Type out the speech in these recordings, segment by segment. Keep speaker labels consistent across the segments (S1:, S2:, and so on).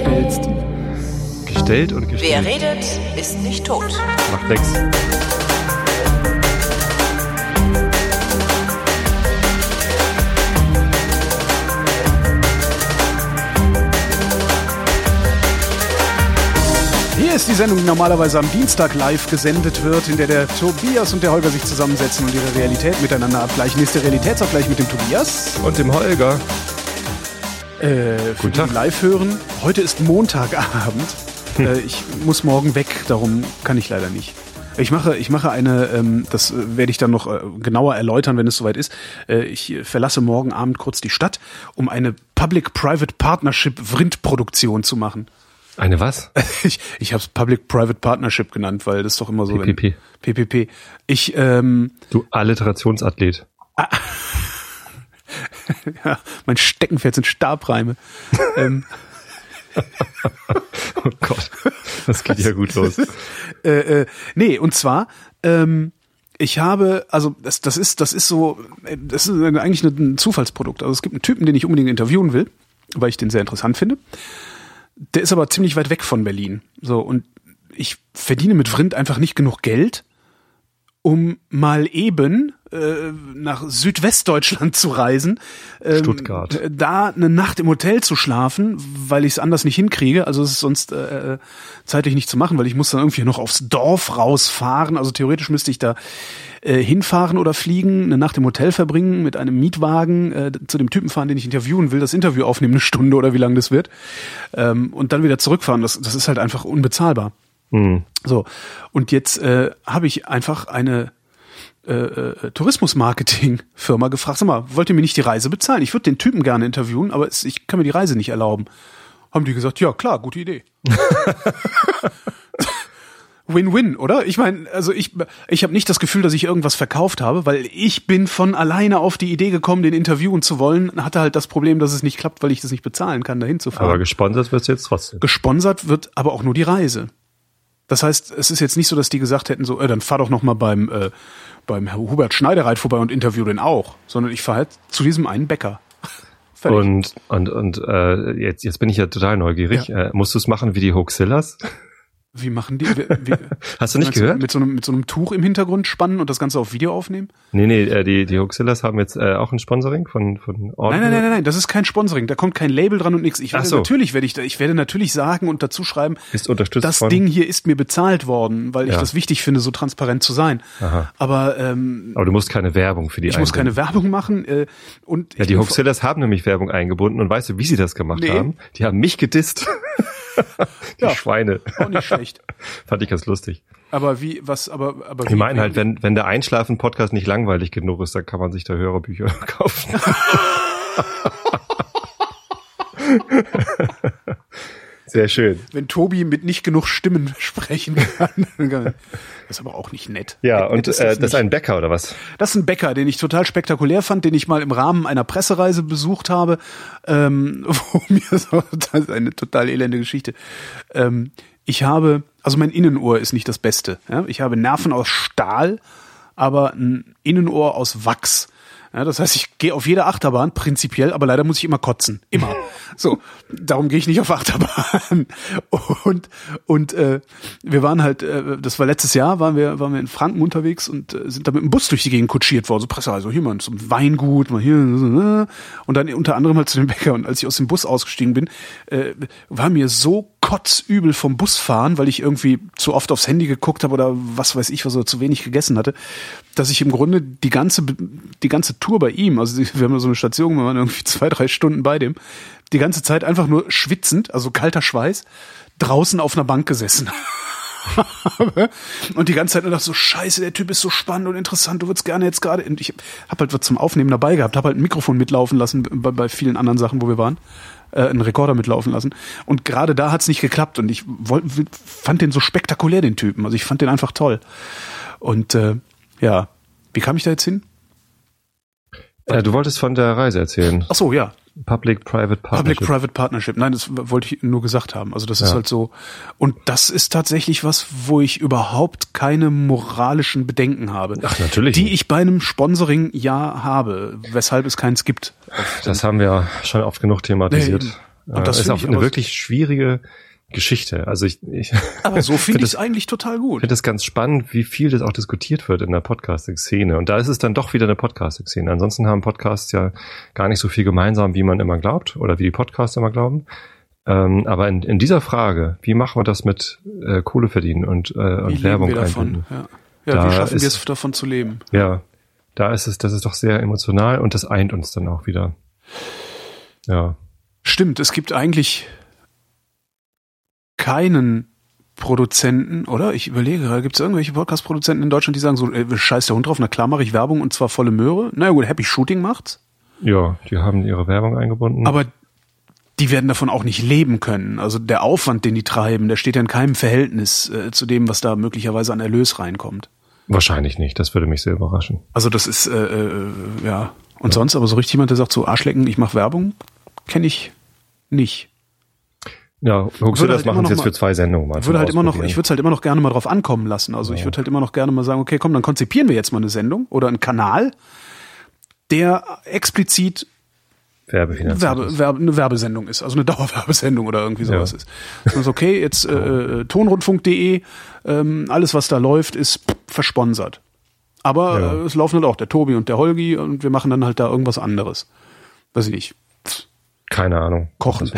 S1: Stellst.
S2: Gestellt und gestellt.
S3: Wer redet, ist nicht tot.
S2: Macht nix.
S1: Hier ist die Sendung, die normalerweise am Dienstag live gesendet wird, in der der Tobias und der Holger sich zusammensetzen und ihre Realität miteinander abgleichen. Hier ist der Realitätsabgleich mit dem Tobias.
S2: Und dem Holger.
S1: Äh, für
S2: Guten Tag.
S1: live hören. Heute ist Montagabend. Äh, ich muss morgen weg, darum kann ich leider nicht. Ich mache, ich mache eine, ähm, das äh, werde ich dann noch äh, genauer erläutern, wenn es soweit ist. Äh, ich verlasse morgen Abend kurz die Stadt, um eine Public-Private Partnership Vrind-Produktion zu machen.
S2: Eine was?
S1: Ich, ich habe es Public-Private Partnership genannt, weil das ist doch immer so. wenn-
S2: PPP.
S1: PPP. Ich, ähm,
S2: Du Alliterationsathlet.
S1: ja, mein Steckenpferd sind Stabreime. ähm,
S2: Oh Gott. Das geht ja gut los.
S1: äh, äh, nee, und zwar, ähm, ich habe, also das, das ist, das ist so, äh, das ist eigentlich ein Zufallsprodukt. Also es gibt einen Typen, den ich unbedingt interviewen will, weil ich den sehr interessant finde. Der ist aber ziemlich weit weg von Berlin. So, und ich verdiene mit Vrind einfach nicht genug Geld, um mal eben äh, nach Südwestdeutschland zu reisen. Ähm,
S2: Stuttgart.
S1: äh, Da eine Nacht im Hotel zu schlafen, weil ich es anders nicht hinkriege. Also es ist sonst äh, zeitlich nicht zu machen, weil ich muss dann irgendwie noch aufs Dorf rausfahren. Also theoretisch müsste ich da äh, hinfahren oder fliegen, eine Nacht im Hotel verbringen, mit einem Mietwagen äh, zu dem Typen fahren, den ich interviewen will, das Interview aufnehmen, eine Stunde oder wie lange das wird, ähm, und dann wieder zurückfahren. Das, das ist halt einfach unbezahlbar.
S2: Hm.
S1: So, und jetzt äh, habe ich einfach eine äh, äh, Tourismus-Marketing-Firma gefragt, sag mal, wollt ihr mir nicht die Reise bezahlen? Ich würde den Typen gerne interviewen, aber es, ich kann mir die Reise nicht erlauben. Haben die gesagt, ja klar, gute Idee. Win-win, oder? Ich meine, also ich, ich habe nicht das Gefühl, dass ich irgendwas verkauft habe, weil ich bin von alleine auf die Idee gekommen, den interviewen zu wollen. Hatte halt das Problem, dass es nicht klappt, weil ich das nicht bezahlen kann, dahin zu fahren.
S2: Aber gesponsert wirst du jetzt trotzdem.
S1: Gesponsert wird aber auch nur die Reise. Das heißt, es ist jetzt nicht so, dass die gesagt hätten, so, äh, dann fahr doch noch mal beim äh, beim Hubert Schneidereit vorbei und interview den auch, sondern ich fahre halt zu diesem einen Bäcker.
S2: Und, und, und äh, jetzt, jetzt bin ich ja total neugierig. Äh, musst du es machen wie die Hoaxillas?
S1: Wie machen die? Wie,
S2: Hast du nicht gehört?
S1: Mit so, einem, mit so einem Tuch im Hintergrund spannen und das Ganze auf Video aufnehmen?
S2: Nee, nee, äh, die, die Hoaxillas haben jetzt äh, auch ein Sponsoring von, von Audio.
S1: Nein, nein, nein, nein, nein, das ist kein Sponsoring. Da kommt kein Label dran und nichts. Ich werde
S2: so.
S1: natürlich werde ich da, ich werde natürlich sagen und dazu schreiben,
S2: Ist unterstützt
S1: das
S2: von-
S1: Ding hier ist mir bezahlt worden, weil ich
S2: Ja.
S1: das wichtig finde, so transparent zu sein.
S2: Aha.
S1: Aber ähm,
S2: Aber du musst keine Werbung für die
S1: ich muss keine. Werbung machen äh, und
S2: Ja,
S1: ich
S2: die Hoaxillas haben nämlich Werbung eingebunden und weißt du, wie sie das gemacht
S1: Nee.
S2: haben? Die haben mich gedisst. die
S1: Ja.
S2: Schweine.
S1: auch nicht schlecht.
S2: Fand ich ganz lustig.
S1: Aber wie, was, aber, aber
S2: Ich
S1: wie,
S2: meine
S1: wie,
S2: halt, wenn, wenn der Einschlafen-Podcast nicht langweilig genug ist, dann kann man sich da Hörbücher kaufen. Sehr schön.
S1: wenn Tobi mit nicht genug Stimmen sprechen kann. das ist aber auch nicht nett.
S2: Ja,
S1: Nett
S2: und
S1: ist
S2: äh,
S1: das
S2: das ist ein Bäcker oder was?
S1: Das ist ein Bäcker, den ich total spektakulär fand, den ich mal im Rahmen einer Pressereise besucht habe, ähm, wo mir so, das ist eine total elende Geschichte. Ähm, ich habe, also mein Innenohr ist nicht das Beste. Ja? Ich habe Nerven aus Stahl, aber ein Innenohr aus Wachs. Ja, das heißt, ich gehe auf jede Achterbahn, prinzipiell, aber leider muss ich immer kotzen. Immer. So, darum gehe ich nicht auf Achterbahn. Und, und äh, wir waren halt, äh, das war letztes Jahr, waren wir, waren wir in Franken unterwegs und äh, sind da mit dem Bus durch die Gegend kutschiert worden. So Pressereise, hier mal zum Weingut, mal hier. äh, Und dann unter anderem halt zu dem Bäcker. Und als ich aus dem Bus ausgestiegen bin, äh, war mir so kotzübel vom Busfahren, weil ich irgendwie zu oft aufs Handy geguckt habe oder was weiß ich, was oder zu wenig gegessen hatte, dass ich im Grunde die ganze, die ganze Tour bei ihm, also wir haben so eine Station, wir waren irgendwie zwei, drei Stunden bei dem, die ganze Zeit einfach nur schwitzend, also kalter Schweiß, draußen auf einer Bank gesessen und die ganze Zeit nur dachte so, scheiße, der Typ ist so spannend und interessant, du würdest gerne jetzt gerade, ich habe halt was zum Aufnehmen dabei gehabt, habe halt ein Mikrofon mitlaufen lassen bei, bei vielen anderen Sachen, wo wir waren, äh, einen Rekorder mitlaufen lassen. Und gerade da hat's nicht geklappt. Und ich wollt, fand den so spektakulär, den Typen, also ich fand den einfach toll. Und äh, ja, wie kam ich da jetzt hin?
S2: Äh, du wolltest von der Reise erzählen.
S1: Ach so, ja.
S2: Public-Private Partnership.
S1: Public-Private Partnership. Nein, das wollte ich nur gesagt haben. Also das ist
S2: Ja.
S1: halt so. Und das ist tatsächlich was, wo ich überhaupt keine moralischen Bedenken habe.
S2: Ach, natürlich
S1: Die ich bei einem Sponsoring ja habe, weshalb es keins gibt.
S2: Das haben wir schon oft genug thematisiert.
S1: Nee. Und das
S2: äh, ist auch eine wirklich schwierige Geschichte. Also ich, ich
S1: Aber so finde
S2: Find
S1: ich es eigentlich total gut.
S2: finde es ganz spannend, wie viel das auch diskutiert wird in der Podcasting-Szene. Und da ist es dann doch wieder eine Podcasting-Szene. Ansonsten haben Podcasts ja gar nicht so viel gemeinsam, wie man immer glaubt oder wie die Podcasts immer glauben. Ähm, aber in, in dieser Frage, wie machen wir das mit äh, Kohle verdienen und, äh, und Werbung
S1: wir davon? Ja, ja
S2: Da
S1: wie schaffen wir es davon zu leben?
S2: Ja, da ist es, das ist doch sehr emotional und das eint uns dann auch wieder. Ja.
S1: Stimmt, es gibt eigentlich keinen Produzenten, oder? Ich überlege gibt es irgendwelche Podcast-Produzenten in Deutschland, die sagen so, äh, scheiß der Hund drauf, na klar mache ich Werbung und zwar volle Möhre. Na gut, Happy Shooting macht's.
S2: Ja, die haben ihre Werbung eingebunden.
S1: Aber die werden davon auch nicht leben können. Also der Aufwand, den die treiben, der steht ja in keinem Verhältnis äh, zu dem, was da möglicherweise an Erlös reinkommt.
S2: Wahrscheinlich nicht, das würde mich sehr überraschen.
S1: Also das ist, äh, äh, ja. Und sonst aber so richtig jemand, der sagt so, Arschlecken, ich mache Werbung, kenne ich nicht.
S2: Ja,
S1: Würde
S2: Huxillas
S1: halt
S2: machen jetzt
S1: mal-
S2: für zwei Sendungen mal.
S1: Ich würde halt immer noch, ich würde es halt immer noch gerne mal drauf ankommen lassen. Also ich würde halt immer noch gerne mal sagen, okay, komm, dann konzipieren wir jetzt mal eine Sendung oder einen Kanal, der explizit
S2: Werbefinanziert
S1: Werbe. Werbe, eine Werbesendung ist, also eine Dauerwerbesendung oder irgendwie sowas
S2: Ja.
S1: ist. Das ist okay, jetzt äh, äh, tonrundfunk.de, ähm, alles was da läuft, ist versponsert. Aber
S2: Ja.
S1: äh, es laufen halt auch der Tobi und der Holgi und wir machen dann halt da irgendwas anderes. Weiß ich nicht.
S2: Keine Ahnung.
S1: Kochen.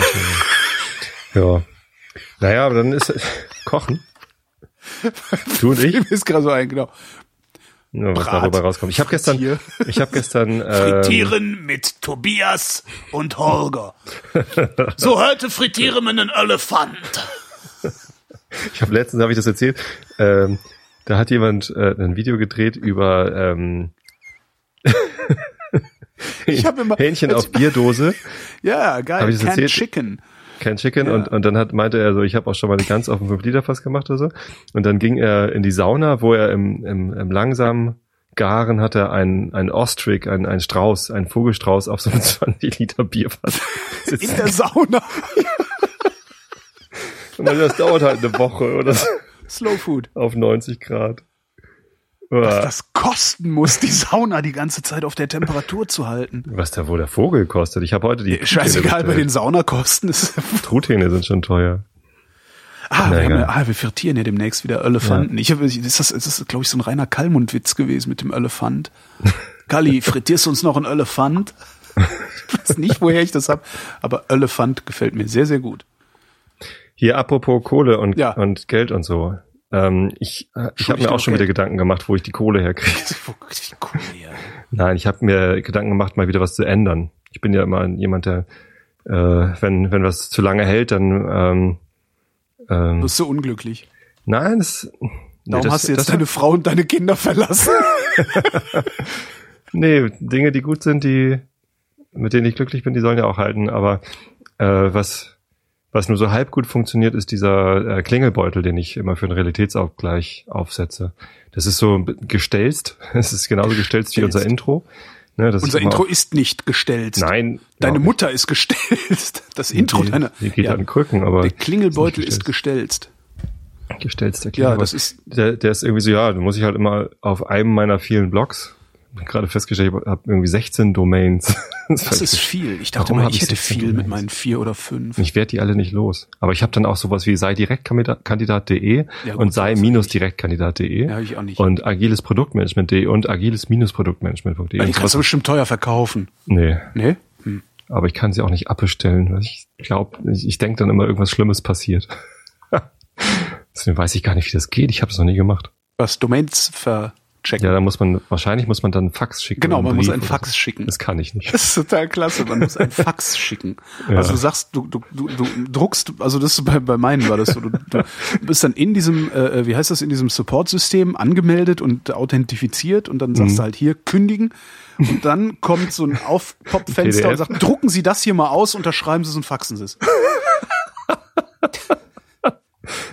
S2: Ja. Naja, aber dann ist Kochen. Du und ich,
S1: Mir ist gerade so ein, genau.
S2: ja, was
S1: Brat,
S2: darüber rauskommt. Ich habe gestern, ich habe gestern, ähm,
S1: Frittieren mit Tobias und Holger. So heute frittieren wir einen Elefant.
S2: ich habe letztens habe ich das erzählt. Ähm, da hat jemand äh, ein Video gedreht über ähm,
S1: Ich hab immer-
S2: Hähnchen auf Bierdose.
S1: Ja,
S2: Hab
S1: geil.
S2: ich das
S1: Canned
S2: erzählt?
S1: Chicken.
S2: Kein Chicken
S1: Ja.
S2: und, und dann hat, meinte er so, ich habe auch schon mal eine Gans auf dem 5-Liter-Fass gemacht oder so. Und dann ging er in die Sauna, wo er im, im, im langsamen Garen hat er einen, einen Ostrich, einen, einen Strauß, einen Vogelstrauß auf so einem 20-Liter Bierfass.
S1: In der Sauna.
S2: Und das dauert halt eine Woche oder so,
S1: Slow Food.
S2: auf 90 Grad.
S1: Was das kosten muss, die Sauna die ganze Zeit auf der Temperatur zu halten.
S2: Was da wohl der Vogel kostet. Ich habe heute die
S1: Scheißegal, bei den Saunakosten ist.
S2: Truthähne sind schon teuer.
S1: Ah,
S2: Na,
S1: wir, haben ja, ah, wir frittieren ja demnächst wieder Elefanten. Ich habe, ist das, ist das, glaube ich, so ein reiner Kalmund-Witz gewesen mit dem Elefant. Galli, frittierst du uns noch einen Elefant? Ich weiß nicht, woher ich das hab, aber Elefant gefällt mir sehr, sehr gut.
S2: Hier apropos Kohle und,
S1: Ja.
S2: und Geld und so. Ähm, ich äh, ich habe mir auch schon
S1: noch
S2: wieder
S1: Geld?
S2: Gedanken gemacht, wo ich die Kohle herkriege.
S1: Wie cool, ja.
S2: Nein, ich habe mir Gedanken gemacht, mal wieder was zu ändern. Ich bin ja immer jemand, der, äh, wenn, wenn was zu lange hält, dann ähm, ähm,
S1: Bist du unglücklich.
S2: nein, das, nee,
S1: Darum
S2: das,
S1: hast du jetzt deine Frau und deine Kinder verlassen.
S2: Nee, Dinge, die gut sind, die mit denen ich glücklich bin, die sollen ja auch halten. Aber äh, was was nur so halb gut funktioniert, ist dieser äh, Klingelbeutel, den ich immer für einen Realitätsausgleich aufsetze. Das ist so gestelzt. Es ist genauso gestelzt wie unser Intro. Ne,
S1: Unser
S2: ist
S1: Intro
S2: auf-
S1: ist nicht gestellt.
S2: Nein.
S1: Deine
S2: ja,
S1: Mutter ist gestellt. Das Intro
S2: die,
S1: deiner.
S2: die geht
S1: ja,
S2: an Krücken, aber
S1: der Klingelbeutel
S2: ist
S1: ist gestellt.
S2: gestelzt. Der
S1: Ja,
S2: Klingelbeutel.
S1: das ist-
S2: der, der ist irgendwie so, ja, da muss ich halt immer auf einem meiner vielen Blogs gerade festgestellt, ich habe irgendwie 16 Domains.
S1: Das ist viel. Ich dachte mal,
S2: hab
S1: ich
S2: ich
S1: hätte
S2: 16
S1: viel mit
S2: Domains?
S1: meinen vier oder fünf.
S2: Ich werde die alle nicht los. Aber ich habe dann auch sowas wie sei direktkandidat.de
S1: Ja,
S2: und sei
S1: sowas
S2: minus direktkandidat.de
S1: Ja, ich auch nicht.
S2: und agilesproduktmanagement.de und
S1: die
S2: Und
S1: kannst du bestimmt teuer verkaufen.
S2: Nee,
S1: Ne? Hm.
S2: aber ich kann sie auch nicht abbestellen. Ich glaube, ich, ich denke dann immer, irgendwas Schlimmes passiert. Deswegen weiß ich gar nicht, wie das geht. Ich habe es noch nie gemacht.
S1: Was Domains verchecken.
S2: Ja, da muss man, wahrscheinlich muss man dann einen Fax schicken.
S1: genau, man muss einen Fax
S2: so.
S1: schicken.
S2: Das kann ich nicht.
S1: Das ist total klasse. Man muss einen Fax schicken.
S2: Ja.
S1: Also du sagst, du, du, du, du druckst, also das ist bei, bei meinen war das so, du, du bist dann in diesem, äh, wie heißt das, in diesem Support-System angemeldet und authentifiziert und dann
S2: Mhm.
S1: sagst du halt hier kündigen und dann kommt so ein Aufpop-Fenster und sagt, drucken Sie das hier mal aus, unterschreiben Sie es und faxen Sie es.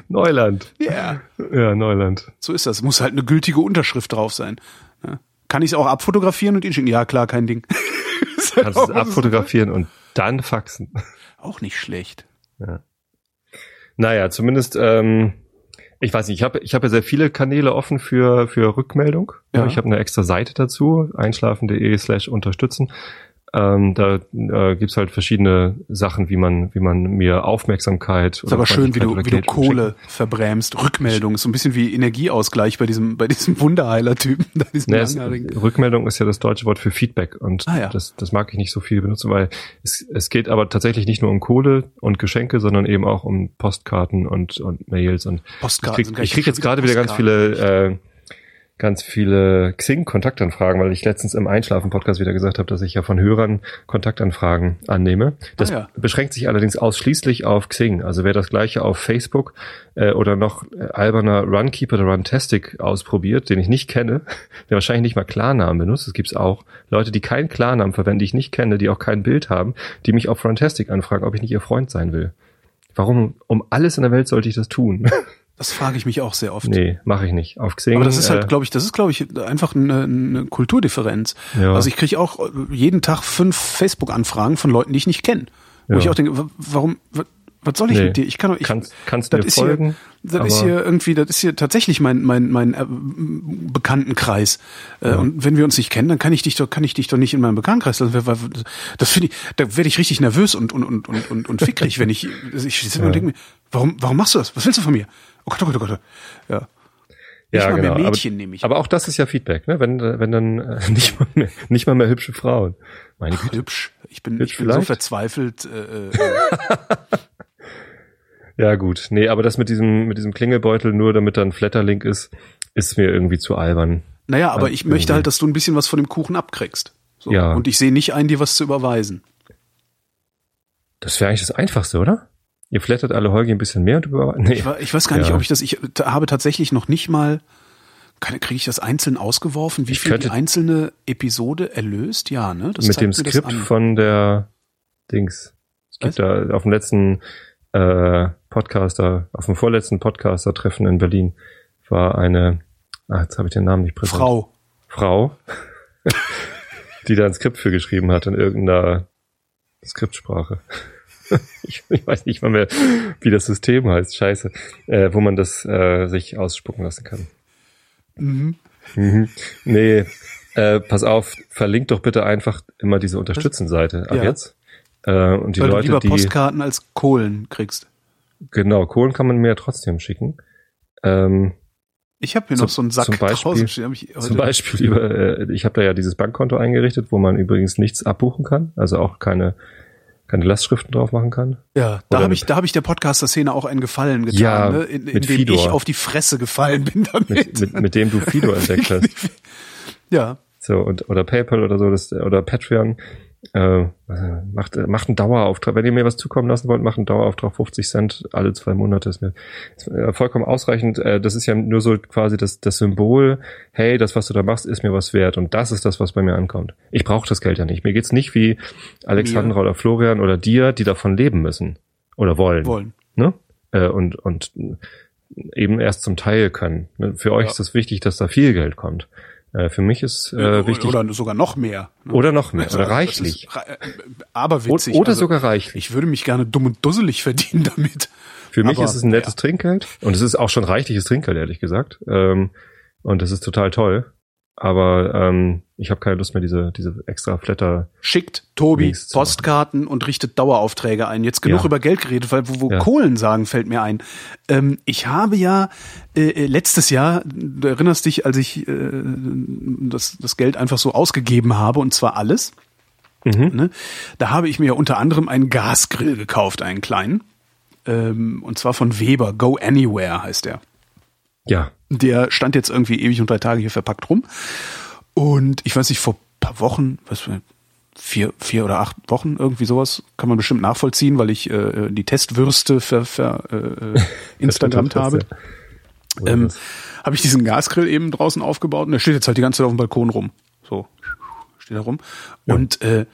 S2: Neuland.
S1: Ja.
S2: Ja, Neuland.
S1: So ist das. Muss halt eine gültige Unterschrift drauf sein. Ja. Kann ich es auch abfotografieren und Ihnen schicken? Ja, klar, kein Ding. halt
S2: kannst es
S1: was-
S2: abfotografieren und dann faxen.
S1: Auch nicht schlecht.
S2: Naja, zumindest, ähm, ich weiß nicht, ich habe ich hab ja sehr viele Kanäle offen für, für Rückmeldung. Ja.
S1: Ja.
S2: Ich habe eine extra Seite dazu, einschlafen.de slash unterstützen. Ähm, da äh, gibt's halt verschiedene Sachen, wie man, wie man mir Aufmerksamkeit
S1: Ist aber schön, wie du, wie du Kohle verbrämst. Rückmeldung ist so ein bisschen wie Energieausgleich bei diesem, bei diesem Wunderheiler-Typen,
S2: Nee, es. Rückmeldung ist ja das deutsche Wort für Feedback und
S1: Ah, ja.
S2: das, das mag ich nicht so viel benutzen, weil es, es geht aber tatsächlich nicht nur um Kohle und Geschenke, sondern eben auch um Postkarten und, und Mails und
S1: Postkarten
S2: ich krieg, ich krieg jetzt gerade wieder ganz viele äh, ganz viele Xing-Kontaktanfragen, weil ich letztens im Einschlafen-Podcast wieder gesagt habe, dass ich ja von Hörern Kontaktanfragen annehme. Das
S1: Ah, ja.
S2: beschränkt sich allerdings ausschließlich auf Xing. Also wer das gleiche auf Facebook äh, oder noch äh, alberner Runkeeper oder Runtastic ausprobiert, den ich nicht kenne, der wahrscheinlich nicht mal Klarnamen benutzt, das gibt's auch. Leute, die keinen Klarnamen verwenden, die ich nicht kenne, die auch kein Bild haben, die mich auf Runtastic anfragen, ob ich nicht ihr Freund sein will. Warum um alles in der Welt sollte ich das tun?
S1: Das frage ich mich auch sehr oft.
S2: nee, mache ich nicht. Auf Xing.
S1: Aber das ist
S2: äh,
S1: halt, glaube ich, das ist, glaube ich, einfach eine, eine Kulturdifferenz.
S2: Ja.
S1: Also ich kriege auch äh, jeden Tag fünf Facebook-Anfragen von Leuten, die ich nicht kenne. Wo
S2: Ja.
S1: ich auch denke, wa- warum, wa- was soll ich
S2: Nee.
S1: mit dir? Ich kann doch, ich,
S2: kannst, kannst
S1: das ist
S2: folgen.
S1: hier, das ist hier irgendwie, das ist hier tatsächlich mein, mein, mein äh, Bekanntenkreis. Äh, Und wenn wir uns nicht kennen, dann kann ich dich doch, kann ich dich doch nicht in meinem Bekanntenkreis lassen. Das finde ich, da werde ich richtig nervös und, und, und, und, und, und fickrig, wenn ich, ich sitze und denke mir, warum, warum machst du das? Was willst du von mir? Oh Gott, oh Gott, oh Gott. Ja. Nicht
S2: ja, genau.
S1: mehr Mädchen
S2: aber,
S1: nehme ich.
S2: Aber auch das ist ja Feedback, ne? Wenn, wenn dann äh, nicht mal mehr, nicht mal mehr hübsche Frauen. Meine Güte.
S1: Hübsch. Ich bin,
S2: Hübsch
S1: ich bin so
S2: vielleicht?
S1: verzweifelt. Äh, äh,
S2: Ja, gut. Nee, aber das mit diesem, mit diesem Klingelbeutel, nur damit da ein Flatterlink ist, ist mir irgendwie zu albern.
S1: naja, aber
S2: Ja,
S1: ich möchte
S2: irgendwie.
S1: halt, dass du ein bisschen was von dem Kuchen abkriegst. So.
S2: Ja.
S1: Und ich sehe nicht ein, dir was zu überweisen.
S2: Das wäre eigentlich das Einfachste, oder? Ihr flattert alle Holgi ein bisschen mehr und über. Nee.
S1: Ich, ich weiß gar nicht,
S2: Ja.
S1: ob ich das, ich habe tatsächlich noch nicht mal, kriege ich das einzeln ausgeworfen, wie
S2: Ich
S1: viel die einzelne Episode erlöst? Ja, ne? Das
S2: mit dem Skript von der Dings. Es gibt da auf dem letzten äh, Podcaster, auf dem vorletzten Podcaster-Treffen in Berlin war eine, ah, jetzt habe ich den Namen nicht präsent.
S1: Frau.
S2: Frau, die da ein Skript für geschrieben hat in irgendeiner Skriptsprache. Ich, ich weiß nicht mal mehr, wie das System heißt, scheiße, äh, wo man das äh, sich ausspucken lassen kann.
S1: Mhm.
S2: Mhm. Nee, äh, pass auf, verlinkt doch bitte einfach immer diese Unterstützen-Seite ab
S1: Ja.
S2: jetzt. Äh, und die
S1: Weil du
S2: Leute,
S1: lieber
S2: die
S1: Postkarten als Kohlen kriegst.
S2: genau, Kohlen kann man mir ja trotzdem schicken. Ähm,
S1: Ich habe hier
S2: Zum-
S1: noch so einen Sack
S2: zum Beispiel-
S1: stehen.
S2: Zum Beispiel über, äh, ich habe da ja dieses Bankkonto eingerichtet, wo man übrigens nichts abbuchen kann, also auch keine, keine Lastschriften drauf machen kann.
S1: Ja, da habe ich, da habe ich der Podcaster-Szene auch einen Gefallen getan,
S2: Ja,
S1: ne? in, in dem ich auf die Fresse gefallen bin damit.
S2: Mit, mit, mit dem du Fido entdeckt hast.
S1: ja,
S2: So, und, oder PayPal oder so, das, oder Patreon. Äh, macht, äh, macht einen Dauerauftrag. Wenn ihr mir was zukommen lassen wollt, macht einen Dauerauftrag 50 Cent alle zwei Monate. Ist mir ist mir vollkommen ausreichend. Äh, das ist ja nur so quasi das, das Symbol, hey, das, was du da machst, ist mir was wert. Und das ist das, was bei mir ankommt. Ich brauche das Geld ja nicht. Mir geht's nicht wie Alexandra oder Florian oder dir, die davon leben müssen. Oder wollen.
S1: wollen.
S2: Ne? Äh, und, und eben erst zum Teil können. Ne? Für euch
S1: Ja.
S2: ist es wichtig, dass da viel Geld kommt. Äh, für mich ist äh, wichtig.
S1: Oder sogar noch mehr. ne?
S2: Oder noch mehr,
S1: Also,
S2: oder reichlich.
S1: äh, Aber witzig.
S2: oder
S1: also,
S2: sogar reichlich.
S1: Ich würde mich gerne dumm und dusselig verdienen damit.
S2: Für mich
S1: aber,
S2: ist es ein nettes
S1: ja.
S2: Trinkgeld und es ist auch schon reichliches Trinkgeld, ehrlich gesagt. Ähm, und das ist total toll. Aber ähm, ich habe keine Lust mehr, diese, diese extra Flatter.
S1: Schickt Tobi
S2: machen.
S1: Postkarten und richtet Daueraufträge ein. Jetzt genug
S2: Ja.
S1: über Geld geredet, weil wo, wo
S2: Ja.
S1: Kohlen sagen, fällt mir ein. Ähm, ich habe ja äh, äh, letztes Jahr, du erinnerst dich, als ich äh, das, das Geld einfach so ausgegeben habe, und zwar alles,
S2: Mhm.
S1: ne? da habe ich mir ja unter anderem einen Gasgrill gekauft, einen kleinen. Ähm, und zwar von Weber, Go Anywhere heißt der.
S2: Ja,
S1: Der stand jetzt irgendwie ewig und drei Tage hier verpackt rum. Und ich weiß nicht, vor paar Wochen, was für vier, vier oder acht Wochen, irgendwie sowas, kann man bestimmt nachvollziehen, weil ich äh, die Testwürste ver, ver, äh, Instagrammt habe. Ähm, habe ich diesen Gasgrill eben draußen aufgebaut und der steht jetzt halt die ganze Zeit auf dem Balkon rum. So, steht da rum. Und äh,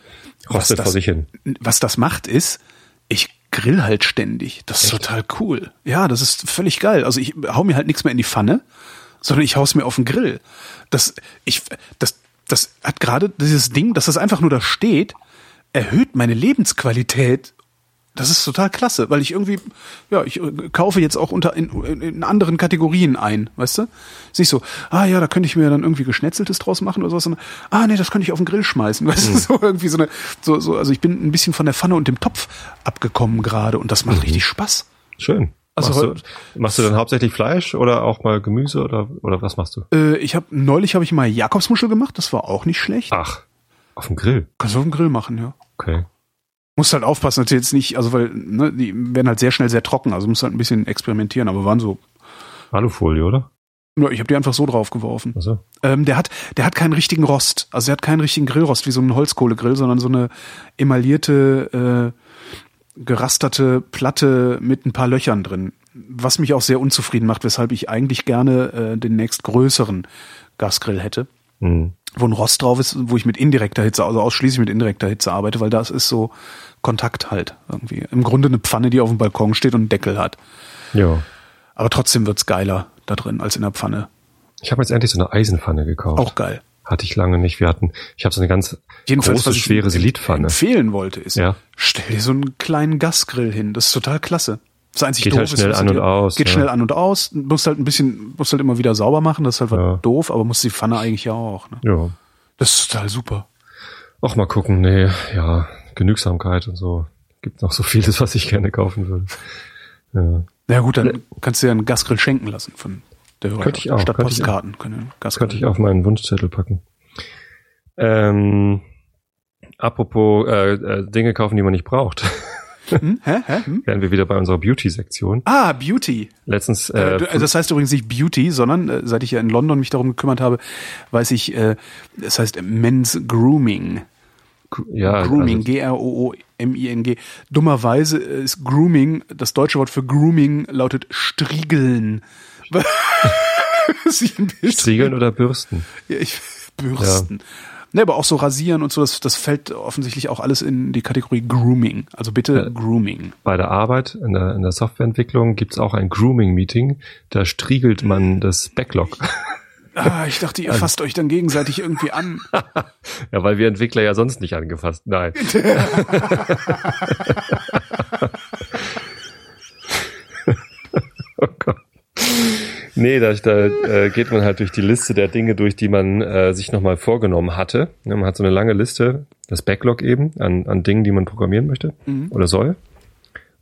S1: was, das, was das macht, ist, ich grill halt ständig. Das ist total cool. Ja, das ist völlig geil. Also ich hau mir halt nichts mehr in die Pfanne, sondern ich hau's mir auf den Grill. Das, ich, das, das hat gerade dieses Ding, dass das einfach nur da steht, erhöht meine Lebensqualität. Das ist total klasse, weil ich irgendwie, ja, ich äh, kaufe jetzt auch unter in, in, anderen Kategorien ein, weißt du? Siehst so, ah ja, da könnte ich mir dann irgendwie Geschnetzeltes draus machen oder sowas. Und, ah nee, das könnte ich auf den Grill schmeißen, weißt du? So irgendwie so eine, so, so, also ich bin ein bisschen von der Pfanne und dem Topf abgekommen gerade und das macht richtig Spaß.
S2: Schön.
S1: Also
S2: machst, du, machst du dann hauptsächlich Fleisch oder auch mal Gemüse oder, oder was machst du?
S1: Äh, ich habe neulich habe ich mal Jakobsmuschel gemacht, das war auch nicht schlecht.
S2: Ach, auf dem Grill.
S1: Kannst du auf dem Grill machen, ja.
S2: Okay.
S1: Musst halt aufpassen, dass jetzt nicht, also weil, ne, die werden halt sehr schnell sehr trocken, also musst halt ein bisschen experimentieren, aber waren so,
S2: Alufolie, oder?
S1: ja, ich habe die einfach so drauf geworfen.
S2: Also,
S1: Ähm, der hat, der hat keinen richtigen Rost, also der hat keinen richtigen Grillrost wie so ein Holzkohlegrill, sondern so eine emaillierte, äh, gerasterte Platte mit ein paar Löchern drin, was mich auch sehr unzufrieden macht, weshalb ich eigentlich gerne äh, den nächst größeren Gasgrill hätte.
S2: hm.
S1: wo ein Rost drauf ist, wo ich mit indirekter Hitze, also ausschließlich mit indirekter Hitze arbeite, weil das ist so Kontakt halt irgendwie. Im Grunde eine Pfanne, die auf dem Balkon steht und einen Deckel hat.
S2: Ja.
S1: Aber trotzdem wird's geiler da drin als in der Pfanne.
S2: Ich habe jetzt endlich so eine Eisenpfanne gekauft.
S1: Auch geil.
S2: Hatte ich lange nicht. Wir hatten, ich habe so eine ganz
S1: Jedenfalls,
S2: große, schwere Silitpfanne.
S1: empfehlen wollte, ist,
S2: Ja.
S1: stell dir so einen kleinen Gasgrill hin. Das ist total klasse. Das einzig
S2: Geht
S1: doof
S2: halt schnell
S1: ist,
S2: an und
S1: dir-
S2: aus,
S1: Geht
S2: ja.
S1: schnell an und aus. Musst halt ein bisschen, musst halt immer wieder sauber machen. Das ist halt
S2: Ja.
S1: doof, aber musst die Pfanne eigentlich ja auch. Ne?
S2: Ja.
S1: Das ist total super.
S2: Auch mal gucken, nee, ja, Genügsamkeit und so. Gibt noch so vieles, was ich gerne kaufen würde. Ja.
S1: Na ja, gut, dann kannst du ja einen Gasgrill schenken lassen von der.
S2: Könnte ich auch,
S1: Statt
S2: könnte ich
S1: Postkarten. Können einen
S2: Das
S1: Gasgrill.
S2: könnte ich auf meinen Wunschzettel packen. Ähm, apropos äh, äh, Dinge kaufen, die man nicht braucht,
S1: Hm? Hä? Hä? Hm?
S2: wären wir wieder bei unserer Beauty-Sektion.
S1: Ah, Beauty.
S2: Letztens,
S1: Äh,
S2: äh,
S1: das heißt übrigens nicht Beauty, sondern äh, seit ich ja in London mich darum gekümmert habe, weiß ich, äh, es heißt Men's Grooming.
S2: ja,
S1: Grooming,
S2: also,
S1: G-R-O-O-M-I-N-G. Dummerweise ist Grooming, das deutsche Wort für Grooming lautet Striegeln.
S2: Striegeln oder Bürsten.
S1: Ja, ich, Bürsten. Ne, aber auch so rasieren und so, das, das fällt offensichtlich auch alles in die Kategorie Grooming. Also bitte
S2: Ja.
S1: Grooming.
S2: Bei der Arbeit, in der, in der Softwareentwicklung gibt's auch ein Grooming-Meeting. Da striegelt man das Backlog.
S1: Ah, ich dachte, ihr fasst euch dann gegenseitig irgendwie an.
S2: ja, weil wir Entwickler ja sonst nicht angefasst. Nein. oh Gott. Nee, da, da äh, geht man halt durch die Liste der Dinge durch, die man äh, sich nochmal vorgenommen hatte. Ja, man hat so eine lange Liste, das Backlog eben, an, an Dingen, die man programmieren möchte
S1: Mhm.
S2: oder soll.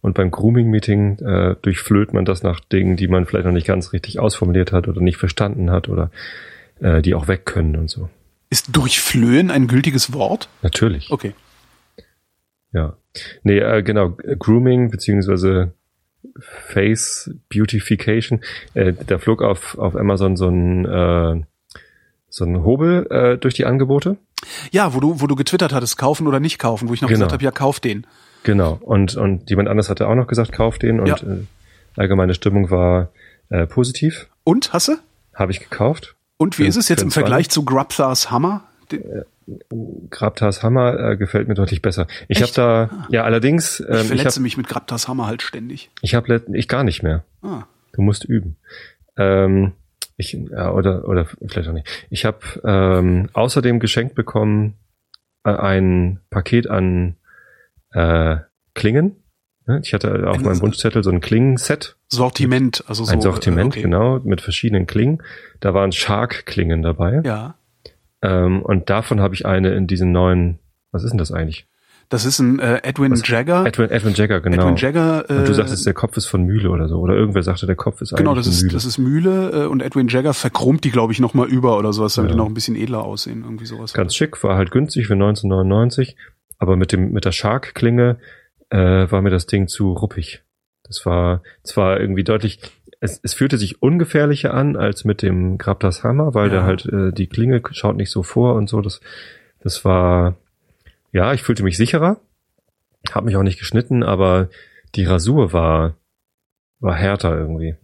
S2: Und beim Grooming-Meeting äh, durchflöht man das nach Dingen, die man vielleicht noch nicht ganz richtig ausformuliert hat oder nicht verstanden hat oder äh, die auch weg können und so.
S1: Ist durchflöhen ein gültiges Wort?
S2: Natürlich.
S1: Okay.
S2: Ja. Nee, äh, genau, Grooming beziehungsweise Face Beautification. Äh, da flog auf, auf Amazon so ein, äh, so ein Hobel äh, durch die Angebote.
S1: Ja, wo du, wo du getwittert hattest, kaufen oder nicht kaufen, wo ich noch
S2: Genau.
S1: gesagt habe, ja, kauf den.
S2: Genau. Und, und jemand anders hatte auch noch gesagt, kauf den. Und
S1: Ja.
S2: äh, allgemeine Stimmung war äh, positiv.
S1: Und, hast du?
S2: Habe ich gekauft.
S1: Und wie ist es jetzt im. Vergleich zu Grubthars Hammer? Den,
S2: Grabtas Hammer äh, gefällt mir deutlich besser. Ich habe da, ja allerdings,
S1: ich
S2: ähm, ich
S1: verletze
S2: habe
S1: mich mit Grubthars Hammer halt ständig.
S2: ich hab, let- ich gar nicht mehr.
S1: Ah.
S2: Du musst üben. Ähm, ich, ja, oder, oder vielleicht auch nicht. Ich habe ähm, außerdem geschenkt bekommen äh, ein Paket an äh, Klingen. Ich hatte auf
S1: Ein-
S2: meinem Wunschzettel so ein Klingenset,
S1: Sortiment, also so.
S2: ein Sortiment,
S1: äh, okay.
S2: genau, mit verschiedenen Klingen. Da waren Shark-Klingen dabei.
S1: Ja.
S2: Ähm, und davon habe ich eine in diesen neuen, was ist denn das eigentlich?
S1: Das ist ein äh, Edwin
S2: Was-
S1: Jagger.
S2: Edwin, Edwin Jagger, genau.
S1: Edwin Jagger. Äh,
S2: und du sagtest, der Kopf ist von Mühle oder so. Oder irgendwer sagte, der Kopf ist
S1: Genau,
S2: eigentlich
S1: das ist,
S2: Mühle.
S1: das ist Mühle äh, und Edwin Jagger verchromt die, glaube ich, noch mal über oder sowas, damit
S2: Ja.
S1: die noch ein bisschen edler aussehen, irgendwie sowas.
S2: ganz schick, war halt günstig für 1999, aber mit dem mit der Shark-Klinge äh, war mir das Ding zu ruppig. Das war zwar irgendwie deutlich, es, es fühlte sich ungefährlicher an als mit dem Grabtas Hammer, weil
S1: Ja.
S2: der halt äh, die Klinge schaut nicht so vor und so. Das, das war, ja, ich fühlte mich sicherer, habe mich auch nicht geschnitten, aber die Rasur war war härter irgendwie.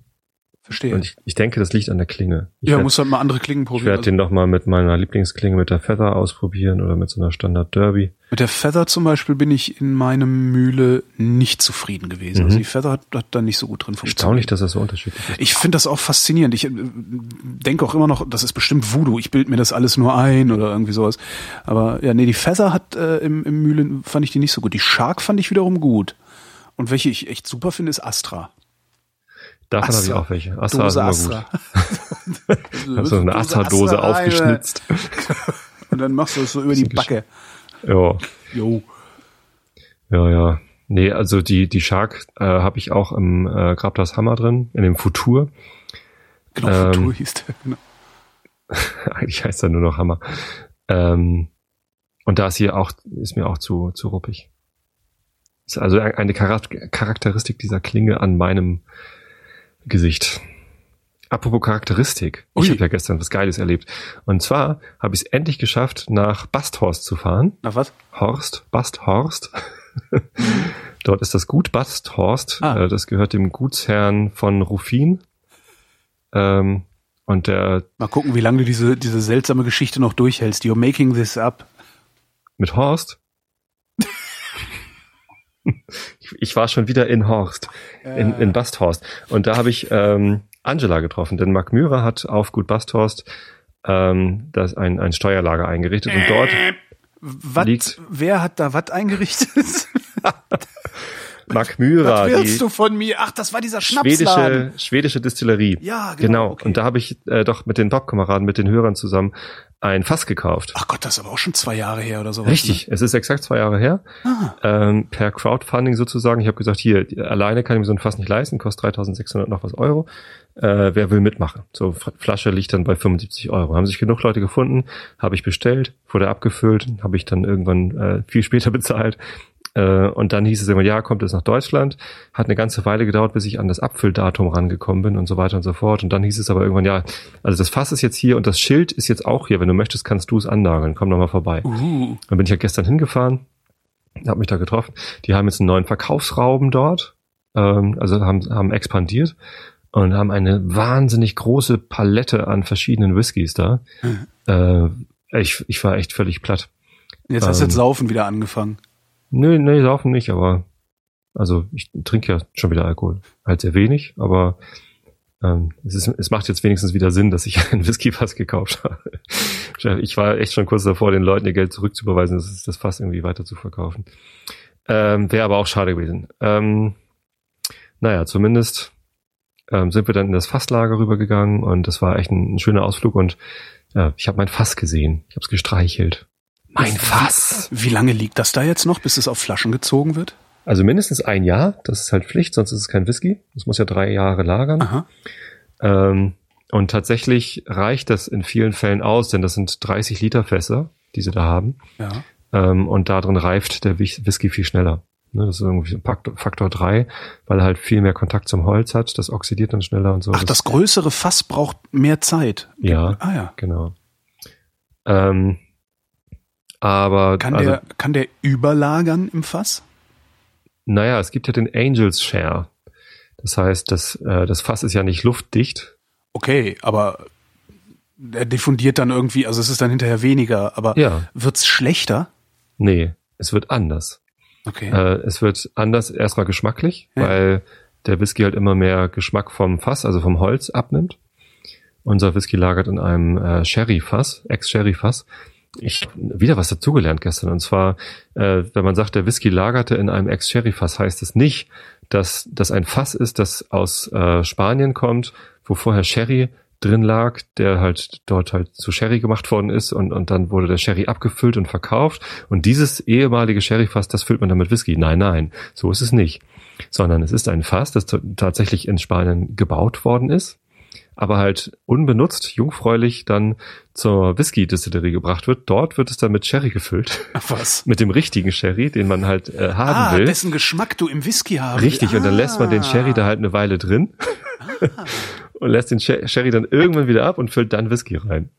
S1: Verstehe.
S2: Und ich, ich denke, das liegt an der Klinge. Ich
S1: ja,
S2: werd-
S1: muss halt mal andere Klingen
S2: ich
S1: probieren.
S2: werde
S1: Also
S2: den noch mal mit meiner Lieblingsklinge mit der Feather ausprobieren oder mit so einer Standard Derby.
S1: mit der Feather zum Beispiel bin ich in meinem Mühle nicht zufrieden gewesen. Also die Feather hat, hat da nicht so gut drin funktioniert.
S2: Erstaunlich, dass das so unterschiedlich ist.
S1: Ich finde das auch faszinierend. Ich äh, denke auch immer noch, das ist bestimmt Voodoo. Ich bild mir das alles nur ein oder irgendwie sowas. Aber ja, nee, die Feather hat äh, im, im Mühle fand ich die nicht so gut. Die Shark fand ich wiederum gut. Und welche ich echt super finde, ist Astra.
S2: Davon habe ich auch welche. Astra
S1: Dose
S2: ist immer
S1: Astra.
S2: gut. So eine Astra-Dose
S1: Astra
S2: aufgeschnitzt.
S1: Und dann machst du es so über die Backe.
S2: ja,
S1: Jo.
S2: ja, ja. Nee, also die, die Shark äh, habe ich auch im äh, Grabtas Hammer drin, in dem Futur.
S1: Genau,
S2: Ähm,
S1: Futur hieß der. Genau.
S2: Eigentlich heißt er nur noch Hammer. Ähm, und da ist hier auch, ist mir auch zu, zu ruppig. Ist also eine Charak- Charakteristik dieser Klinge an meinem Gesicht. Apropos Charakteristik. Ich habe ja gestern was Geiles erlebt. Und zwar habe ich es endlich geschafft, nach Basthorst zu fahren.
S1: Na was?
S2: Horst, Basthorst. Dort ist das Gut Basthorst.
S1: Ah.
S2: Äh, Das gehört dem Gutsherrn von Ruffin. Ähm, und der
S1: Mal gucken, wie lange du diese, diese seltsame Geschichte noch durchhältst. You're making this up.
S2: mit Horst. ich, war schon wieder in Horst, in, in Basthorst. Und da habe ich ähm, Angela getroffen, denn Mark Myhrer hat auf Gut Basthorst ähm, das ein, ein Steuerlager eingerichtet und dort
S1: Was,
S2: liegt-
S1: wer hat da was eingerichtet?
S2: Mark Myhrer,
S1: was willst du von mir? Ach, das war dieser Schnapsladen.
S2: schwedische, schwedische Distillerie.
S1: Ja, genau,
S2: genau.
S1: okay.
S2: Und da habe ich äh, doch mit den Bob-Kameraden, mit den Hörern zusammen ein Fass gekauft.
S1: Ach Gott, das ist aber auch schon zwei Jahre her oder sowas.
S2: Richtig, es ist exakt zwei Jahre her.
S1: Ne?
S2: Ähm, per Crowdfunding sozusagen. Ich habe gesagt, hier, alleine kann ich mir so ein Fass nicht leisten, kostet 3600 noch was Euro. Äh, wer will mitmachen? So, Flasche liegt dann bei 75 Euro. Haben sich genug Leute gefunden, habe ich bestellt, wurde abgefüllt, habe ich dann irgendwann äh, viel später bezahlt. Äh, und dann hieß es immer, ja, kommt es nach Deutschland. Hat eine ganze Weile gedauert, bis ich an das Abfülldatum rangekommen bin und so weiter und so fort. Und dann hieß es aber irgendwann, ja, also das Fass ist jetzt hier und das Schild ist jetzt auch hier. Wenn du möchtest, kannst du es annageln. Komm doch mal vorbei.
S1: Uh,
S2: Dann bin ich ja gestern hingefahren, habe mich da getroffen. Die haben jetzt einen neuen Verkaufsraum dort, ähm, also haben, haben expandiert und haben eine wahnsinnig große Palette an verschiedenen Whiskys da. Äh, ich, ich war echt völlig platt.
S1: jetzt hast du
S2: Ähm.
S1: jetzt Saufen wieder angefangen.
S2: Nö, nee, saufen nicht, aber also ich trinke ja schon wieder Alkohol. Halt sehr wenig, aber ähm, es, ist, es macht jetzt wenigstens wieder Sinn, dass ich ein Whisky-Fass gekauft habe. Ich war echt schon kurz davor, den Leuten ihr Geld zurückzubeweisen, das, das Fass irgendwie weiter zu verkaufen. Ähm, Wäre aber auch schade gewesen. Ähm, naja, zumindest ähm, sind wir dann in das Fasslager rübergegangen und das war echt ein, ein schöner Ausflug und ja, ich habe mein Fass gesehen. Ich habe es gestreichelt. Mein Fass!
S1: Wie lange liegt das da jetzt noch, bis es auf Flaschen gezogen wird?
S2: Also mindestens ein Jahr, das ist halt Pflicht, sonst ist es kein Whisky. Das muss ja drei Jahre lagern.
S1: Aha.
S2: Ähm, und tatsächlich reicht das in vielen Fällen aus, denn das sind 30 Liter Fässer, die sie da haben.
S1: Ja.
S2: Ähm, und da drin reift der Whis- Whisky viel schneller. Ne, das ist irgendwie ein Faktor, Faktor 3, weil er halt viel mehr Kontakt zum Holz hat. Das oxidiert dann schneller und so.
S1: Ach, das größere Fass braucht mehr Zeit.
S2: Ja,
S1: Ah ja.
S2: genau. Ähm, aber
S1: Kann
S2: also,
S1: der, kann der überlagern im Fass?
S2: naja, es gibt ja den Angels Share. Das heißt, das, äh, das Fass ist ja nicht luftdicht,
S1: Okay, aber er diffundiert dann irgendwie, also es ist dann hinterher weniger, aber
S2: Ja.
S1: wird's schlechter?
S2: Nee, es wird anders.
S1: Okay.
S2: Äh, es wird anders erstmal geschmacklich,
S1: Ja.
S2: weil der Whisky halt immer mehr Geschmack vom Fass, also vom Holz abnimmt. Unser Whisky lagert in einem äh, Sherry-Fass, Ex-Sherry-Fass. Ich wieder was dazugelernt gestern. Und zwar, äh, wenn man sagt, der Whisky lagerte in einem Ex-Sherry-Fass, heißt es nicht, dass das ein Fass ist, das aus äh, Spanien kommt, wo vorher Sherry drin lag, der halt dort halt zu Sherry gemacht worden ist und, und dann wurde der Sherry abgefüllt und verkauft und dieses ehemalige Sherry-Fass, das füllt man dann mit Whisky. Nein, nein, so ist es nicht. Sondern es ist ein Fass, das tatsächlich in Spanien gebaut worden ist, aber halt unbenutzt, jungfräulich dann zur Whisky-Distillerie gebracht wird. Dort wird es dann mit Sherry gefüllt.
S1: Ach was.
S2: mit dem richtigen Sherry, den man halt äh, haben
S1: Ah,
S2: will.
S1: dessen Geschmack du im Whisky haben
S2: Richtig,
S1: will.
S2: und dann lässt man den
S1: Ah.
S2: Sherry da halt eine Weile drin und lässt den Sher- Sherry dann irgendwann wieder ab und füllt dann Whisky rein.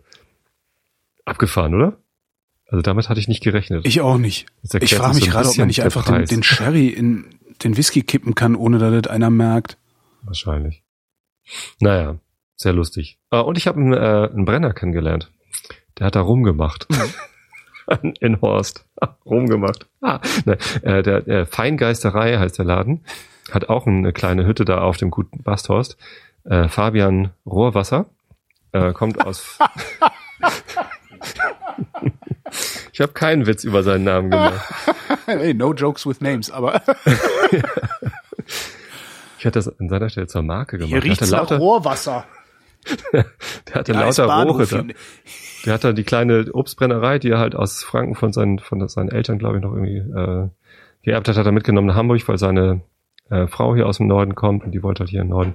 S2: Abgefahren, oder? Also damit hatte ich nicht gerechnet.
S1: Ich auch nicht. Ich frage
S2: so
S1: mich
S2: ein
S1: gerade, ob man nicht einfach den, den Sherry in den Whisky kippen kann, ohne dass das einer merkt.
S2: Wahrscheinlich. Naja, sehr lustig. Äh, und ich habe einen, äh, einen Brenner kennengelernt. Der hat da rumgemacht. In Horst. rumgemacht. Ah, ne, äh, der, der Feingeisterei heißt der Laden. Hat auch eine kleine Hütte da auf dem guten Basthorst. Äh, Fabian Rohrwasser. Äh, kommt aus. ich habe keinen Witz über seinen Namen gemacht.
S1: hey, no jokes with names, aber
S2: Ich hätte das an seiner Stelle zur Marke gemacht.
S1: hier
S2: hatte
S1: nach
S2: lauter,
S1: Rohrwasser.
S2: der hatte
S1: ist
S2: lauter Rohre da. Der hat da die kleine Obstbrennerei, die er halt aus Franken von seinen, von seinen Eltern, glaube ich, noch irgendwie äh, geerbt hat, hat er mitgenommen nach Hamburg, weil seine äh, Frau hier aus dem Norden kommt und die wollte halt hier im Norden.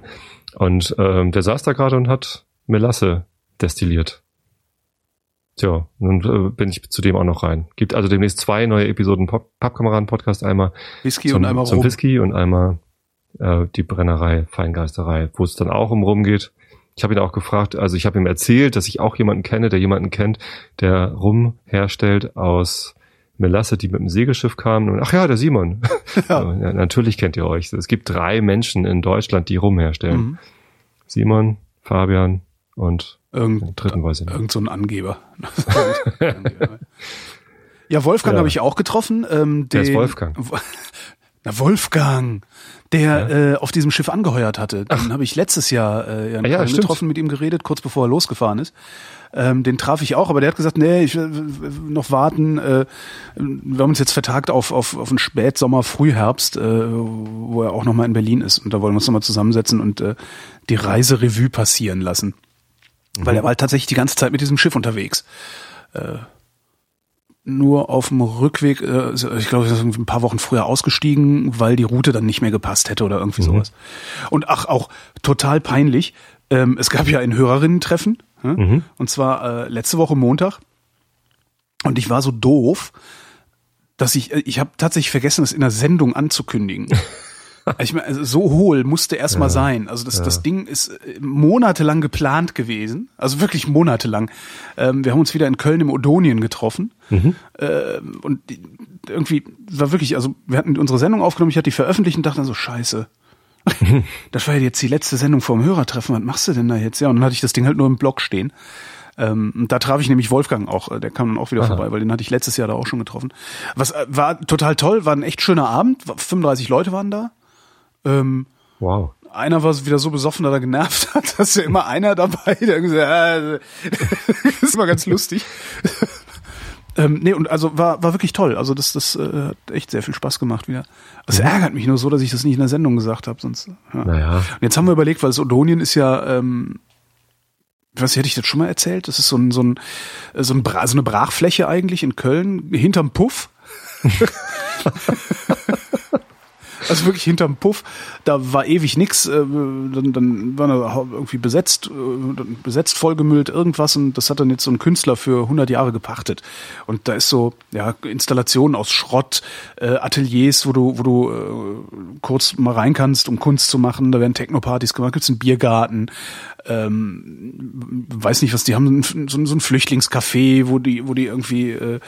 S2: Und ähm, der saß da gerade und hat Melasse destilliert. Tja, nun äh, bin ich zu dem auch noch rein. Gibt also demnächst zwei neue Episoden Pop Pappkameraden-Podcast, einmal
S1: Whisky
S2: zum,
S1: und einmal
S2: zum
S1: rum.
S2: Whisky und einmal äh, die Brennerei, Feingeisterei, wo es dann auch um rum geht. Ich habe ihn auch gefragt, also ich habe ihm erzählt, dass ich auch jemanden kenne, der jemanden kennt, der Rum herstellt aus Melasse, die mit dem Segelschiff kam. Und, ach ja, der Simon.
S1: Ja.
S2: ja, natürlich kennt ihr euch. Es gibt drei Menschen in Deutschland, die Rum herstellen.
S1: Mhm.
S2: Simon, Fabian und
S1: Irgend,
S2: dritten weiß ich nicht.
S1: irgend so ein Angeber. ja, Wolfgang
S2: Ja.
S1: habe ich auch getroffen. Ähm,
S2: Der ist Wolfgang.
S1: Na, Wolfgang, der äh, auf diesem Schiff angeheuert hatte. Den habe ich letztes Jahr äh, ja,
S2: Ah ja,
S1: getroffen, mit ihm geredet, kurz bevor er losgefahren ist. Ähm, den traf ich auch, aber der hat gesagt, nee, ich will noch warten. Äh, wir haben uns jetzt vertagt auf, auf, auf einen Spätsommer, Frühherbst, äh, wo er auch nochmal in Berlin ist. Und da wollen wir uns nochmal zusammensetzen und äh, die Reiserevue passieren lassen. Weil er war halt tatsächlich die ganze Zeit mit diesem Schiff unterwegs. Äh, nur auf dem Rückweg, äh, ich glaube, ein paar Wochen früher ausgestiegen, weil die Route dann nicht mehr gepasst hätte oder irgendwie sowas. Und ach, auch total peinlich. Ähm, es gab ja ein Hörerinnen-Treffen, hm? und zwar äh, letzte Woche Montag. Und ich war so doof, dass ich, äh, ich habe tatsächlich vergessen, das in der Sendung anzukündigen. Ich meine, also so hohl musste erst mal sein. Also das, das Ding ist äh, monatelang geplant gewesen. Also wirklich monatelang. Ähm, wir haben uns wieder in Köln im Odonien getroffen. Ähm, und irgendwie war wirklich, also wir hatten unsere Sendung aufgenommen, ich hatte die veröffentlicht und dachte dann so, scheiße. Das war ja jetzt die letzte Sendung vorm Hörertreffen. Was machst du denn da jetzt? Ja, und dann hatte ich das Ding halt nur im Blog stehen. Ähm, und da traf ich nämlich Wolfgang auch, äh, der kam dann auch wieder vorbei, weil den hatte ich letztes Jahr da auch schon getroffen. Was äh, war total toll, war ein echt schöner Abend. 35 Leute waren da. Ähm,
S2: Wow.
S1: einer war wieder so besoffen, dass er genervt hat, dass ja immer einer dabei, der irgendwie so, äh, das ist immer ganz lustig. ähm, nee, und also war, war wirklich toll. Also das, das äh, hat echt sehr viel Spaß gemacht wieder. Es ärgert mich nur so, dass ich das nicht in der Sendung gesagt habe, sonst. Ja.
S2: Naja.
S1: Und jetzt haben wir überlegt, weil das Odonien ist ja, ähm, was hätte ich das schon mal erzählt? Das ist so ein, so ein, so, ein Bra so eine Brachfläche eigentlich in Köln, hinterm Puff. Also wirklich hinterm Puff, da war ewig nix, äh, dann, dann war er irgendwie besetzt, äh, besetzt, vollgemüllt, irgendwas und das hat dann jetzt so ein Künstler für 100 Jahre gepachtet. Und da ist so, ja, Installationen aus Schrott, äh, Ateliers, wo du, wo du kurz mal rein kannst, um Kunst zu machen, da werden Techno-Partys gemacht, gibt's einen Biergarten, ähm, weiß nicht was, die haben so, so ein Flüchtlingscafé, wo die, wo die irgendwie äh,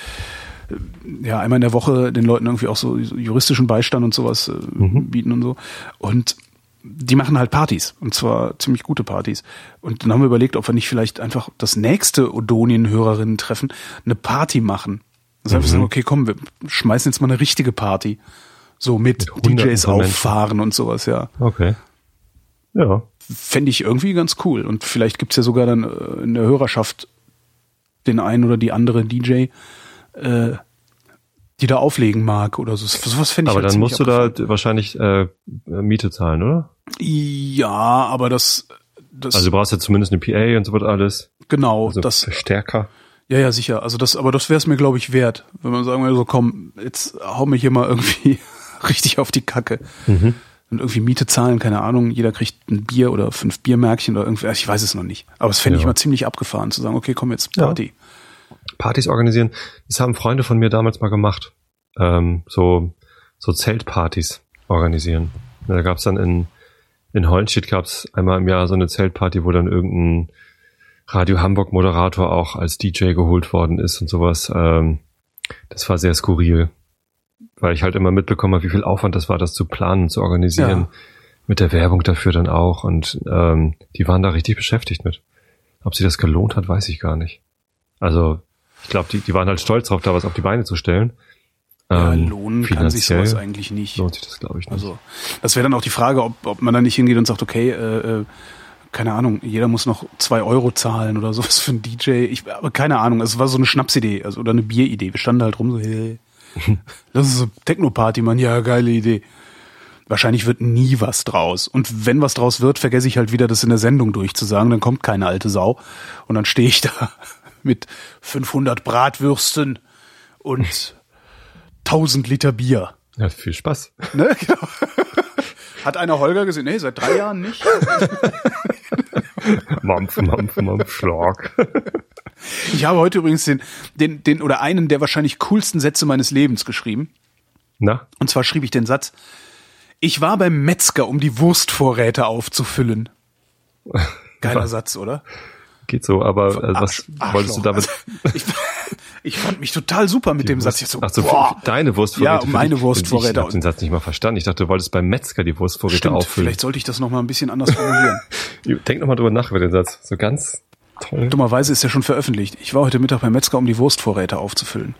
S1: ja einmal in der Woche den Leuten irgendwie auch so juristischen Beistand und sowas äh, bieten und so. Und die machen halt Partys und zwar ziemlich gute Partys. Und dann haben wir überlegt, ob wir nicht vielleicht einfach das nächste Odonien-Hörerinnen-Treffen eine Party machen. Das heißt, wir sagen, okay, komm, wir schmeißen jetzt mal eine richtige Party. So mit, DJs auffahren und sowas, ja.
S2: Okay. Ja.
S1: Fände ich irgendwie ganz cool. Und vielleicht gibt's ja sogar dann äh, in der Hörerschaft den einen oder die andere DJ, äh, die da auflegen mag oder so. Sowas fände ich
S2: Aber
S1: halt
S2: dann musst du da
S1: abgefahren.
S2: wahrscheinlich äh, Miete zahlen, oder?
S1: Ja, aber das, das
S2: Also du brauchst ja zumindest eine PA und so wird alles.
S1: genau,
S2: Also
S1: das,
S2: Verstärker.
S1: ja, ja, sicher. Also das, aber das wäre es mir, glaube ich, wert, wenn man sagen würde, so komm, jetzt hau mich hier mal irgendwie richtig auf die Kacke.
S2: Mhm.
S1: Und irgendwie Miete zahlen, keine Ahnung, jeder kriegt ein Bier oder fünf Biermärkchen oder irgendwie, ich weiß es noch nicht. Aber es fände ich
S2: Ja.
S1: mal ziemlich abgefahren, zu sagen, okay, komm jetzt
S2: Ja.
S1: Party.
S2: Partys organisieren. Das haben Freunde von mir damals mal gemacht. Ähm, so, so Zeltpartys organisieren. Da gab's dann in, in Hollenstedt gab's einmal im Jahr so eine Zeltparty, wo dann irgendein Radio Hamburg Moderator auch als DJ geholt worden ist und sowas. Ähm, das war sehr skurril. Weil ich halt immer mitbekommen habe, wie viel Aufwand das war, das zu planen, zu organisieren.
S1: Ja.
S2: mit der Werbung dafür dann auch und ähm, die waren da richtig beschäftigt mit. Ob sie das gelohnt hat, weiß ich gar nicht. Also ich glaube, die, die waren halt stolz darauf, da was auf die Beine zu stellen.
S1: Ja,
S2: Ähm,
S1: lohnen kann sich sowas eigentlich nicht.
S2: Lohnt sich das, glaube ich, nicht.
S1: Also, das wäre dann auch die Frage, ob, ob man da nicht hingeht und sagt, okay, äh, äh, keine Ahnung, jeder muss noch zwei Euro zahlen oder sowas für einen DJ. Ich, aber keine Ahnung, es war so eine Schnapsidee, also oder eine Bieridee. Wir standen halt rum so, hey, das ist so Techno-Party, Mann, ja, geile Idee. Wahrscheinlich wird nie was draus. Und wenn was draus wird, vergesse ich halt wieder, das in der Sendung durchzusagen. Dann kommt keine alte Sau. Und dann stehe ich da mit 500 Bratwürsten und 1000 Liter Bier.
S2: Ja, viel Spaß.
S1: Ne? Genau. Hat einer Holger gesehen? Nee, seit drei Jahren nicht.
S2: Mampf, Mampf, Mampf, Schlag.
S1: Ich habe heute übrigens den, den, den oder einen der wahrscheinlich coolsten Sätze meines Lebens geschrieben.
S2: Na,
S1: Und zwar schrieb ich den Satz, ich war beim Metzger, um die Wurstvorräte aufzufüllen. Geiler? Satz, oder?
S2: Geht so, aber äh, was
S1: Arsch-
S2: wolltest du damit?
S1: Also, ich, ich fand mich total super mit dem Satz. Ich so,
S2: Ach so,
S1: boah,
S2: deine Wurstvorräte.
S1: Ja, meine. Wurstvorräte.
S2: Ich habe den Satz nicht mal verstanden. Ich dachte, du wolltest beim Metzger die Wurstvorräte
S1: stimmt,
S2: auffüllen.
S1: vielleicht sollte ich das noch mal ein bisschen anders formulieren.
S2: Denk noch mal drüber nach über den Satz. So ganz toll.
S1: Dummerweise ist er schon veröffentlicht. Ich war heute Mittag beim Metzger, um die Wurstvorräte aufzufüllen.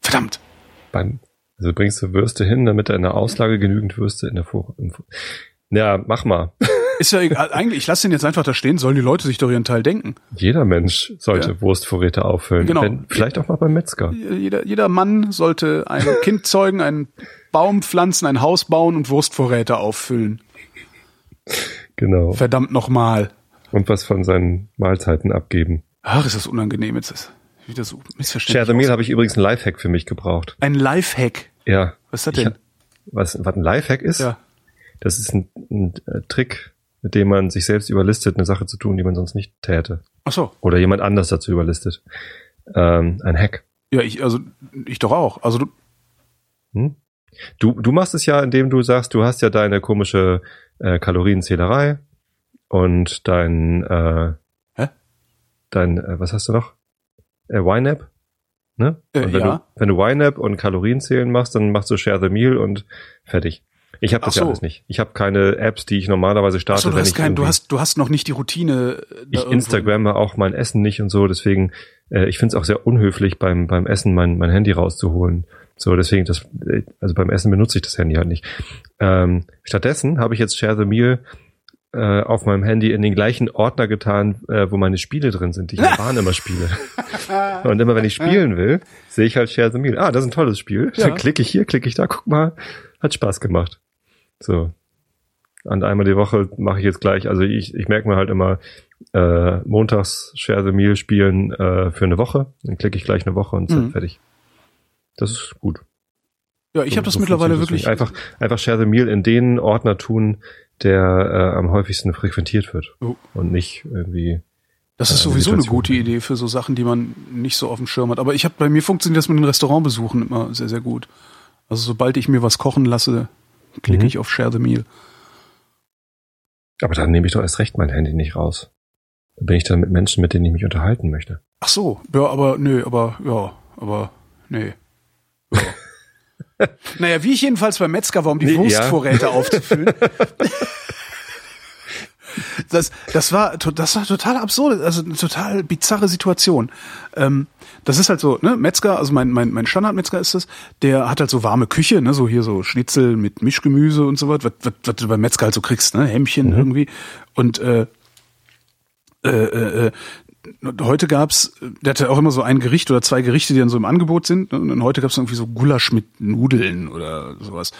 S1: Verdammt.
S2: Beim, also bringst du Würste hin, damit da in der Auslage genügend Würste in der Vor ja, mach mal.
S1: Ist ja egal. Eigentlich, ich lasse den jetzt einfach da stehen, sollen die Leute sich doch ihren Teil denken.
S2: Jeder Mensch sollte
S1: Ja.
S2: Wurstvorräte auffüllen.
S1: Genau.
S2: Wenn, vielleicht auch mal beim Metzger.
S1: Jeder, jeder Mann sollte ein Kind zeugen, einen Baum pflanzen, ein Haus bauen und Wurstvorräte auffüllen.
S2: Genau.
S1: Verdammt nochmal.
S2: Und was von seinen Mahlzeiten abgeben.
S1: Ach, ist das unangenehm jetzt. Ist wieder so
S2: Share
S1: missverständlich.
S2: the Meal habe ich übrigens einen Lifehack für mich gebraucht.
S1: Ein Lifehack.
S2: Ja.
S1: Was ist das denn?
S2: Was, was ein Lifehack ist?
S1: Ja.
S2: Das ist ein, ein äh, Trick, mit dem man sich selbst überlistet, eine Sache zu tun, die man sonst nicht täte.
S1: Ach so.
S2: Oder jemand anders dazu überlistet. Ähm, ein Hack.
S1: Ja, ich, also, ich doch auch. Also, du,
S2: Hm? Du, du machst es ja, indem du sagst, du hast ja deine komische äh, Kalorienzählerei und dein, äh,
S1: Hä?
S2: dein, äh, was hast du noch? Äh, YNAB? Ne?
S1: Äh,
S2: und wenn,
S1: ja.
S2: du, wenn du YNAB und Kalorienzählen machst, dann machst du Share the Meal und fertig. Ich habe das
S1: Ach so.
S2: ja alles nicht. Ich habe keine Apps, die ich normalerweise
S1: ach
S2: starte,
S1: so, du
S2: wenn
S1: hast
S2: ich
S1: kein, du hast, du hast noch nicht die Routine. äh,
S2: ich Instagramme auch mein Essen nicht und so, deswegen, äh, ich finde es auch sehr unhöflich, beim, beim Essen mein, mein Handy rauszuholen. So, deswegen, das, äh, also beim Essen benutze ich das Handy halt nicht. Ähm, stattdessen habe ich jetzt Share the Meal äh, auf meinem Handy in den gleichen Ordner getan, äh, wo meine Spiele drin sind, die ich in der Bahn immer spiele. und immer wenn ich spielen will, sehe ich halt Share the Meal. Ah, das ist ein tolles Spiel.
S1: Ja.
S2: Dann klicke ich hier, klicke ich da, guck mal, hat Spaß gemacht. So. Und einmal die Woche mache ich jetzt gleich, also ich, ich merke mir halt immer, äh, montags Share the Meal spielen äh, für eine Woche. Dann klicke ich gleich eine Woche und
S1: Mhm.
S2: fertig. Das ist gut.
S1: Ja, ich
S2: So-
S1: habe das
S2: so
S1: mittlerweile wirklich.
S2: das nicht. Einfach, einfach Share the Meal in den Ordner tun, der äh, am häufigsten frequentiert wird.
S1: Oh.
S2: Und nicht irgendwie.
S1: Das ist
S2: äh,
S1: sowieso eine
S2: Situation.
S1: gute Idee für so Sachen, die man nicht so auf dem Schirm hat. Aber ich habe bei mir funktioniert das mit den Restaurantbesuchen immer sehr, sehr gut. Also sobald ich mir was kochen lasse, klicke
S2: Mhm.
S1: ich auf Share the Meal.
S2: Aber dann nehme ich doch erst recht mein Handy nicht raus. Dann bin ich dann mit Menschen, mit denen ich mich unterhalten möchte.
S1: Ach so, ja, aber nö, aber ja, aber nee. Ja. naja, wie ich jedenfalls beim Metzger war, um die
S2: Nee, ja.
S1: Wurstvorräte aufzufüllen. Das, das war, das war total absurd, also eine total bizarre Situation. Ähm, das ist halt so, ne, Metzger, also mein, mein, mein Standardmetzger ist das, der hat halt so warme Küche, ne, so hier so Schnitzel mit Mischgemüse und so was, was, du beim Metzger halt so kriegst, ne, Hämmchen irgendwie. Und äh, äh, äh, äh, heute gab's, der hatte auch immer so ein Gericht oder zwei Gerichte, die dann so im Angebot sind. ne? Und heute gab's irgendwie so Gulasch mit Nudeln oder sowas.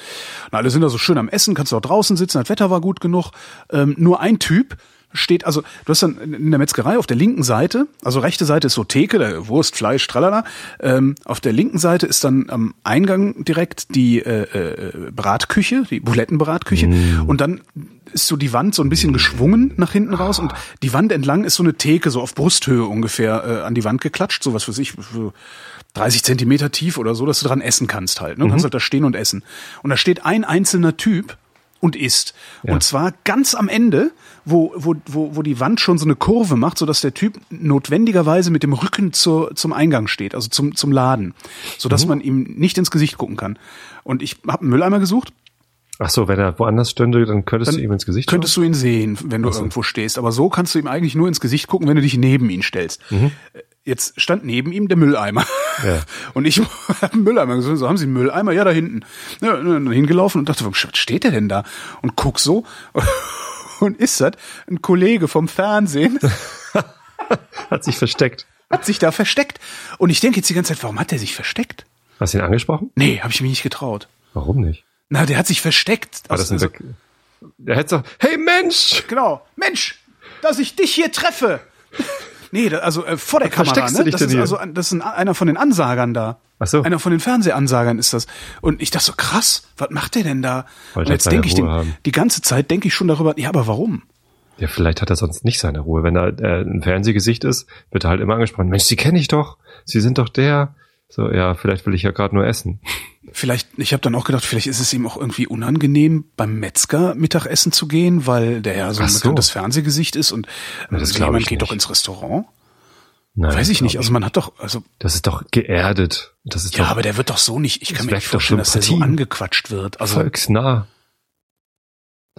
S1: Und alle sind da so schön am Essen, kannst du auch draußen sitzen, das Wetter war gut genug. Ähm, nur ein Typ steht, also du hast dann in der Metzgerei auf der linken Seite, also rechte Seite ist so Theke, der Wurst, Fleisch, tralala. Ähm, auf der linken Seite ist dann am Eingang direkt die äh, äh, Bratküche, die Bulettenbratküche. Und dann ist so die Wand so ein bisschen geschwungen nach hinten raus und die Wand entlang ist so eine Theke, so auf Brusthöhe ungefähr äh, an die Wand geklatscht, so was für sich, so 30 Zentimeter tief oder so, dass du dran essen kannst halt. Ne? Du kannst halt da stehen und essen. Und da steht ein einzelner Typ und isst.
S2: Ja.
S1: Und zwar ganz am Ende, wo, wo, wo, wo die Wand schon so eine Kurve macht, so dass der Typ notwendigerweise mit dem Rücken zur, zum Eingang steht, also zum, zum Laden, so dass man ihm nicht ins Gesicht gucken kann. Und ich habe einen Mülleimer gesucht
S2: Ach so, wenn er woanders stünde, dann könntest
S1: Dann
S2: du ihm ins Gesicht
S1: Könntest du ihn sehen, wenn du
S2: Ach so.
S1: irgendwo stehst. Aber so kannst du ihm eigentlich nur ins Gesicht gucken, wenn du dich neben ihn stellst.
S2: Mhm.
S1: Jetzt stand neben ihm der Mülleimer.
S2: Ja.
S1: Und ich habe einen Mülleimer gesehen. So, haben Sie einen Mülleimer? Ja, da hinten. Ja, dann hingelaufen und dachte, was steht der denn da? Und guck so. Und ist das ein Kollege vom Fernsehen?
S2: Hat sich versteckt.
S1: Hat sich da versteckt. Und ich denke jetzt die ganze Zeit, warum hat der sich versteckt?
S2: Hast du ihn angesprochen?
S1: Nee, habe ich mich nicht getraut.
S2: Warum nicht?
S1: Na, der hat sich versteckt.
S2: War das ein
S1: Also-
S2: Der hätte so, hey Mensch!
S1: Genau. Mensch, dass ich dich hier treffe. Nee, da, also äh, vor der Kamera,
S2: versteckst
S1: ne?
S2: du dich
S1: das
S2: denn
S1: ist
S2: hier?
S1: also ein- das ist ein, einer von den Ansagern da.
S2: Ach so.
S1: Einer von den Fernsehansagern ist das. Und ich dachte so krass, was macht der denn da?
S2: Wollte
S1: Und jetzt
S2: seine
S1: denke ich
S2: Ruhe
S1: den,
S2: haben.
S1: die ganze Zeit denke ich schon darüber, ja, aber warum?
S2: Ja, vielleicht hat er sonst nicht seine Ruhe. Wenn er äh, ein Fernsehgesicht ist, wird er halt immer angesprochen. Mensch, Sie kenne ich doch. Sie sind doch der. So, ja, vielleicht will ich ja gerade nur essen.
S1: Vielleicht, ich habe dann auch gedacht, vielleicht ist es ihm auch irgendwie unangenehm, beim Metzger Mittagessen zu gehen, weil der ja so ein
S2: so.
S1: bekanntes Fernsehgesicht ist und
S2: Ja, das glaub
S1: jemand geht doch ins Restaurant.
S2: Nein,
S1: Weiß ich nicht. Also man hat doch, also
S2: Das ist doch geerdet. Das ist
S1: ja,
S2: doch
S1: aber der wird doch so nicht. Ich kann mir nicht vorstellen, dass der so angequatscht wird. Also
S2: volksnah.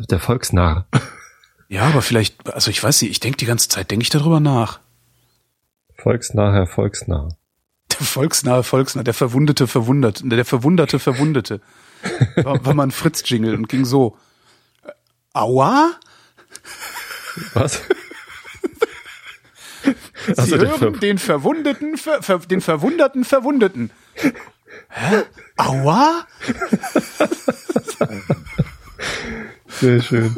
S2: Der Volksnarr.
S1: ja, aber vielleicht, also ich weiß nicht. Ich denke die ganze Zeit, denke ich darüber nach.
S2: Volksnah, Herr Volksnah.
S1: Volksnahe Volksnah, der verwundete Verwunderte, der verwunderte Verwundete. War, war mal ein Fritz-Jingle und ging so. Äh, Aua?
S2: Was?
S1: Sie
S2: Also
S1: hören
S2: Ver-
S1: den Verwundeten, ver, ver, den Verwunderten Verwundeten. Hä? Aua?
S2: Sehr schön.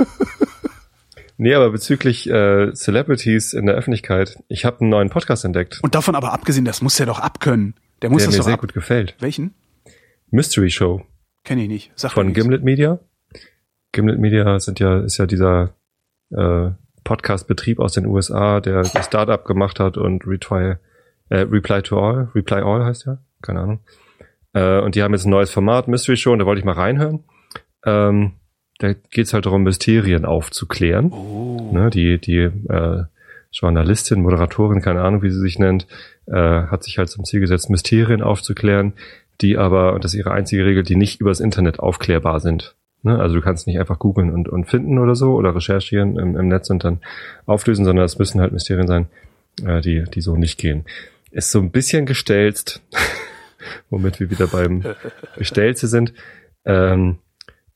S2: Nee, aber bezüglich äh, Celebrities in der Öffentlichkeit, ich habe einen neuen Podcast entdeckt,
S1: Und davon aber abgesehen, das muss der doch abkönnen. Der muss
S2: der
S1: das
S2: mir
S1: doch
S2: sehr
S1: ab.
S2: gut gefällt.
S1: Welchen?
S2: Mystery Show
S1: Kenne ich nicht. Sag
S2: von. Gimlet Media. Gimlet Media sind ja, ist ja dieser äh, Podcast-Betrieb aus den USA, der das Startup gemacht hat und Retry, äh, Reply to All, Reply All heißt ja, keine Ahnung. Äh, und die haben jetzt ein neues Format, Mystery Show, und da wollte ich mal reinhören. Ähm, da geht's halt darum, Mysterien aufzuklären.
S1: Oh.
S2: Ne, die die äh, Journalistin, Moderatorin, keine Ahnung, wie sie sich nennt, äh, hat sich halt zum Ziel gesetzt, Mysterien aufzuklären, die aber, und das ist ihre einzige Regel, die nicht übers Internet aufklärbar sind. Ne? Also du kannst nicht einfach googeln und, und finden oder so oder recherchieren im, im Netz und dann auflösen, sondern es müssen halt Mysterien sein, äh, die, die so nicht gehen. Ist so ein bisschen gestelzt, womit wir wieder beim Gestelze sind. Ähm,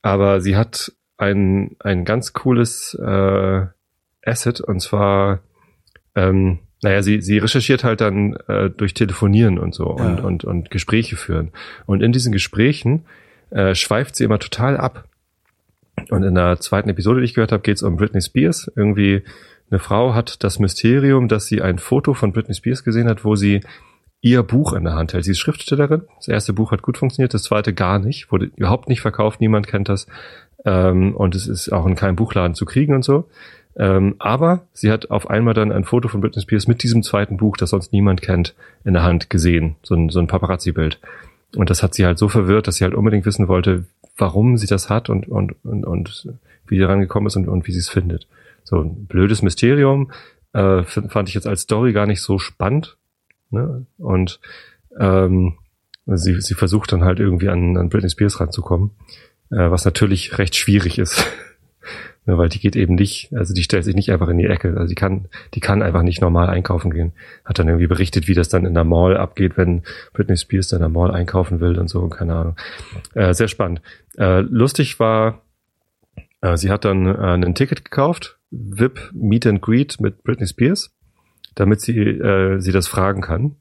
S2: aber sie hat ein, ein ganz cooles äh, Asset und zwar, ähm, naja, sie, sie recherchiert halt dann äh, durch Telefonieren und so und,
S1: Ja.
S2: und, und Gespräche führen. Und in diesen Gesprächen äh, schweift sie immer total ab. Und in der zweiten Episode, die ich gehört habe, geht es um Britney Spears. Irgendwie eine Frau hat das Mysterium, dass sie ein Foto von Britney Spears gesehen hat, wo sie ihr Buch in der Hand hält. Sie ist Schriftstellerin. Das erste Buch hat gut funktioniert, das zweite gar nicht. Wurde überhaupt nicht verkauft, niemand kennt das. Ähm, und es ist auch in keinem Buchladen zu kriegen und so. Ähm, aber sie hat auf einmal dann ein Foto von Britney Spears mit diesem zweiten Buch, das sonst niemand kennt, in der Hand gesehen. So ein, so ein Paparazzi-Bild. Und das hat sie halt so verwirrt, dass sie halt unbedingt wissen wollte, warum sie das hat und, und, und, und wie sie rangekommen ist und, und wie sie es findet. So ein blödes Mysterium äh, fand ich jetzt als Story gar nicht so spannend. Ne? Und ähm, sie, sie versucht dann halt irgendwie an, an Britney Spears ranzukommen, was natürlich recht schwierig ist. Ne, weil die geht eben nicht, also die stellt sich nicht einfach in die Ecke. Also die kann, die kann einfach nicht normal einkaufen gehen. Hat dann irgendwie berichtet, wie das dann in der Mall abgeht, wenn Britney Spears dann in der Mall einkaufen will und so, keine Ahnung. Äh, sehr spannend. Äh, lustig war, äh, sie hat dann äh, ein Ticket gekauft, VIP Meet and Greet mit Britney Spears, damit sie äh, sie das fragen kann.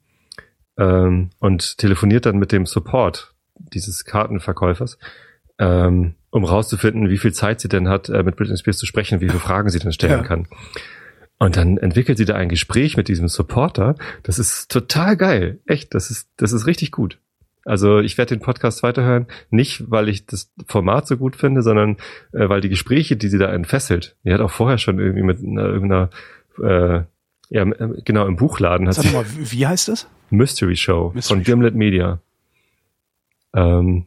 S2: Ähm, und telefoniert dann mit dem Support dieses Kartenverkäufers, ähm, um rauszufinden, wie viel Zeit sie denn hat, äh, mit Britney Spears zu sprechen, wie viele Fragen sie denn stellen
S1: Ja.
S2: kann. Und dann entwickelt sie da ein Gespräch mit diesem Supporter. Das ist total geil. Echt, das ist, das ist richtig gut. Also ich werde den Podcast weiterhören, nicht weil ich das Format so gut finde, sondern äh, weil die Gespräche, die sie da entfesselt, die hat auch vorher schon irgendwie mit einer, irgendeiner, äh, ja, äh, genau, im Buchladen hat
S1: Sag
S2: sie
S1: mal, wie wie heißt das?
S2: Mystery Show
S1: Mystery
S2: von
S1: Show.
S2: Gimlet Media. Ähm,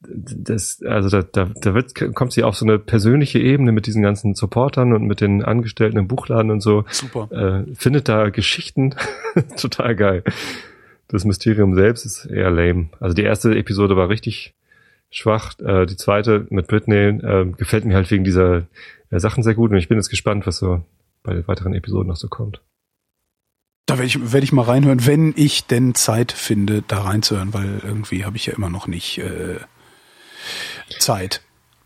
S2: das, also da, da, da wird, kommt sie auf so eine persönliche Ebene mit diesen ganzen Supportern und mit den Angestellten im Buchladen und so,
S1: Super.
S2: äh, findet da Geschichten total geil. Das Mysterium selbst ist eher lame. Also die erste Episode war richtig, schwach. Äh, die zweite mit Britney äh, gefällt mir halt wegen dieser äh, Sachen sehr gut und ich bin jetzt gespannt, was so bei den weiteren Episoden noch so kommt.
S1: Da werde ich, werd ich mal reinhören, wenn ich denn Zeit finde, da reinzuhören, weil irgendwie habe ich ja immer noch nicht äh, Zeit.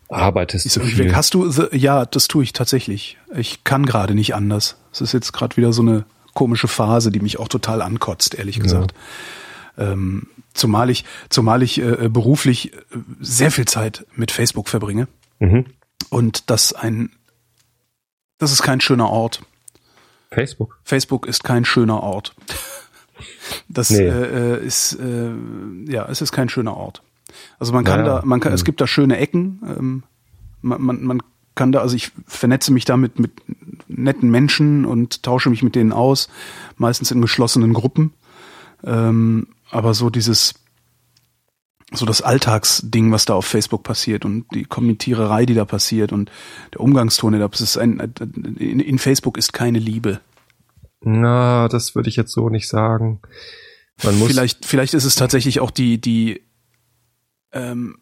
S2: Arbeitest du
S1: irgendwie weg.
S2: viel?
S1: Hast du, ja, das tue ich tatsächlich. Ich kann gerade nicht anders. Es ist jetzt gerade wieder so eine komische Phase, die mich auch total ankotzt, ehrlich gesagt. Ähm, zumal ich, zumal ich äh, beruflich äh, sehr viel Zeit mit Facebook verbringe
S2: Mhm.
S1: und das ein, das ist kein schöner Ort.
S2: Facebook.
S1: Facebook ist kein schöner Ort. Das
S2: Nee.
S1: äh, äh, ist äh, ja, es ist kein schöner Ort. Also man kann
S2: Naja,
S1: da, man kann, es gibt da schöne Ecken. Ähm, man, man, man kann da, also ich vernetze mich damit mit netten Menschen und tausche mich mit denen aus, meistens in geschlossenen Gruppen. Ähm, aber so dieses, so das Alltagsding, was da auf Facebook passiert und die Kommentiererei, die da passiert und der Umgangston, der da ist ein, in, in Facebook ist keine Liebe.
S2: Na, das würde ich jetzt so nicht sagen. Man muss
S1: vielleicht, vielleicht ist es tatsächlich auch die, die, ähm,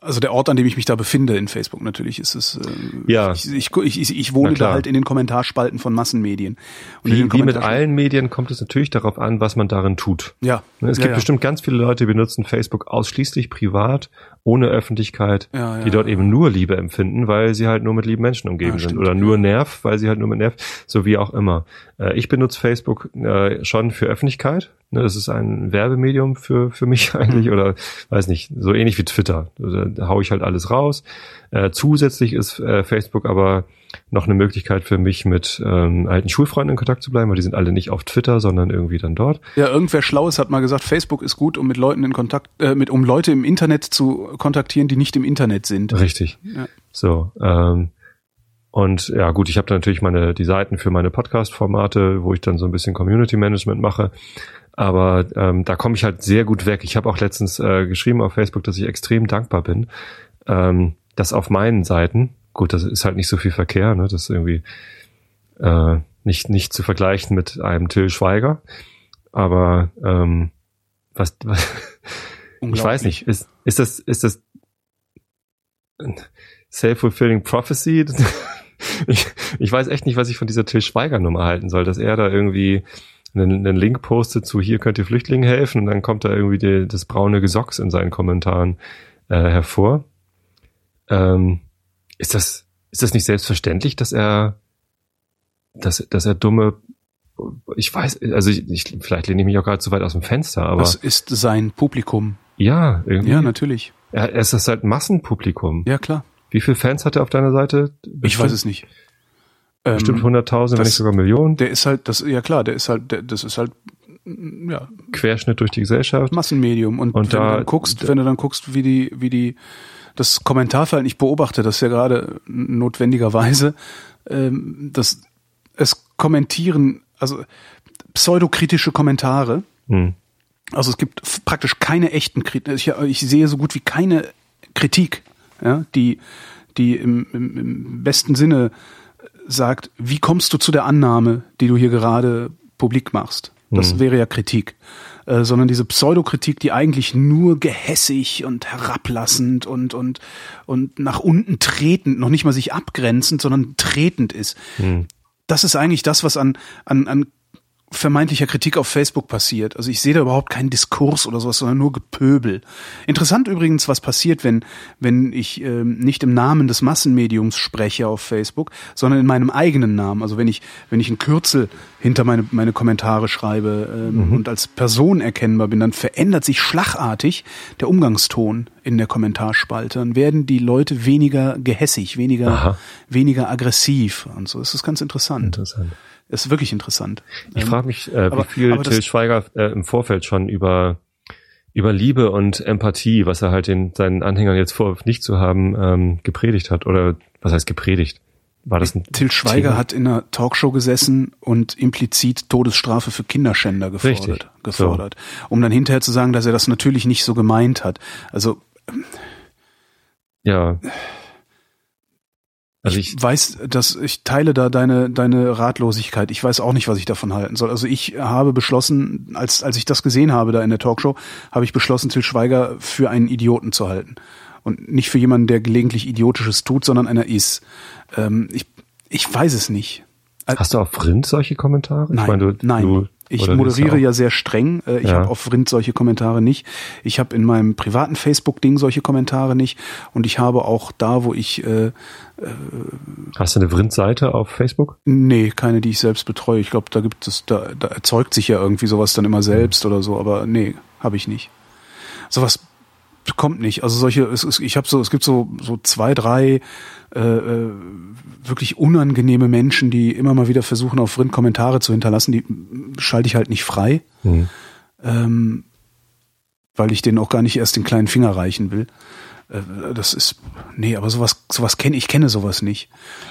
S1: also der Ort, an dem ich mich da befinde in Facebook natürlich ist es. Ähm,
S2: Ja.
S1: Ich, ich, ich, ich wohne da halt in den Kommentarspalten von Massenmedien. Und
S2: wie, wie mit allen Medien kommt es natürlich darauf an, was man darin tut.
S1: Ja.
S2: Ne, Es
S1: ja,
S2: gibt
S1: ja.
S2: bestimmt ganz viele Leute, die benutzen Facebook ausschließlich privat, ohne Öffentlichkeit,
S1: Ja, ja,
S2: die dort
S1: ja.
S2: eben nur Liebe empfinden, weil sie halt nur mit lieben Menschen umgeben
S1: Ja,
S2: sind. Oder nur Nerv, weil sie halt nur mit Nerv, so wie auch immer. Äh, Ich benutze Facebook äh, schon für Öffentlichkeit. Ne, Das ist ein Werbemedium für, für mich eigentlich
S1: Mhm.
S2: oder weiß nicht, so ähnlich wie Twitter. Da, da hau ich halt alles raus. Äh, zusätzlich ist Facebook aber noch eine Möglichkeit für mich, mit ähm, alten Schulfreunden in Kontakt zu bleiben, weil die sind alle nicht auf Twitter, sondern irgendwie dann dort.
S1: Ja, irgendwer Schlaues hat mal gesagt, Facebook ist gut, um mit Leuten in Kontakt, äh, mit, um Leute im Internet zu kontaktieren, die nicht im Internet sind.
S2: Richtig.
S1: Ja.
S2: So. Ähm, und ja, gut, ich habe da natürlich meine die Seiten für meine Podcast-Formate, wo ich dann so ein bisschen Community-Management mache. Aber ähm, da komme ich halt sehr gut weg. Ich habe auch letztens äh, geschrieben auf Facebook, dass ich extrem dankbar bin, ähm, dass auf meinen Seiten, gut, das ist halt nicht so viel Verkehr, ne? Das ist irgendwie äh, nicht, nicht zu vergleichen mit einem Till Schweiger. Aber ähm, was, was ich weiß nicht, ist, ist das, ist das self-fulfilling prophecy? ich, ich weiß echt nicht, was ich von dieser Till Schweiger Nummer halten soll, dass er da irgendwie einen, einen Link postet zu hier könnt ihr Flüchtlingen helfen und dann kommt da irgendwie die, das braune Gesocks in seinen Kommentaren äh, hervor. Ähm, ist das, ist das nicht selbstverständlich, dass er, dass, dass er dumme, ich weiß, also ich, ich vielleicht lehne ich mich auch gerade zu weit aus dem Fenster, aber
S1: Das ist sein Publikum.
S2: ja, irgendwie.
S1: Ja, natürlich.
S2: Er, er ist das halt Massenpublikum.
S1: Ja, klar.
S2: Wie viele Fans hat er auf deiner Seite?
S1: Ich weiß es nicht.
S2: Bestimmt
S1: Ähm,
S2: 100.000, wenn nicht sogar Millionen.
S1: Der ist halt, das, ja klar, der ist halt, der, das ist halt, ja,
S2: Querschnitt durch die Gesellschaft.
S1: Massenmedium. Und,
S2: Und
S1: wenn
S2: da-
S1: du dann guckst, wenn du dann guckst, wie die, wie die, das Kommentarverhalten, ich beobachte das ja gerade notwendigerweise, ähm, dass es kommentieren, also pseudokritische Kommentare,
S2: Hm.
S1: also es gibt praktisch keine echten Kritik. Ich, ich sehe so gut wie keine Kritik, ja, die, die im, im, im besten Sinne sagt, wie kommst du zu der Annahme, die du hier gerade publik machst? Das
S2: Mhm.
S1: wäre ja Kritik. Äh, sondern diese Pseudokritik, die eigentlich nur gehässig und herablassend und, und, und nach unten tretend, noch nicht mal sich abgrenzend, sondern tretend ist
S2: Hm.
S1: das ist eigentlich das, was an, an, an vermeintlicher Kritik auf Facebook passiert. Also ich sehe da überhaupt keinen Diskurs oder sowas, sondern nur Gepöbel. Interessant übrigens, was passiert, wenn, wenn ich ähm, nicht im Namen des Massenmediums spreche auf Facebook, sondern in meinem eigenen Namen. Also wenn ich, wenn ich ein Kürzel hinter meine, meine Kommentare schreibe ähm, und als Person erkennbar bin, dann verändert sich schlagartig der Umgangston in der Kommentarspalte. Dann werden die Leute weniger gehässig, weniger,
S2: Aha.
S1: weniger aggressiv und so. Es ist ganz interessant.
S2: Interessant.
S1: Ist wirklich interessant.
S2: Ich
S1: Ähm,
S2: frage mich, äh,
S1: aber-
S2: wie viel Till Schweiger äh, im Vorfeld schon über über Liebe und Empathie, was er halt den seinen Anhängern jetzt vorwirft, nicht zu haben, ähm, gepredigt hat. Oder was heißt gepredigt? War das ein
S1: Till Schweiger
S2: Thema?
S1: hat in einer Talkshow gesessen und implizit Todesstrafe für Kinderschänder gefordert,
S2: Richtig.
S1: gefordert um dann hinterher zu sagen, dass er das natürlich nicht so gemeint hat. Also
S2: Ja. Also
S1: ich,
S2: ich,
S1: weiß, dass ich teile da deine deine Ratlosigkeit. Ich weiß auch nicht, was ich davon halten soll. Also ich habe beschlossen, als als ich das gesehen habe da in der Talkshow, habe ich beschlossen, Til Schweiger für einen Idioten zu halten und nicht für jemanden, der gelegentlich idiotisches tut, sondern einer ist. Ähm, ich ich weiß es nicht.
S2: hast du auf Rind solche Kommentare?
S1: Nein,
S2: ich meine, du,
S1: nein.
S2: Du,
S1: ich
S2: oder
S1: moderiere ja sehr streng. Äh, Ich
S2: Ja.
S1: habe auf Rind solche Kommentare nicht. Ich habe in meinem privaten Facebook-Ding solche Kommentare nicht. Und ich habe auch da, wo ich äh,
S2: Hast du eine Vrind-Seite auf Facebook?
S1: Nee, keine, die ich selbst betreue. Ich glaube, da gibt es, da, da erzeugt sich ja irgendwie sowas dann immer selbst oder so, aber nee, habe ich nicht. Sowas kommt nicht. Also solche, es, es, ich habe so, es gibt so so zwei, drei äh, äh, wirklich unangenehme Menschen, die immer mal wieder versuchen, auf Rind Kommentare zu hinterlassen. Die schalte ich halt nicht frei,
S2: Hm.
S1: ähm, weil ich denen auch gar nicht erst den kleinen Finger reichen will. Äh, Das ist, nee, aber sowas, sowas kenne ich kenne sowas nicht.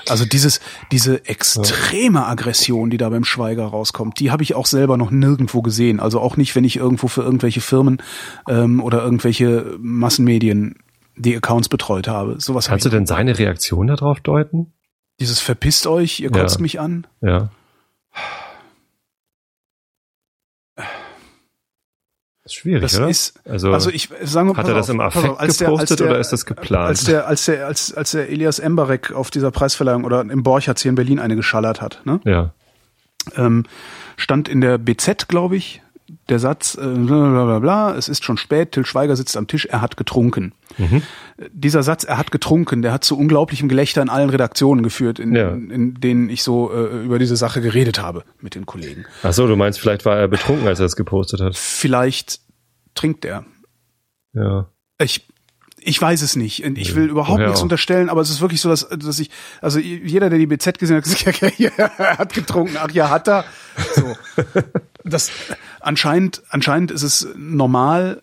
S1: Also dieses, diese extreme Aggression, die da beim Schweiger rauskommt, die habe ich auch selber noch nirgendwo gesehen. Also auch nicht, wenn ich irgendwo für irgendwelche Firmen ähm, oder irgendwelche Massenmedien die Accounts betreut habe. Sowas
S2: Kannst du
S1: ich.
S2: denn seine Reaktion darauf deuten?
S1: Dieses verpisst euch, ihr
S2: Ja.
S1: kotzt mich an.
S2: Ja. Das ist schwierig,
S1: Das
S2: oder?
S1: ist,
S2: also,
S1: also ich sagen wir
S2: hat er das
S1: auf,
S2: im Affekt
S1: auf, als der- als
S2: gepostet
S1: der-
S2: oder ist das geplant?
S1: Als der, als der, als, als der Elias Embarek auf dieser Preisverleihung oder im Borchardt hier in Berlin eine geschallert hat, ne?
S2: ja.
S1: ähm, stand in der BZ, glaube ich, der Satz, äh, bla bla bla es ist schon spät, Till Schweiger sitzt am Tisch, er hat getrunken.
S2: Mhm.
S1: Äh, Dieser Satz, er hat getrunken, der hat zu unglaublichem Gelächter in allen Redaktionen geführt, in,
S2: Ja.
S1: in, in denen ich so äh, über diese Sache geredet habe mit den Kollegen.
S2: Ach so, du meinst, vielleicht war er betrunken, als er das gepostet hat.
S1: Vielleicht trinkt er.
S2: Ja.
S1: Ich, ich weiß es nicht. Und ich will überhaupt
S2: Woher
S1: nichts
S2: auch?
S1: unterstellen, aber es ist wirklich so, dass, dass ich, also jeder, der die BZ gesehen hat, gesagt, ja, ja, er hat getrunken. Ach ja, hat er. So. Das, anscheinend, anscheinend ist es normal,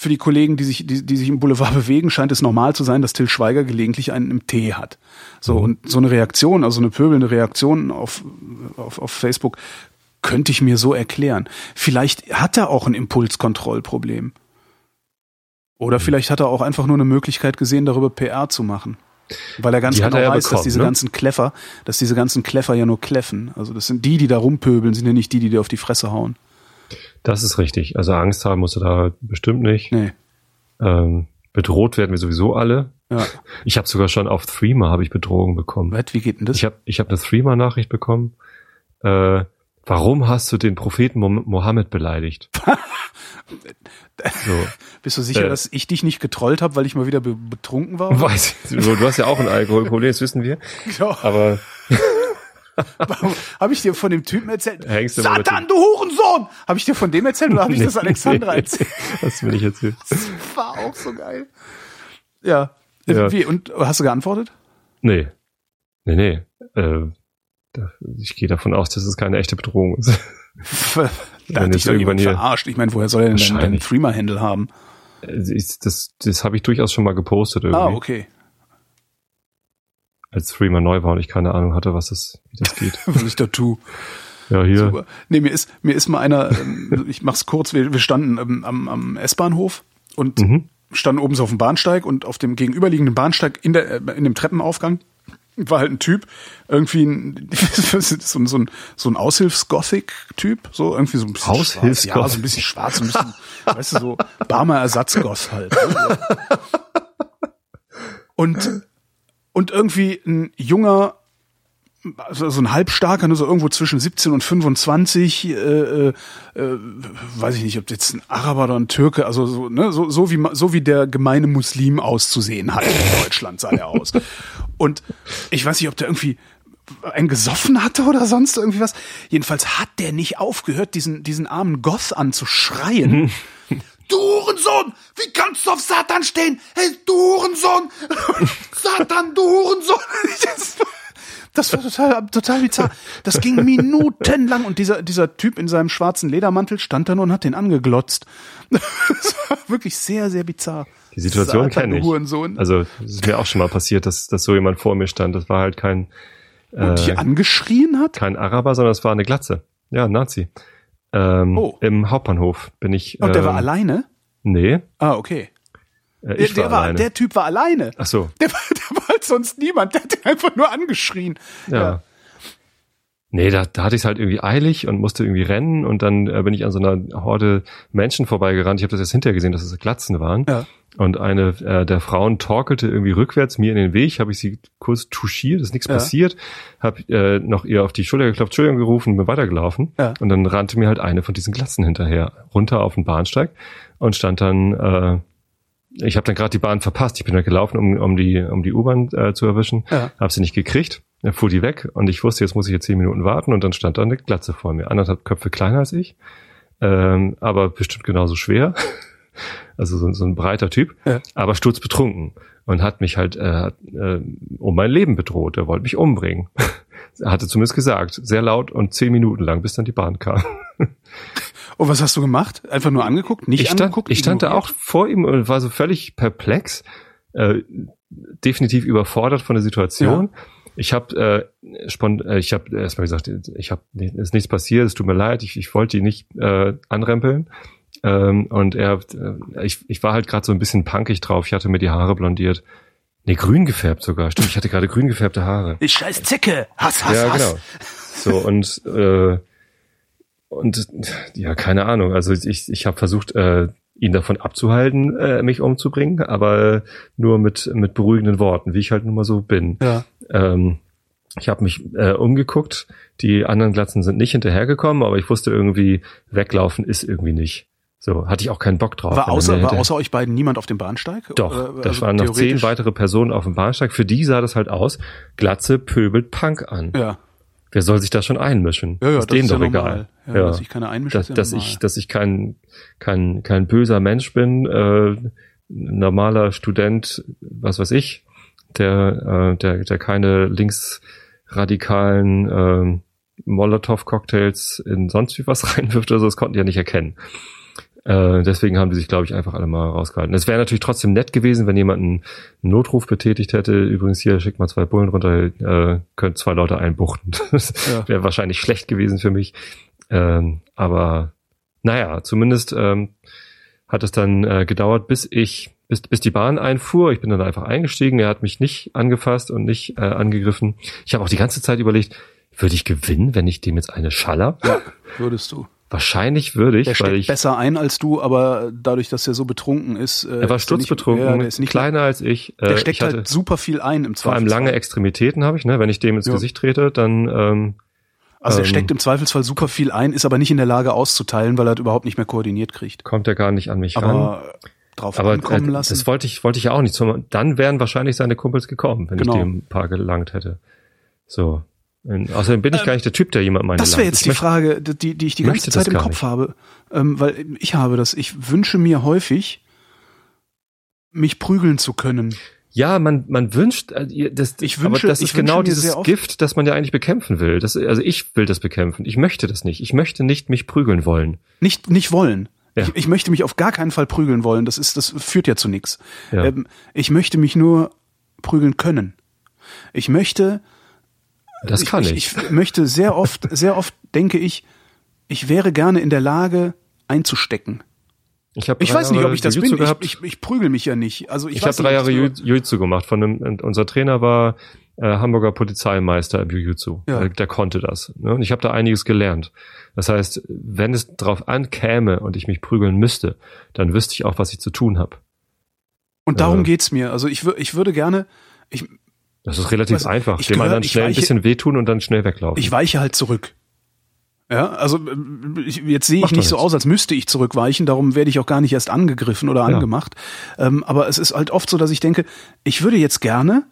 S1: für die Kollegen, die sich, die, die sich im Boulevard bewegen, scheint es normal zu sein, dass Till Schweiger gelegentlich einen im Tee hat. So, und so eine Reaktion, also eine pöbelnde Reaktion auf, auf, auf Facebook, könnte ich mir so erklären. Vielleicht hat er auch ein Impulskontrollproblem. Oder vielleicht hat er auch einfach nur eine Möglichkeit gesehen, darüber PR zu machen. Weil er ganz
S2: Die
S1: genau
S2: er ja
S1: weiß, dass
S2: bekommen,
S1: diese
S2: ne?
S1: ganzen Kleffer, dass diese ganzen Kleffer ja nur kläffen. Also das sind die, die da rumpöbeln, sind ja nicht die, die dir auf die Fresse hauen.
S2: Das ist richtig. Also Angst haben musst du da bestimmt nicht.
S1: Nee.
S2: Ähm, bedroht werden wir sowieso alle.
S1: Ja.
S2: Ich habe sogar schon auf Threema habe ich Bedrohung bekommen.
S1: Was, wie geht denn das?
S2: Ich habe ich hab eine Threema-Nachricht bekommen. Äh, warum hast du den Propheten Mo Mohammed beleidigt? so,
S1: Bist du sicher,
S2: äh,
S1: dass ich dich nicht getrollt habe, weil ich mal wieder be betrunken war? oder?
S2: weiß ich, du, hast ja auch ein Alkoholproblem, das wissen wir.
S1: Ja.
S2: Aber
S1: Habe ich dir von dem Typen erzählt?
S2: Hängst du
S1: Satan, du Hurensohn! Habe ich dir von dem erzählt oder habe ich das Alexandra erzählt?
S2: Hast du mir nicht erzählt.
S1: War auch so geil. Ja.
S2: Ja.
S1: Wie, und hast du geantwortet?
S2: Nee. Nee, nee. Äh, ich gehe davon aus, dass es keine echte Bedrohung ist.
S1: Da hat dich doch
S2: irgendwann
S1: jemand
S2: hier-
S1: verarscht. Ich meine, woher soll er denn deinen. Threema-Handle haben?
S2: Ich, das das habe ich durchaus schon mal gepostet irgendwie,
S1: Ah, okay.
S2: als Threema neu war und ich keine Ahnung hatte, was das, wie das geht.
S1: Was ich da tue.
S2: Ja, hier.
S1: Super. Nee, mir ist, mir ist mal einer, ähm, ich mach's kurz, wir, wir standen ähm, am, am S-Bahnhof und
S2: Mhm.
S1: standen oben so auf dem Bahnsteig und auf dem gegenüberliegenden Bahnsteig in, der, äh, in dem Treppenaufgang war halt ein Typ, irgendwie ein, so, ein- so ein, so ein Aushilfs-Gothic-Typ, so irgendwie so ein bisschen
S2: Aushilfs-Goth.
S1: schwarz, ja, so ein bisschen schwarz, ein bisschen, weißt du, so Barmer Ersatzgoth halt. ne? Und, und irgendwie ein junger, also so ein halbstarker, nur so irgendwo zwischen 17 und 25, äh, äh, weiß ich nicht, ob jetzt ein Araber oder ein Türke, also so, ne, so, so wie so wie der gemeine Muslim auszusehen hat in Deutschland sah er aus. Und ich weiß nicht, ob der irgendwie einen gesoffen hatte oder sonst irgendwie was. Jedenfalls hat der nicht aufgehört, diesen diesen armen Goth anzuschreien. Du Hurensohn! Wie kannst du auf Satan stehen? Hey, du Hurensohn! Satan, du Hurensohn! Das war total, total bizarr. Das ging minutenlang und dieser, dieser Typ in seinem schwarzen Ledermantel stand da nur und hat den angeglotzt. Das war wirklich sehr, sehr bizarr.
S2: Die Situation kenne ich.
S1: Hurensohn.
S2: Also es ist mir auch schon mal passiert, dass, dass so jemand vor mir stand. Das war halt kein,
S1: und dich
S2: äh,
S1: angeschrien hat?
S2: kein Araber, sondern es war eine Glatze. Ja, ein Nazi. Ähm,
S1: Oh.
S2: Im Hauptbahnhof bin ich.
S1: Und der war
S2: ähm,
S1: alleine?
S2: Nee,
S1: Ah, okay.
S2: äh,
S1: Der,
S2: war
S1: der, war,
S2: alleine.
S1: der Typ war alleine.
S2: Ach so.
S1: Der war, der war halt sonst niemand. Der hat ihn einfach nur angeschrien.
S2: Ja. Nee, da, da hatte ich es halt irgendwie eilig und musste irgendwie rennen und dann äh, bin ich an so einer Horde Menschen vorbeigerannt. Ich habe das jetzt hinterher gesehen, dass es Glatzen waren.
S1: Ja.
S2: Und eine äh, der Frauen torkelte irgendwie rückwärts mir in den Weg. Habe ich sie kurz touchiert, ist nichts
S1: Ja.
S2: passiert. Habe äh, noch ihr auf die Schulter geklopft, Entschuldigung gerufen, bin weitergelaufen.
S1: Ja.
S2: Und dann rannte mir halt eine von diesen Glatzen hinterher, runter auf den Bahnsteig und stand dann äh, ich habe dann gerade die Bahn verpasst. Ich bin dann gelaufen, um, um die, um die U-Bahn äh, zu erwischen.
S1: Ja.
S2: Habe sie nicht gekriegt. Dann fuhr die weg und ich wusste, jetzt muss ich jetzt zehn Minuten warten und dann stand da eine Glatze vor mir. Anderthalb Köpfe kleiner als ich, ähm, aber bestimmt genauso schwer. Also so, so ein breiter Typ,
S1: Ja.
S2: aber sturzbetrunken und hat mich halt äh, äh, um mein Leben bedroht. Er wollte mich umbringen. er hatte zumindest gesagt, sehr laut und zehn Minuten lang, bis dann die Bahn kam.
S1: Und was hast du gemacht? Einfach nur angeguckt? Nicht
S2: ich stand,
S1: angeguckt?
S2: ich stand da auch vor ihm und war so völlig perplex, äh, definitiv überfordert von der Situation. Ich habe äh, spont- äh, ich habe erstmal gesagt, ich habe ist nichts passiert, es tut mir leid, ich, ich wollte ihn nicht äh, anrempeln. Ähm, und er, äh, ich, ich war halt gerade so ein bisschen punkig drauf. Ich hatte mir die Haare blondiert. Nee, grün gefärbt sogar. Stimmt, ich hatte gerade grün gefärbte Haare.
S1: Ich scheiß Zecke! Hass, Hass,
S2: Ja,
S1: Hass!
S2: genau. So und äh, und ja, keine Ahnung. Also ich ich habe versucht, äh, ihn davon abzuhalten, äh, mich umzubringen, aber nur mit mit beruhigenden Worten, wie ich halt nun mal so bin.
S1: Ja.
S2: Ähm, ich habe mich äh, umgeguckt. Die anderen Glatzen sind nicht hinterhergekommen, aber ich wusste irgendwie, weglaufen ist irgendwie nicht. So hatte ich auch keinen Bock drauf.
S1: War
S2: er
S1: außer, war außer euch beiden niemand auf dem Bahnsteig?
S2: doch,
S1: Oder,
S2: das
S1: also
S2: waren noch zehn weitere Personen auf dem Bahnsteig. Für die sah das halt aus. Glatze pöbelt Punk an.
S1: Ja.
S2: Wer soll sich da schon einmischen?
S1: Ja, ja,
S2: ist
S1: das
S2: denen
S1: ist ja
S2: doch
S1: normal.
S2: egal.
S1: Ja, dass sich keiner einmischt,
S2: dass,
S1: ja
S2: dass ich, dass ich kein, kein, kein böser Mensch bin, äh, normaler Student, was weiß ich, der, äh, der, der keine linksradikalen ähm, Molotow-Cocktails in sonst wie was reinwirft oder so, das konnten die ja nicht erkennen. Äh, deswegen haben die sich, glaube ich, einfach alle mal rausgehalten. Es wäre natürlich trotzdem nett gewesen, wenn jemand einen Notruf betätigt hätte. Übrigens hier, schickt mal zwei Bullen runter, äh, könnt zwei Leute einbuchten. Das
S1: Ja.
S2: wäre wahrscheinlich schlecht gewesen für mich. Ähm, aber naja, zumindest ähm, hat es dann äh, gedauert, bis ich, bis, bis die Bahn einfuhr. Ich bin dann einfach eingestiegen. Er hat mich nicht angefasst und nicht äh, angegriffen. Ich habe auch die ganze Zeit überlegt, würde ich gewinnen, wenn ich dem jetzt eine schaller?
S1: Ja, würdest du.
S2: Wahrscheinlich würde ich,
S1: Der steckt
S2: ich
S1: besser ein als du, aber dadurch, dass er so betrunken ist. Äh,
S2: er war
S1: der
S2: sturzbetrunken,
S1: Ja, der ist nicht
S2: kleiner als ich.
S1: Der
S2: Äh,
S1: steckt
S2: ich hatte
S1: halt super viel ein im
S2: vor allem
S1: Zweifelsfall.
S2: lange Extremitäten habe ich, ne? Wenn ich dem ins
S1: Ja.
S2: Gesicht trete, dann ähm,
S1: Also er
S2: ähm,
S1: steckt im Zweifelsfall super viel ein, ist aber nicht in der Lage auszuteilen, weil er das überhaupt nicht mehr koordiniert kriegt.
S2: kommt er gar nicht an mich ran.
S1: Aber drauf
S2: Aber
S1: ankommen
S2: äh,
S1: lassen.
S2: das wollte ich, wollte ich ja auch nicht. Dann wären wahrscheinlich seine Kumpels gekommen, wenn
S1: Genau.
S2: ich dem ein paar gelangt hätte. So. Und außerdem bin ich gar nicht der Typ, der jemand meine
S1: Ähm, das wäre jetzt die Frage, die, die ich die ganze Zeit
S2: das
S1: im Kopf
S2: nicht.
S1: habe. Ähm, weil ich habe das. Ich wünsche mir häufig, mich prügeln zu können.
S2: Ja, man, man wünscht, äh, das,
S1: Ich
S2: aber
S1: wünsche-
S2: das
S1: ich
S2: ist genau dieses Gift, das man ja eigentlich bekämpfen will. Das, also ich will das bekämpfen. Ich möchte das nicht. Ich möchte nicht mich prügeln wollen.
S1: Nicht, nicht wollen.
S2: Ja.
S1: Ich, ich möchte mich auf gar keinen Fall prügeln wollen. Das ist, das führt ja zu nichts.
S2: Ja.
S1: Ähm, ich möchte mich nur prügeln können. Ich möchte,
S2: Das kann ich.
S1: ich. Ich möchte sehr oft, sehr oft denke ich, ich wäre gerne in der Lage einzustecken.
S2: Ich, habe
S1: Ich weiß nicht, ob ich das bin.
S2: Jiu-Jitsu
S1: Ich,
S2: Gehabt.
S1: ich, ich prügel mich ja nicht. Also ich,
S2: Ich, habe drei Jahre Jiu-Jitsu gemacht. Von einem, unser Trainer war äh, Hamburger Polizeimeister im Jiu-Jitsu.
S1: Ja.
S2: Äh, Der konnte das. Ne? Und ich habe da einiges gelernt. Das heißt, wenn es drauf ankäme und ich mich prügeln müsste, dann wüsste ich auch, was ich zu tun habe.
S1: Und darum
S2: Äh.
S1: geht's mir. Also ich, ich würde gerne, ich,
S2: Das ist relativ
S1: Was-
S2: einfach.
S1: ich
S2: Dem
S1: gehör-
S2: anderen
S1: ich
S2: schnell ein
S1: weiche-
S2: bisschen wehtun und dann schnell weglaufen.
S1: ich weiche halt zurück. Ja, also ich, jetzt sehe ich
S2: Macht doch
S1: nicht so aus, als müsste ich zurückweichen, darum werde ich auch gar nicht erst angegriffen oder
S2: Ja.
S1: angemacht. Ähm, aber es ist halt oft so, dass ich denke, ich würde jetzt gerne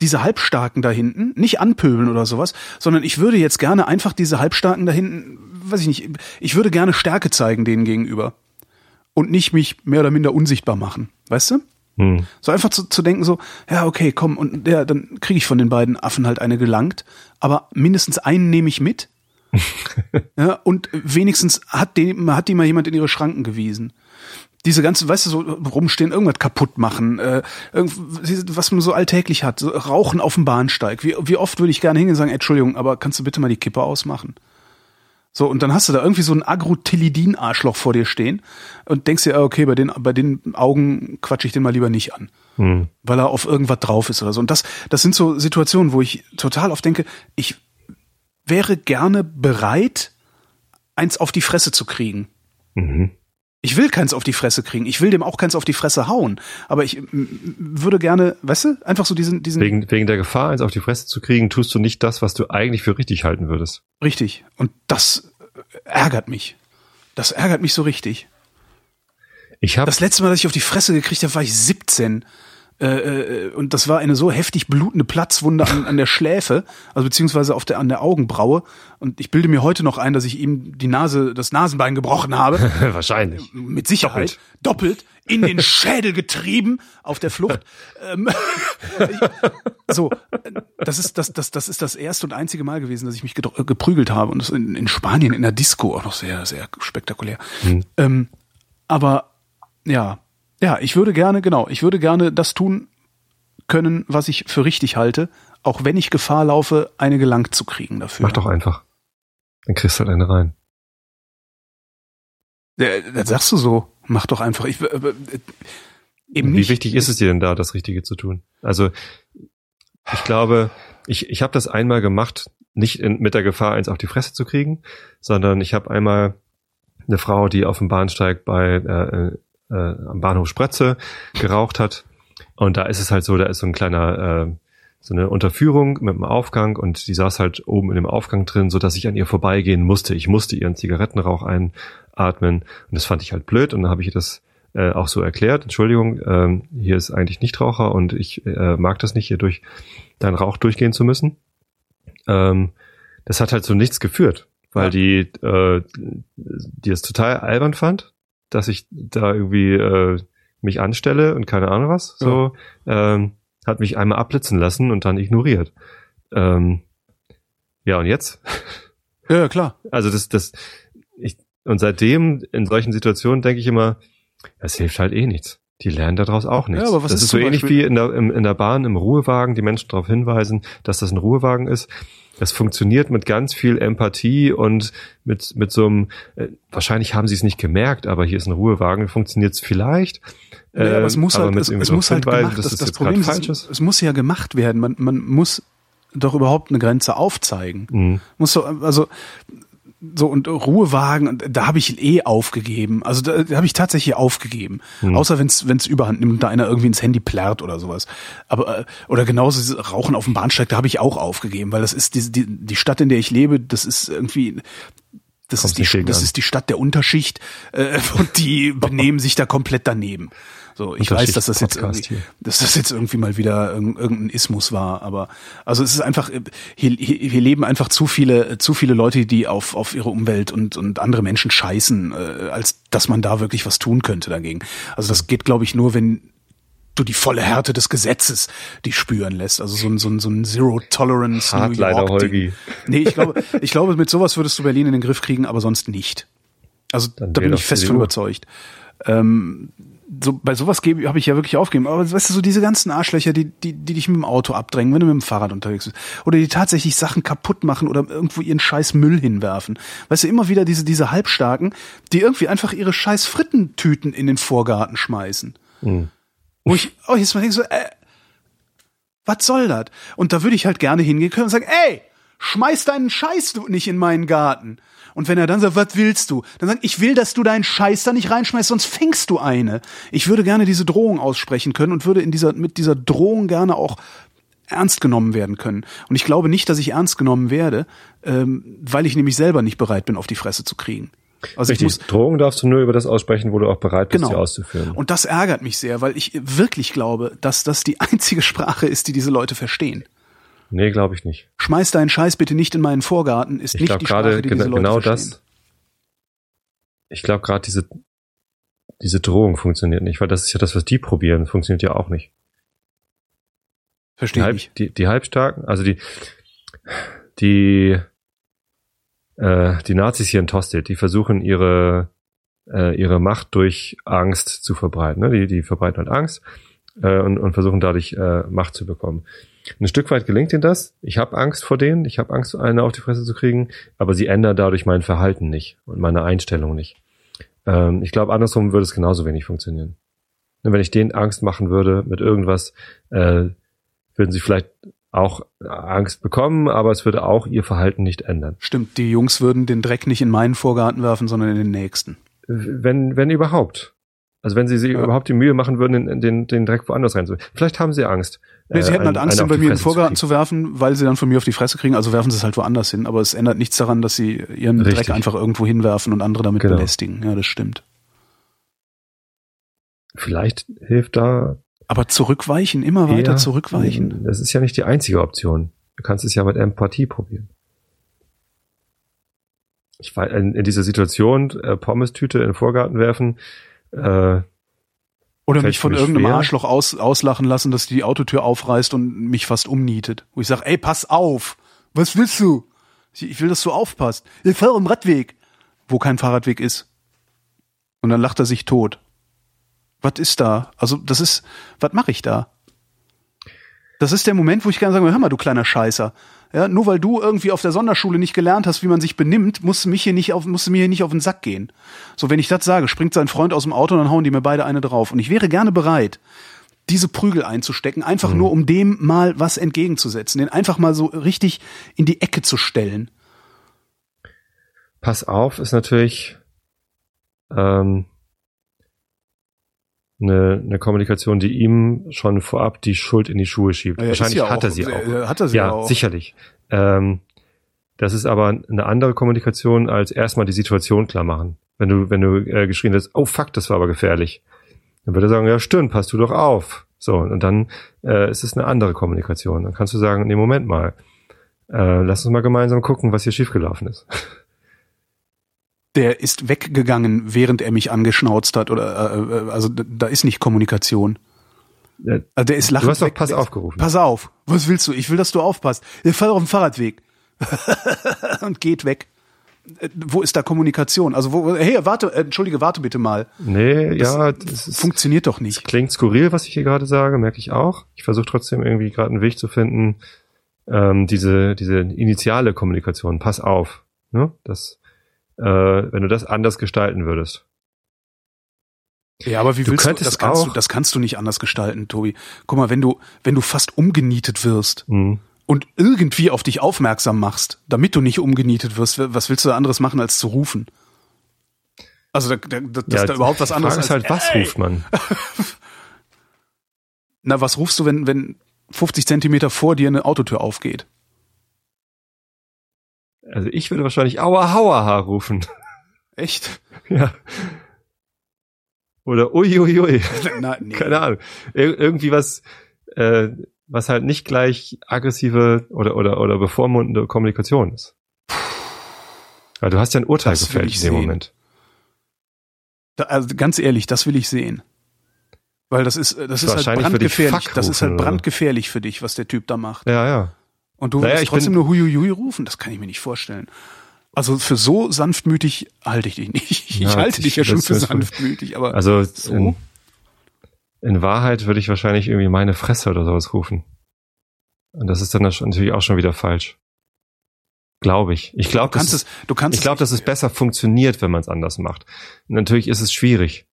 S1: diese Halbstarken da hinten, nicht anpöbeln oder sowas, sondern ich würde jetzt gerne einfach diese Halbstarken da hinten, weiß ich nicht, ich würde gerne Stärke zeigen denen gegenüber. Und nicht mich mehr oder minder unsichtbar machen. Weißt du?
S2: Hm.
S1: So einfach zu, zu denken, so, ja, okay, komm, und der, dann kriege ich von den beiden Affen halt eine gelangt, aber mindestens einen nehme ich mit. ja, und wenigstens hat, den, hat die mal jemand in ihre Schranken gewiesen. Diese ganze, weißt du, so rumstehen, irgendwas kaputt machen, äh, was man so alltäglich hat, so Rauchen auf dem Bahnsteig. Wie, wie oft würde ich gerne hingehen und sagen, Entschuldigung, aber kannst du bitte mal die Kippe ausmachen? So, und dann hast du da irgendwie so ein Agrotilidin-Arschloch vor dir stehen und denkst dir, ah, okay, bei den, bei den Augen quatsche ich den mal lieber nicht an.
S2: Hm.
S1: Weil er auf irgendwas drauf ist oder so. Und das, das sind so Situationen, wo ich total oft denke, ich wäre gerne bereit, eins auf die Fresse zu kriegen.
S2: Mhm.
S1: Ich will keins auf die Fresse kriegen. Ich will dem auch keins auf die Fresse hauen. Aber ich würde gerne, weißt du, einfach so diesen, diesen.
S2: Wegen, wegen der Gefahr, eins auf die Fresse zu kriegen, tust du nicht das, was du eigentlich für richtig halten würdest.
S1: Richtig. Und das ärgert mich. Das ärgert mich so richtig.
S2: Ich habe
S1: Das letzte Mal, dass ich auf die Fresse gekriegt habe, war ich 17. Äh, äh, und das war eine so heftig blutende Platzwunde an, an der Schläfe, also beziehungsweise auf der, an der Augenbraue. Und ich bilde mir heute noch ein, dass ich ihm die Nase, das Nasenbein gebrochen habe.
S2: wahrscheinlich.
S1: Mit Sicherheit. Doppelt. in den Schädel getrieben auf der Flucht. ähm, so, das ist das, das, das ist das erste und einzige Mal gewesen, dass ich mich gedr- geprügelt habe. Und das in, in Spanien, in der Disco, auch noch sehr, sehr spektakulär. Ähm, aber ja, ja, ich würde gerne, genau, ich würde gerne das tun können, was ich für richtig halte, auch wenn ich Gefahr laufe, eine gelangt zu kriegen dafür.
S2: Mach doch einfach. Dann kriegst du halt eine rein.
S1: Ja, Das sagst du so. Mach doch einfach. Ich, äh, äh, eben
S2: Wie
S1: nicht.
S2: wichtig ist es dir denn da, das Richtige zu tun? Also ich glaube, ich, ich habe das einmal gemacht, nicht in, mit der Gefahr, eins auf die Fresse zu kriegen, sondern ich habe einmal eine Frau, die auf dem Bahnsteig bei äh, äh, am Bahnhof Sprötze geraucht hat. Und da ist es halt so, da ist so ein kleiner, äh, so eine Unterführung mit einem Aufgang und die saß halt oben in dem Aufgang drin, so dass ich an ihr vorbeigehen musste. Ich musste ihren Zigarettenrauch einatmen und das fand ich halt blöd und dann habe ich ihr das äh, auch so erklärt. Entschuldigung, ähm, hier ist eigentlich Nichtraucher und ich äh, mag das nicht, hier durch deinen Rauch durchgehen zu müssen. Ähm, das hat halt so nichts geführt, weil
S1: Ja.
S2: die, äh, die es total albern fand, dass ich da irgendwie äh, mich anstelle und keine Ahnung was. So ähm, hat mich einmal abblitzen lassen und dann ignoriert. Ähm, ja und jetzt?
S1: Ja, ja, klar.
S2: Also das, das, ich, und seitdem in solchen Situationen denke ich immer, es hilft halt eh nichts. Die lernen daraus auch nichts.
S1: Ja, aber was
S2: das
S1: ist
S2: ist so ähnlich
S1: Beispiel-
S2: wie in der, im, in der Bahn, im Ruhewagen, die Menschen darauf hinweisen, dass das ein Ruhewagen ist. Das funktioniert mit ganz viel Empathie und mit, mit so einem, äh, wahrscheinlich haben sie es nicht gemerkt, aber hier ist ein Ruhewagen, funktioniert es vielleicht.
S1: Ja, aber es
S2: Ähm,
S1: muss halt, es, muss halt gemacht, das, Problem ist, es muss ja gemacht werden. Man, man muss doch überhaupt eine Grenze aufzeigen.
S2: Mhm.
S1: Muss so, also so und Ruhewagen, da habe ich eh aufgegeben. Also da, da habe ich tatsächlich aufgegeben.
S2: Hm.
S1: Außer wenn es überhand nimmt, und da einer irgendwie ins Handy plärrt oder sowas. Aber äh, oder genauso Rauchen auf dem Bahnsteig, da habe ich auch aufgegeben, weil das ist die, die, die Stadt, in der ich lebe, das ist irgendwie das
S2: Kommt
S1: ist, die, das
S2: an.
S1: ist die Stadt der Unterschicht äh, und die benehmen sich da komplett daneben. So, ich weiß, dass das jetzt irgendwie,
S2: hier.
S1: dass das jetzt irgendwie mal wieder irg- irgendein Ismus war, aber also es ist einfach hier, hier, hier leben einfach zu viele zu viele Leute, die auf auf ihre Umwelt und und andere Menschen scheißen, äh, als dass man da wirklich was tun könnte dagegen. Also das geht, glaube ich, nur wenn du die volle Härte des Gesetzes die spüren lässt. Also so ein so ein, so ein Zero Tolerance New
S2: Hardliner
S1: York
S2: Holgi.
S1: Nee, ich glaube, ich glaube, mit sowas würdest du Berlin in den Griff kriegen, aber sonst nicht. Also
S2: Dann
S1: da bin ich fest von überzeugt. Ähm, so, bei sowas gebe habe ich ja wirklich aufgegeben. Aber weißt du, so diese ganzen Arschlöcher, die, die, die dich mit dem Auto abdrängen, wenn du mit dem Fahrrad unterwegs bist. Oder die tatsächlich Sachen kaputt machen oder irgendwo ihren scheiß Müll hinwerfen. Weißt du, immer wieder diese, diese Halbstarken, die irgendwie einfach ihre scheiß Frittentüten in den Vorgarten schmeißen.
S2: Mhm.
S1: Wo ich auch jetzt mal denke so, äh, was soll das? Und da würde ich halt gerne hingehen können und sagen, ey, schmeiß deinen Scheiß nicht in meinen Garten. Und wenn er dann sagt, was willst du? Dann sagt, ich will, dass du deinen Scheiß da nicht reinschmeißt, sonst fängst du eine. Ich würde gerne diese Drohung aussprechen können und würde in dieser, mit dieser Drohung gerne auch ernst genommen werden können. Und ich glaube nicht, dass ich ernst genommen werde, ähm, weil ich nämlich selber nicht bereit bin, auf die Fresse zu kriegen. Also ich
S2: Richtig,
S1: muss,
S2: Drohungen darfst du nur über das aussprechen, wo du auch bereit bist,
S1: Genau.
S2: sie auszuführen.
S1: Und das ärgert mich sehr, weil ich wirklich glaube, dass das die einzige Sprache ist, die diese Leute verstehen.
S2: Nee, glaube ich nicht.
S1: Schmeiß deinen Scheiß bitte nicht in meinen Vorgarten, ist
S2: Ich
S1: nicht
S2: glaube
S1: die Sprache,
S2: gerade
S1: die diese Leute
S2: genau
S1: verstehen.
S2: das. Ich glaube gerade diese diese Drohung funktioniert nicht, weil das ist ja das, was die probieren, funktioniert ja auch nicht. Die,
S1: Verstehe
S2: Halb,
S1: ich.
S2: die, die Halbstarken, also die die äh, die Nazis hier in Tosted, die versuchen ihre äh, ihre Macht durch Angst zu verbreiten. Ne? Die, die verbreiten halt Angst äh, und, und versuchen dadurch äh, Macht zu bekommen. Ein Stück weit gelingt ihnen das. Ich habe Angst vor denen, ich habe Angst, eine auf die Fresse zu kriegen, aber sie ändern dadurch mein Verhalten nicht und meine Einstellung nicht. Ähm, ich glaube, andersrum würde es genauso wenig funktionieren. Und wenn ich denen Angst machen würde mit irgendwas, äh, würden sie vielleicht auch Angst bekommen, aber es würde auch ihr Verhalten nicht ändern.
S1: Stimmt, die Jungs würden den Dreck nicht in meinen Vorgarten werfen, sondern in den nächsten.
S2: Wenn, wenn überhaupt. Also wenn sie sich ja. überhaupt die Mühe machen würden, in, den, den Dreck woanders reinzuwerfen. Vielleicht haben sie Angst.
S1: Nee, sie äh, hätten halt Angst, den bei mir in den Vorgarten zu, zu, werfen, weil sie dann von mir auf die Fresse kriegen, also werfen sie es halt woanders hin. Aber es ändert nichts daran, dass sie ihren Richtig. Dreck einfach irgendwo hinwerfen und andere damit genau. belästigen. Ja, das stimmt.
S2: Vielleicht hilft da.
S1: Aber zurückweichen, immer weiter eher, zurückweichen.
S2: Das ist ja nicht die einzige Option. Du kannst es ja mit Empathie probieren. Ich war in, in dieser Situation, äh, Pommes-Tüte in den Vorgarten werfen, äh,
S1: oder mich von irgendeinem schwer. Arschloch aus, auslachen lassen, dass die Autotür aufreißt und mich fast umnietet. Wo ich sage, ey, pass auf! Was willst du? Ich will, dass du aufpasst. Ich fahre am Radweg. Wo kein Fahrradweg ist. Und dann lacht er sich tot. Was ist da? Also, das ist, was mache ich da? Das ist der Moment, wo ich gerne sage, hör mal, du kleiner Scheißer. Ja, nur weil du irgendwie auf der Sonderschule nicht gelernt hast, wie man sich benimmt, musst du mich hier nicht auf, musst du mir hier nicht auf den Sack gehen. So, wenn ich das sage, springt sein Freund aus dem Auto und dann hauen die mir beide eine drauf. Und ich wäre gerne bereit, diese Prügel einzustecken, einfach mhm. nur um dem mal was entgegenzusetzen, den einfach mal so richtig in die Ecke zu stellen.
S2: Pass auf, ist natürlich ähm, eine, eine Kommunikation, die ihm schon vorab die Schuld in die Schuhe schiebt. Ja, Wahrscheinlich hat er sie auch.
S1: Hat er sie
S2: ja,
S1: auch.
S2: sicherlich. Ähm, das ist aber eine andere Kommunikation als erstmal die Situation klar machen. Wenn du, wenn du äh, geschrien hast, oh fuck, das war aber gefährlich. Dann würde er sagen, ja stimmt, passt du doch auf. So, und dann äh, ist es eine andere Kommunikation. Dann kannst du sagen, nee, Moment mal, äh, lass uns mal gemeinsam gucken, was hier schiefgelaufen ist.
S1: der ist weggegangen, während er mich angeschnauzt hat oder äh, äh also da ist nicht Kommunikation.
S2: Also der ist lachend. Du hast doch Pass aufgerufen.
S1: Pass auf. Was willst du? Ich will, dass du aufpasst. Der fährt auf dem Fahrradweg und geht weg. Äh, wo ist da Kommunikation? Also wo, hey, warte, äh, entschuldige, warte bitte mal.
S2: Nee, das ja, das
S1: ist, funktioniert doch nicht.
S2: klingt skurril, was ich hier gerade sage, merke ich auch. Ich versuche trotzdem irgendwie gerade einen Weg zu finden, ähm, diese diese initiale Kommunikation. Pass auf, ne? Das äh, wenn du das anders gestalten würdest.
S1: Ja, aber wie du willst du, das kannst du, das kannst du nicht anders gestalten, Tobi. Guck mal, wenn du, wenn du fast umgenietet wirst mhm. und irgendwie auf dich aufmerksam machst, damit du nicht umgenietet wirst, was willst du da anderes machen, als zu rufen? Also, da, da, dass ja, da überhaupt was anderes
S2: ist halt, was ey. ruft man?
S1: Na, was rufst du, wenn, wenn 50 Zentimeter vor dir eine Autotür aufgeht?
S2: Also ich würde wahrscheinlich Aua Hauaha rufen.
S1: Echt?
S2: Ja. Oder uiuiui. Ui, ui. Na, nee. Keine Ahnung. Ir irgendwie was, äh, was halt nicht gleich aggressive oder, oder, oder bevormundende Kommunikation ist. Weil du hast ja ein Urteil das gefällt in dem. Moment.
S1: Da, also ganz ehrlich, das will ich sehen. Weil das ist, das ist halt brandgefährlich. Das ist halt brandgefährlich für dich, was der Typ da macht.
S2: Ja, ja.
S1: Und du naja, willst trotzdem nur Huiuiui rufen? Das kann ich mir nicht vorstellen. Also für so sanftmütig halte ich dich nicht. Ich ja, halte dich ja schon für sanftmütig, aber
S2: also so? in, in Wahrheit würde ich wahrscheinlich irgendwie meine Fresse oder sowas rufen. Und das ist dann natürlich auch schon wieder falsch. Glaube ich. Ich glaube, du kannst es, du kannst ich glaube, dass es besser funktioniert, wenn man es anders macht. Natürlich ist es schwierig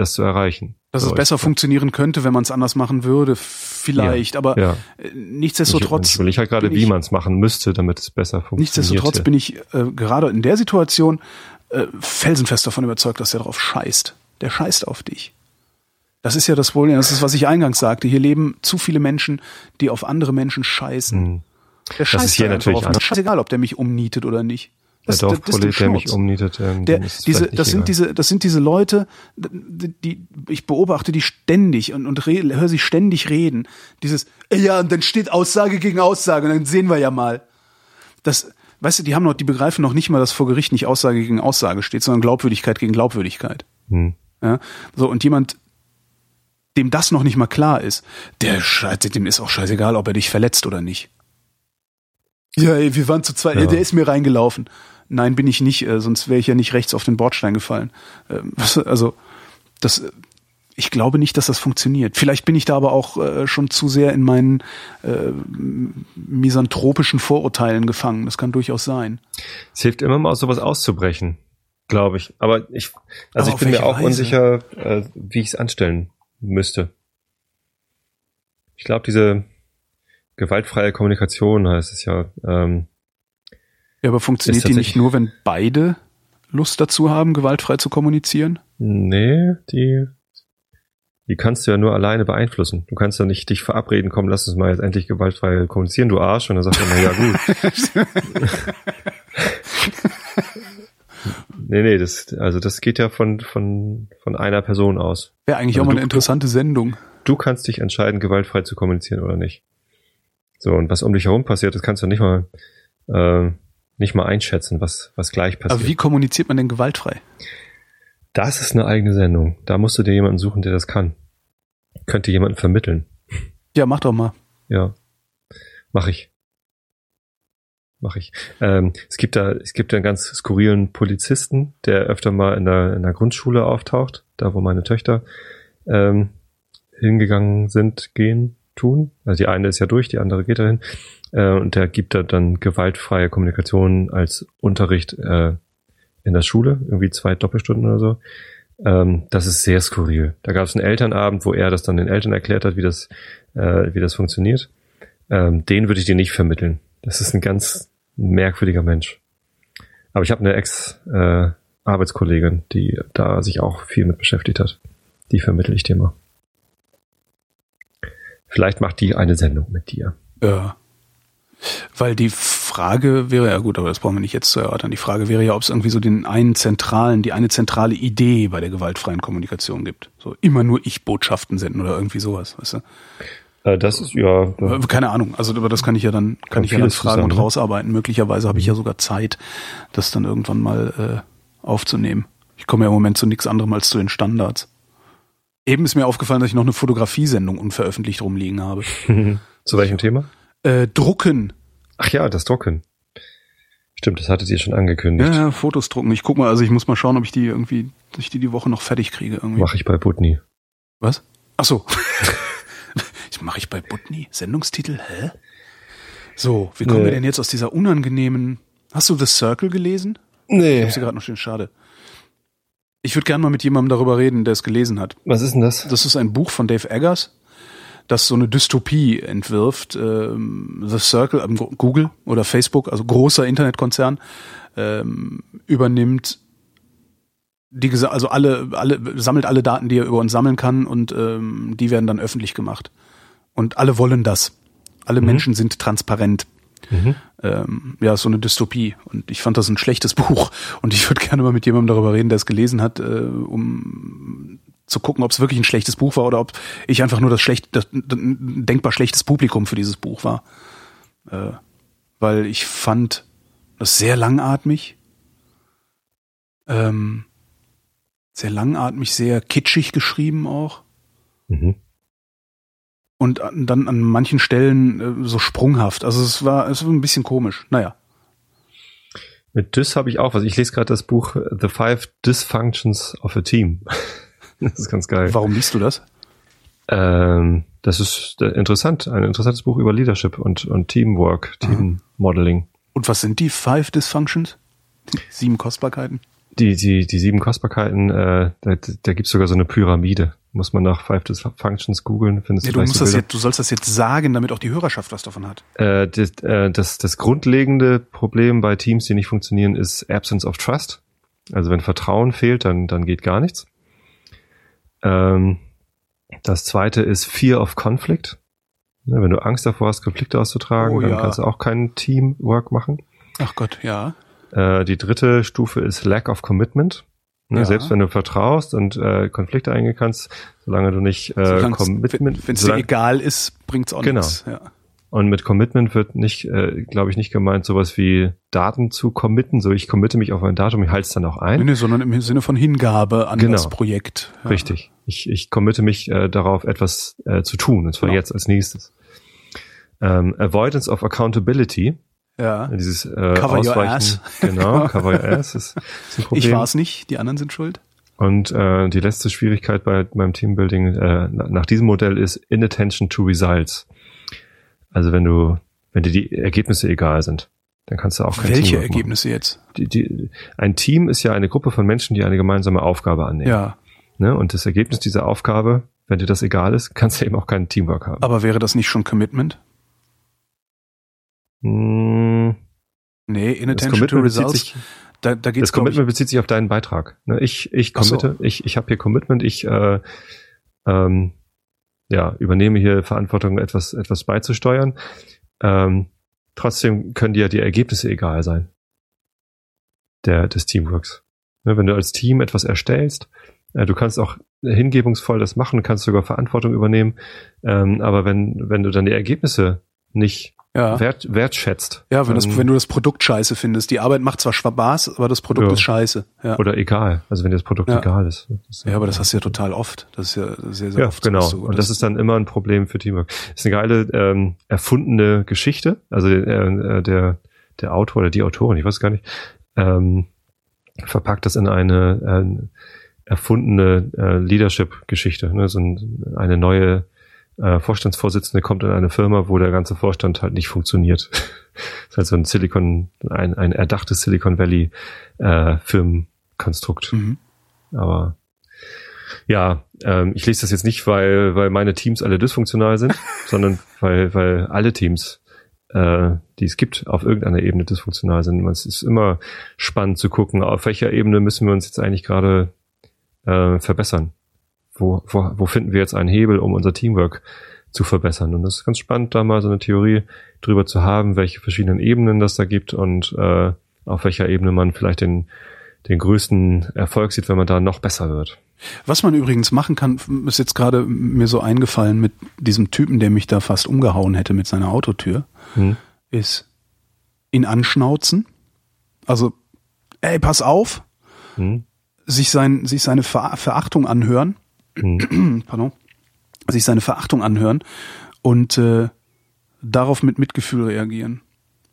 S2: das zu erreichen.
S1: Dass es besser funktionieren könnte, wenn man es anders machen würde, vielleicht, ja, aber ja. Äh, nichtsdestotrotz.
S2: Ich, ich halt gerade, wie man es machen müsste, damit es besser funktioniert.
S1: Nichtsdestotrotz bin ich äh, gerade in der Situation äh, felsenfest davon überzeugt, dass der darauf scheißt. Der scheißt auf dich. Das ist ja das Problem, das ist, was ich eingangs sagte. Hier leben zu viele Menschen, die auf andere Menschen scheißen. Hm. Der scheißt
S2: das ist hier natürlich
S1: auf. Scheißegal, ob der mich umnietet oder nicht.
S2: Das, der der mich umnietet.
S1: Ähm, der, diese, das sind diese, das sind diese Leute, die, ich beobachte die ständig und, und höre sie ständig reden. Dieses, ja, und dann steht Aussage gegen Aussage, und dann sehen wir ja mal. Das, weißt du, die haben noch, die begreifen noch nicht mal, dass vor Gericht nicht Aussage gegen Aussage steht, sondern Glaubwürdigkeit gegen Glaubwürdigkeit. Hm. Ja, so, und jemand, dem das noch nicht mal klar ist, der, dem ist auch scheißegal, ob er dich verletzt oder nicht. Ja, ey, wir waren zu zweit. Ja. Der ist mir reingelaufen. Nein, bin ich nicht, äh, sonst wäre ich ja nicht rechts auf den Bordstein gefallen. Ähm, also, das, ich glaube nicht, dass das funktioniert. Vielleicht bin ich da aber auch äh, schon zu sehr in meinen äh, misanthropischen Vorurteilen gefangen. Das kann durchaus sein.
S2: Es hilft immer mal aus sowas auszubrechen, glaube ich. Aber ich, also
S1: Aber
S2: ich bin mir auch
S1: Weise?
S2: unsicher, äh, wie ich es anstellen müsste. Ich glaube, diese gewaltfreie Kommunikation heißt es ja. Ähm,
S1: Ja, aber funktioniert die nicht nur, wenn beide Lust dazu haben, gewaltfrei zu kommunizieren?
S2: nee, die, die kannst du ja nur alleine beeinflussen. Du kannst ja nicht dich verabreden, komm, lass uns mal jetzt endlich gewaltfrei kommunizieren, du Arsch. Und dann sagt er, na ja gut. nee, nee, das, also das geht ja von, von, von einer Person aus.
S1: Wäre eigentlich
S2: Also
S1: auch mal
S2: du-
S1: eine interessante Sendung.
S2: Du kannst dich entscheiden, gewaltfrei zu kommunizieren oder nicht. So, und was um dich herum passiert, das kannst du nicht mal, äh, nicht mal einschätzen, was, was gleich passiert.
S1: Aber wie kommuniziert man denn gewaltfrei?
S2: Das ist eine eigene Sendung. Da musst du dir jemanden suchen, der das kann. Könnte jemanden vermitteln.
S1: Ja, mach doch mal.
S2: Ja. Mach ich. Mach ich. Ähm, es gibt da, es gibt da einen ganz skurrilen Polizisten, der öfter mal in der, in der Grundschule auftaucht, da wo meine Töchter ähm, hingegangen sind, gehen, tun. Also die eine ist ja durch, die andere geht dahin. Äh, und der gibt da dann gewaltfreie Kommunikation als Unterricht äh, in der Schule, irgendwie zwei Doppelstunden oder so. Ähm, das ist sehr skurril. Da gab es einen Elternabend, wo er das dann den Eltern erklärt hat, wie das, äh, wie das funktioniert. Ähm, den würde ich dir nicht vermitteln. Das ist ein ganz merkwürdiger Mensch. Aber ich habe eine Ex-Arbeitskollegin, die da sich auch viel mit beschäftigt hat. Die vermittle ich dir mal. Vielleicht macht die eine Sendung mit dir.
S1: Ja. Weil die Frage wäre, ja gut, aber das brauchen wir nicht jetzt zu erörtern. Die Frage wäre ja, ob es irgendwie so den einen zentralen, die eine zentrale Idee bei der gewaltfreien Kommunikation gibt. So immer nur Ich-Botschaften senden oder irgendwie sowas, weißt du?
S2: Äh, das ist ja.
S1: Äh, Keine Ahnung, also über das kann ich ja dann, kann ich ja dann fragen und
S2: zusammen, ne?
S1: rausarbeiten. Möglicherweise habe ich ja sogar Zeit, das dann irgendwann mal äh, aufzunehmen. Ich komme ja im Moment zu nichts anderem als zu den Standards. Eben ist mir aufgefallen, dass ich noch eine Fotografiesendung unveröffentlicht rumliegen habe.
S2: Zu welchem Thema?
S1: Äh, drucken.
S2: Ach ja, das Drucken. Stimmt, das hattet ihr schon angekündigt.
S1: Ja, ja, Fotos drucken. Ich guck mal, also ich muss mal schauen, ob ich die irgendwie, dass ich die die Woche noch fertig kriege irgendwie.
S2: Mache ich bei Butni.
S1: Was? Ach so. Das mache ich bei Butni. Sendungstitel? Hä? So, wie kommen
S2: Nee.
S1: wir denn jetzt aus dieser unangenehmen... Hast du The Circle gelesen? Ich
S2: Nee.
S1: habe sie gerade noch stehen, schade. Ich würde gerne mal mit jemandem darüber reden, der es gelesen hat.
S2: Was ist denn das?
S1: Das ist ein Buch von Dave Eggers, das so eine Dystopie entwirft. Ähm, The Circle, ähm, Google oder Facebook, also großer Internetkonzern, ähm, übernimmt die also alle, alle sammelt alle Daten, die er über uns sammeln kann und ähm, die werden dann öffentlich gemacht. Und alle wollen das. Alle Menschen sind transparent.
S2: Mhm.
S1: Ähm, ja, so eine Dystopie. Und ich fand das ein schlechtes Buch. Und ich würde gerne mal mit jemandem darüber reden, der es gelesen hat, äh, um zu gucken, ob es wirklich ein schlechtes Buch war oder ob ich einfach nur das schlecht, das, denkbar schlechtes Publikum für dieses Buch war. Äh, weil ich fand das sehr langatmig. Ähm, sehr langatmig, sehr kitschig geschrieben auch.
S2: Mhm.
S1: Und an- dann an manchen Stellen äh, so sprunghaft. Also es war, es war ein bisschen komisch. Naja.
S2: Mit Dys habe ich auch was. Ich lese gerade das Buch The Five Dysfunctions of a Team. das ist ganz geil.
S1: Warum liest du das?
S2: Ähm, das ist äh, interessant. Ein interessantes Buch über Leadership und, und Teamwork, Team Modeling.
S1: Und was sind die Five Dysfunctions? Sieben Kostbarkeiten?
S2: Die, die, die sieben Kostbarkeiten, äh, da, da gibt's sogar so eine Pyramide. Muss man nach Five Dysfunctions googeln, findest
S1: Nee,
S2: du
S1: musst das jetzt, du sollst das jetzt sagen, damit auch die Hörerschaft was davon hat.
S2: Äh, das, äh, das, das grundlegende Problem bei Teams, die nicht funktionieren, ist Absence of Trust. Also wenn Vertrauen fehlt, dann, dann geht gar nichts. Ähm, das zweite ist Fear of Conflict. Ne, wenn du Angst davor hast, Konflikte auszutragen,
S1: Oh,
S2: dann
S1: ja.
S2: kannst du auch kein Teamwork machen.
S1: Ach Gott, ja.
S2: Äh, die dritte Stufe ist Lack of Commitment. Ne,
S1: Ja.
S2: Selbst wenn du vertraust und äh, Konflikte eingehen kannst, solange du nicht äh,
S1: Wenn
S2: Commitment,
S1: es dir egal ist, bringt's auch
S2: Genau.
S1: nichts. Ja.
S2: Und mit Commitment wird nicht, äh, glaube ich, nicht gemeint, sowas wie Daten zu committen. So, ich committe mich auf ein Datum, ich halte es dann auch
S1: Nee,
S2: ein.
S1: nee, sondern im Sinne von Hingabe an
S2: Genau.
S1: das Projekt. Ja.
S2: Richtig. Ich, ich committe mich äh, darauf, etwas äh, zu tun, und zwar
S1: Genau.
S2: jetzt als nächstes. Ähm, Avoidance of Accountability.
S1: Ja.
S2: Dieses äh,
S1: Cover your
S2: Ausweichen.
S1: ass.
S2: Genau, cover your ass ist, ist ein Problem.
S1: Ich war es nicht, die anderen sind schuld.
S2: Und äh, die letzte Schwierigkeit bei meinem Teambuilding äh, nach diesem Modell ist Inattention to Results. Also wenn du, wenn dir die Ergebnisse egal sind, dann kannst du auch kein
S1: Welche
S2: Teamwork machen.
S1: Ergebnisse jetzt?
S2: Die, die, ein Team ist ja eine Gruppe von Menschen, die eine gemeinsame Aufgabe annehmen.
S1: Ja.
S2: Ne? Und das Ergebnis dieser Aufgabe, wenn dir das egal ist, kannst du eben auch keinen Teamwork haben.
S1: Aber wäre das nicht schon Commitment?
S2: Hm,
S1: Nee, Inattention to Results.
S2: sich,
S1: Da, da geht's
S2: das Commitment bezieht sich auf deinen Beitrag. Ne? Ich, ich
S1: Ach so.
S2: committe, ich, ich habe hier Commitment, ich äh, ähm, ja, übernehme hier Verantwortung, etwas, etwas beizusteuern. Ähm, trotzdem können dir die Ergebnisse egal sein. Der, des Teamworks. Ne, wenn du als Team etwas erstellst, äh, du kannst auch hingebungsvoll das machen, kannst sogar Verantwortung übernehmen, ähm, aber wenn, wenn du dann die Ergebnisse nicht
S1: ja.
S2: wert, wertschätzt.
S1: Ja, wenn, das,
S2: dann-
S1: wenn du das Produkt scheiße findest. Die Arbeit macht zwar Spaß, aber das Produkt
S2: Ja.
S1: ist scheiße. Ja.
S2: Oder egal, also wenn dir das Produkt
S1: Ja.
S2: egal ist. Das ist
S1: ja, aber das hast du ja total oft. Das ist ja sehr, sehr
S2: Ja,
S1: oft. so,
S2: genau.
S1: du-
S2: Und das ist dann immer ein Problem für Teamwork. Ist eine geile ähm, erfundene Geschichte. Also äh, der der Autor oder die Autorin, ich weiß gar nicht, ähm, verpackt das in eine äh, erfundene äh, Leadership-Geschichte. Ne? So ein, eine neue äh, Vorstandsvorsitzende kommt in eine Firma, wo der ganze Vorstand halt nicht funktioniert. das ist halt so ein Silicon, ein, ein erdachtes Silicon Valley äh, Firmenkonstrukt.
S1: Mhm.
S2: Aber ja, ähm, ich lese das jetzt nicht, weil, weil meine Teams alle dysfunktional sind, sondern weil, weil alle Teams, äh, die es gibt, auf irgendeiner Ebene dysfunktional sind. Es ist immer spannend zu gucken, auf welcher Ebene müssen wir uns jetzt eigentlich gerade äh, verbessern. Wo, wo, wo finden wir jetzt einen Hebel, um unser Teamwork zu verbessern? Und das ist ganz spannend, da mal so eine Theorie drüber zu haben, welche verschiedenen Ebenen das da gibt und äh, auf welcher Ebene man vielleicht den, den größten Erfolg sieht, wenn man da noch besser wird.
S1: Was man übrigens machen kann, ist jetzt gerade mir so eingefallen mit diesem Typen, der mich da fast umgehauen hätte mit seiner Autotür,
S2: Hm?
S1: ist ihn anschnauzen. Also, ey, pass auf,
S2: Hm?
S1: sich, sein, sich seine Ver Verachtung anhören,
S2: Hm?
S1: pardon, sich seine Verachtung anhören und äh, darauf mit Mitgefühl reagieren.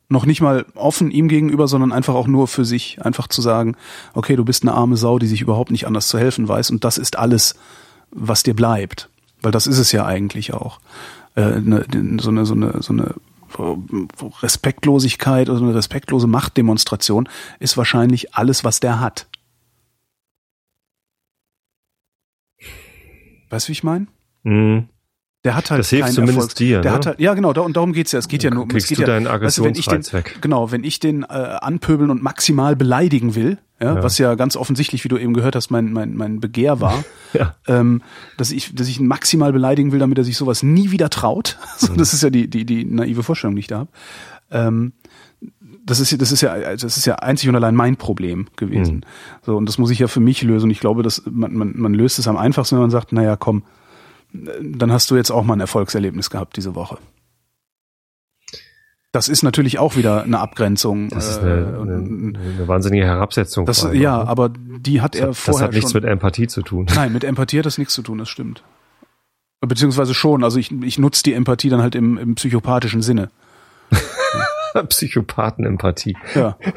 S1: Noch nicht mal offen ihm gegenüber, sondern einfach auch nur für sich. Einfach zu sagen, okay, du bist eine arme Sau, die sich überhaupt nicht anders zu helfen weiß und das ist alles, was dir bleibt. Weil das ist es ja eigentlich auch. Äh, ne, so eine, so eine, so eine Respektlosigkeit oder eine respektlose Machtdemonstration ist wahrscheinlich alles, was der hat. Weißt du, wie ich meine?
S2: Hm?
S1: Der hat halt
S2: Das hilft zumindest
S1: Erfolg.
S2: dir,
S1: Der
S2: ne?
S1: hat halt, ja genau, da, und darum geht's ja. Es geht ja nur, um- es geht
S2: du
S1: ja,
S2: deinen
S1: weißt du, wenn ich den,
S2: weg.
S1: genau, wenn ich den äh, anpöbeln und maximal beleidigen will, ja,
S2: Ja.
S1: was ja ganz offensichtlich, wie du eben gehört hast, mein mein mein Begehr war,
S2: Ja.
S1: ähm, dass ich dass ich ihn maximal beleidigen will, damit er sich sowas nie wieder traut. So,
S2: Mhm.
S1: Das ist ja die die die naive Vorstellung, die ich da habe. Ähm, das ist, das ist ja, das ist ja einzig und allein mein Problem gewesen.
S2: Mhm.
S1: So, und das muss ich ja für mich lösen. Und ich glaube, dass man, man, man löst es am einfachsten, wenn man sagt, naja, komm, dann hast du jetzt auch mal ein Erfolgserlebnis gehabt diese Woche. Das ist natürlich auch wieder eine Abgrenzung.
S2: Das ist
S1: äh,
S2: eine, eine, eine wahnsinnige Herabsetzung.
S1: das,
S2: allem
S1: ja,
S2: auch, ne?
S1: aber die hat er
S2: das,
S1: vorher
S2: das hat nichts
S1: schon.
S2: mit Empathie zu tun.
S1: Nein, mit Empathie hat das nichts zu tun, das stimmt. Beziehungsweise schon, also ich, ich nutze die Empathie dann halt im, im psychopathischen Sinne.
S2: Psychopathen-Empathie.
S1: Ja.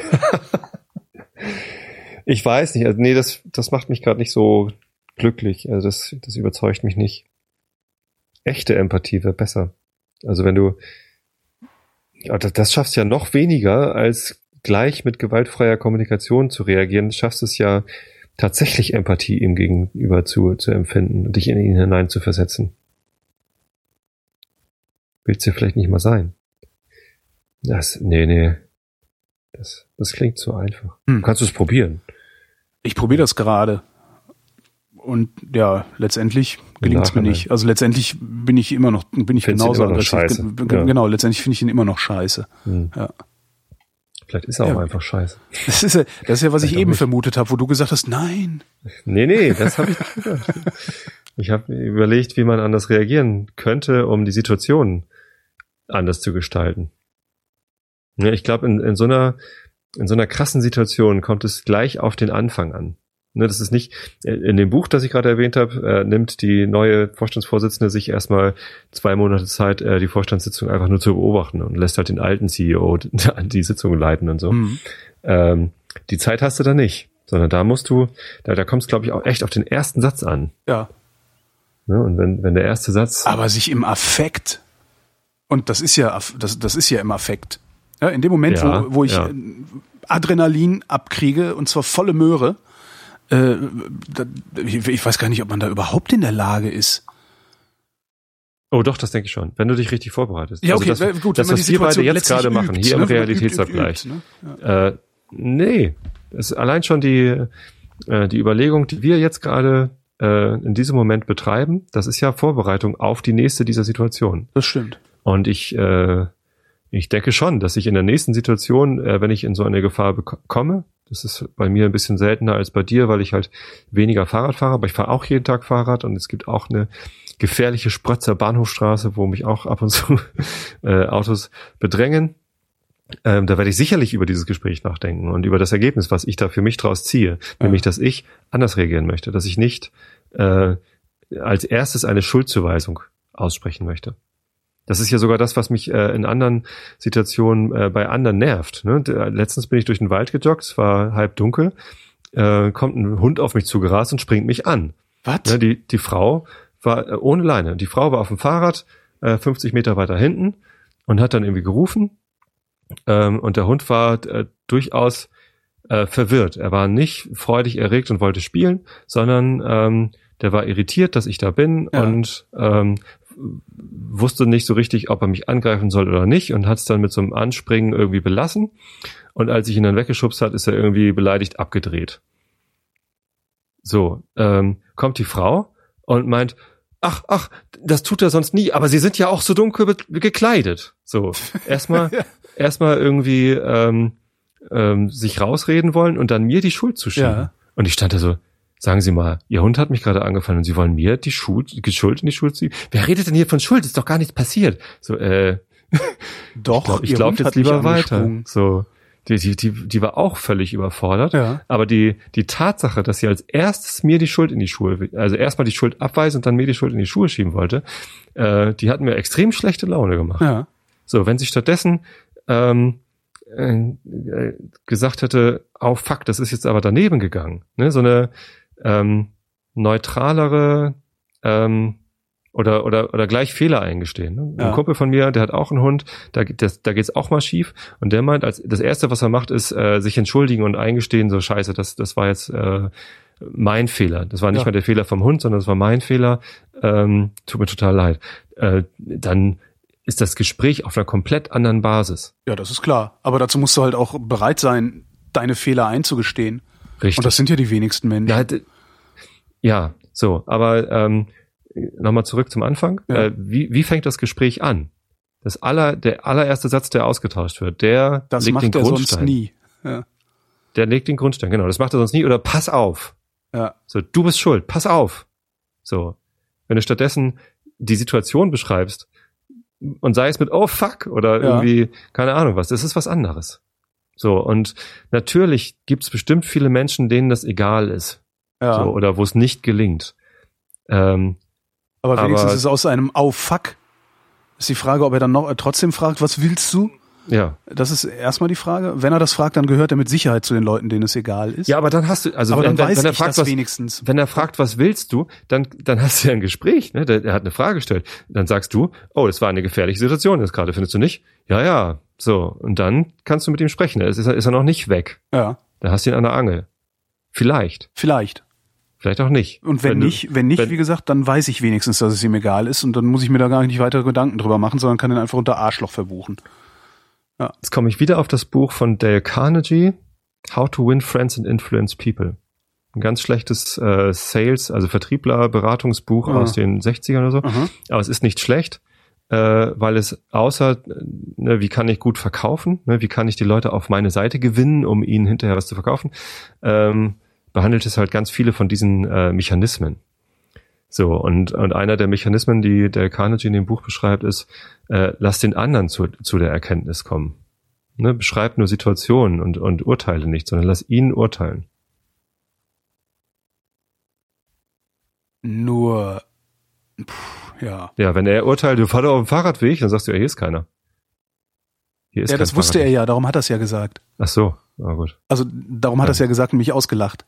S2: Ich weiß nicht, also nee, das, das macht mich gerade nicht so glücklich. Also das, das überzeugt mich nicht. Echte Empathie wäre besser. Also wenn du, das schaffst ja noch weniger, als gleich mit gewaltfreier Kommunikation zu reagieren. Du schaffst es ja tatsächlich Empathie ihm gegenüber zu, zu empfinden und dich in ihn hinein zu versetzen. Willst du vielleicht nicht mal sein? Das, nee, nee. Das, das klingt zu einfach.
S1: Hm.
S2: Kannst du es probieren?
S1: Ich probiere das gerade. Und ja, letztendlich gelingt es mir nicht. Also letztendlich bin ich immer noch, bin ich
S2: Findest ihn
S1: genauso aggressiv.
S2: Ja.
S1: Genau, letztendlich finde ich ihn immer noch scheiße.
S2: Hm.
S1: Ja.
S2: Vielleicht ist er auch
S1: Ja.
S2: einfach scheiße.
S1: Das ist ja, das ist ja was ich
S2: Vielleicht auch
S1: eben
S2: nicht.
S1: vermutet habe, wo du gesagt hast, nein.
S2: Nee, nee, das habe ich gedacht. Ich habe überlegt, wie man anders reagieren könnte, um die Situation anders zu gestalten. Ja, ich glaube, in, in so einer in so einer krassen Situation kommt es gleich auf den Anfang an. Ne, das ist nicht, in dem Buch, das ich gerade erwähnt habe, äh, nimmt die neue Vorstandsvorsitzende sich erstmal zwei Monate Zeit, äh, die Vorstandssitzung einfach nur zu beobachten und lässt halt den alten CEO die Sitzung leiten und so.
S1: Hm.
S2: Ähm, die Zeit hast du da nicht, Sondern da musst du, da, da kommt es, glaube ich, auch echt auf den ersten Satz an.
S1: Ja.
S2: Ne? Und wenn, wenn der erste Satz.
S1: Aber sich im Affekt, und das ist ja, das, das ist ja im Affekt. Ja, in dem Moment,
S2: Ja,
S1: wo, wo ich
S2: ja.
S1: äh, Adrenalin abkriege, und zwar volle Möhre, äh, ich, weiß gar nicht, ob man da überhaupt in der Lage ist.
S2: Oh, doch, das denke ich schon. Wenn du dich richtig vorbereitest.
S1: Ja, okay,
S2: also das,
S1: gut,
S2: das was wir beide jetzt gerade machen,
S1: übt,
S2: hier im
S1: ne? Übt, übt,
S2: Realitätsabgleich.
S1: übt, ne?
S2: Äh, nee, es ist allein schon die, äh, die Überlegung, die wir jetzt gerade äh, in diesem Moment betreiben, das ist ja Vorbereitung auf die nächste dieser Situation.
S1: Das stimmt.
S2: Und ich, äh, ich denke schon, dass ich in der nächsten Situation, äh, wenn ich in so eine Gefahr komme, das ist bei mir ein bisschen seltener als bei dir, weil ich halt weniger Fahrrad fahre, aber ich fahre auch jeden Tag Fahrrad und es gibt auch eine gefährliche Sprötzer Bahnhofstraße, wo mich auch ab und zu äh, Autos bedrängen. Ähm, da werde ich sicherlich über dieses Gespräch nachdenken und über das Ergebnis, was ich da für mich draus ziehe, nämlich, dass ich anders reagieren möchte, dass ich nicht äh, als erstes eine Schuldzuweisung aussprechen möchte. Das ist ja sogar das, was mich äh, in anderen Situationen äh, bei anderen nervt. Ne? Der- Letztens bin ich durch den Wald gejoggt, es war halb dunkel, äh, kommt ein Hund auf mich zugerast und springt mich an.
S1: Was?
S2: Ne, die, die Frau war äh, ohne Leine. Die Frau war auf dem Fahrrad, äh, 50 Meter weiter hinten und hat dann irgendwie gerufen. Ähm, und der Hund war äh, durchaus äh, verwirrt. Er war nicht freudig erregt und wollte spielen, sondern ähm, der war irritiert, dass ich da bin
S1: Ja.
S2: und ähm, wusste nicht so richtig, ob er mich angreifen soll oder nicht und hat es dann mit so einem Anspringen irgendwie belassen. Und als ich ihn dann weggeschubst hat, ist er irgendwie beleidigt abgedreht. So, ähm, kommt die Frau und meint, ach, ach, das tut er sonst nie, aber sie sind ja auch so dunkel gekleidet. So, erstmal, erstmal irgendwie ähm, ähm, sich rausreden wollen und dann mir die Schuld zu schieben.
S1: Ja.
S2: Und ich stand da so, sagen Sie mal, Ihr Hund hat mich gerade angefallen und Sie wollen mir die Schuld, die Schuld in die Schuld ziehen? Wer redet denn hier von Schuld? Ist doch gar nichts passiert. So, äh,
S1: Doch,
S2: ich glaube glaub jetzt lieber weiter. So, die, die, die, die war auch völlig überfordert.
S1: Ja.
S2: Aber die, die Tatsache, dass sie als erstes mir die Schuld in die Schuhe, also erstmal die Schuld abweisen und dann mir die Schuld in die Schuhe schieben wollte, äh, die hat mir extrem schlechte Laune gemacht.
S1: Ja.
S2: So, wenn sie stattdessen ähm, äh, äh, gesagt hätte, oh fuck, das ist jetzt aber daneben gegangen, ne, so eine ähm, neutralere ähm, oder oder oder gleich Fehler eingestehen. Ne?
S1: Ja.
S2: Ein Kumpel von mir, der hat auch einen Hund, da geht das, da geht's auch mal schief und der meint, als das erste, was er macht, ist äh, sich entschuldigen und eingestehen, so Scheiße, das das war jetzt äh, mein Fehler. Das war nicht
S1: Ja.
S2: mal der Fehler vom Hund, sondern das war mein Fehler. Ähm, tut mir total leid. Äh, dann ist das Gespräch auf einer komplett anderen Basis.
S1: ja, das ist klar. Aber dazu musst du halt auch bereit sein, deine Fehler einzugestehen.
S2: Richtig.
S1: Und das sind ja die wenigsten Menschen.
S2: ja, ja, so, aber ähm, nochmal zurück zum Anfang.
S1: Ja.
S2: Äh, wie, wie fängt das Gespräch an? Das aller, der allererste Satz, der ausgetauscht wird, der
S1: das
S2: legt den
S1: macht er sonst
S2: Grundstein.
S1: nie. Ja.
S2: Der legt den Grundstein, genau. Das macht er sonst nie. Oder pass auf.
S1: Ja.
S2: So, du bist schuld, pass auf. So. Wenn du stattdessen die Situation beschreibst und sei es mit oh fuck oder
S1: Ja.
S2: irgendwie, keine Ahnung was, das ist was anderes. So, und natürlich gibt es bestimmt viele Menschen, denen das egal ist.
S1: ja.
S2: So, oder wo es nicht gelingt. Ähm,
S1: aber wenigstens
S2: aber-
S1: ist es aus einem Au fuck. Ist die Frage, ob er dann noch äh, trotzdem fragt, was willst du?
S2: Ja.
S1: Das ist erstmal die Frage. Wenn er das fragt, dann gehört er mit Sicherheit zu den Leuten, denen es egal ist.
S2: Ja, aber dann hast du, also
S1: aber
S2: wenn,
S1: dann weiß
S2: wenn er fragt, was,
S1: wenigstens.
S2: wenn er fragt, was willst du, dann, dann hast du ja ein Gespräch, ne? Der, der hat eine Frage gestellt. Dann sagst du, oh, das war eine gefährliche Situation jetzt gerade, findest du nicht? Ja, ja. So. Und dann kannst du mit ihm sprechen. Es ist, er- ist er noch nicht weg.
S1: Ja,
S2: Da hast du ihn an der Angel. Vielleicht.
S1: vielleicht.
S2: Vielleicht auch nicht.
S1: Und wenn,
S2: du-
S1: nicht, wenn nicht,
S2: wenn-
S1: wie gesagt, dann weiß ich wenigstens, dass es ihm egal ist und dann muss ich mir da gar nicht weitere Gedanken drüber machen, sondern kann ihn einfach unter Arschloch verbuchen.
S2: Jetzt komme ich wieder auf das Buch von Dale Carnegie, How to Win Friends and Influence People. Ein ganz schlechtes äh, Sales, also Vertriebler-Beratungsbuch
S1: Ah.
S2: aus den 60ern oder so.
S1: Aha.
S2: Aber es ist nicht schlecht, äh, weil es außer, ne, wie kann ich gut verkaufen, ne, wie kann ich die Leute auf meine Seite gewinnen, um ihnen hinterher was zu verkaufen, ähm, behandelt es halt ganz viele von diesen äh, Mechanismen. So, und, und einer der Mechanismen, die der Carnegie in dem Buch beschreibt, ist, äh, lass den anderen zu, zu der Erkenntnis kommen. Ne, beschreib nur Situationen und, und urteile nicht, sondern lass ihn urteilen.
S1: Nur, pff, ja.
S2: Ja, wenn er urteilt, du fahr doch auf dem Fahrradweg, dann sagst du, ja, hier ist keiner. Hier ist
S1: Ja, das wusste er
S2: Fahrradlicht.
S1: ja, darum hat er es ja gesagt.
S2: Ach so, na gut.
S1: Also darum hat er es ja gesagt und mich ausgelacht.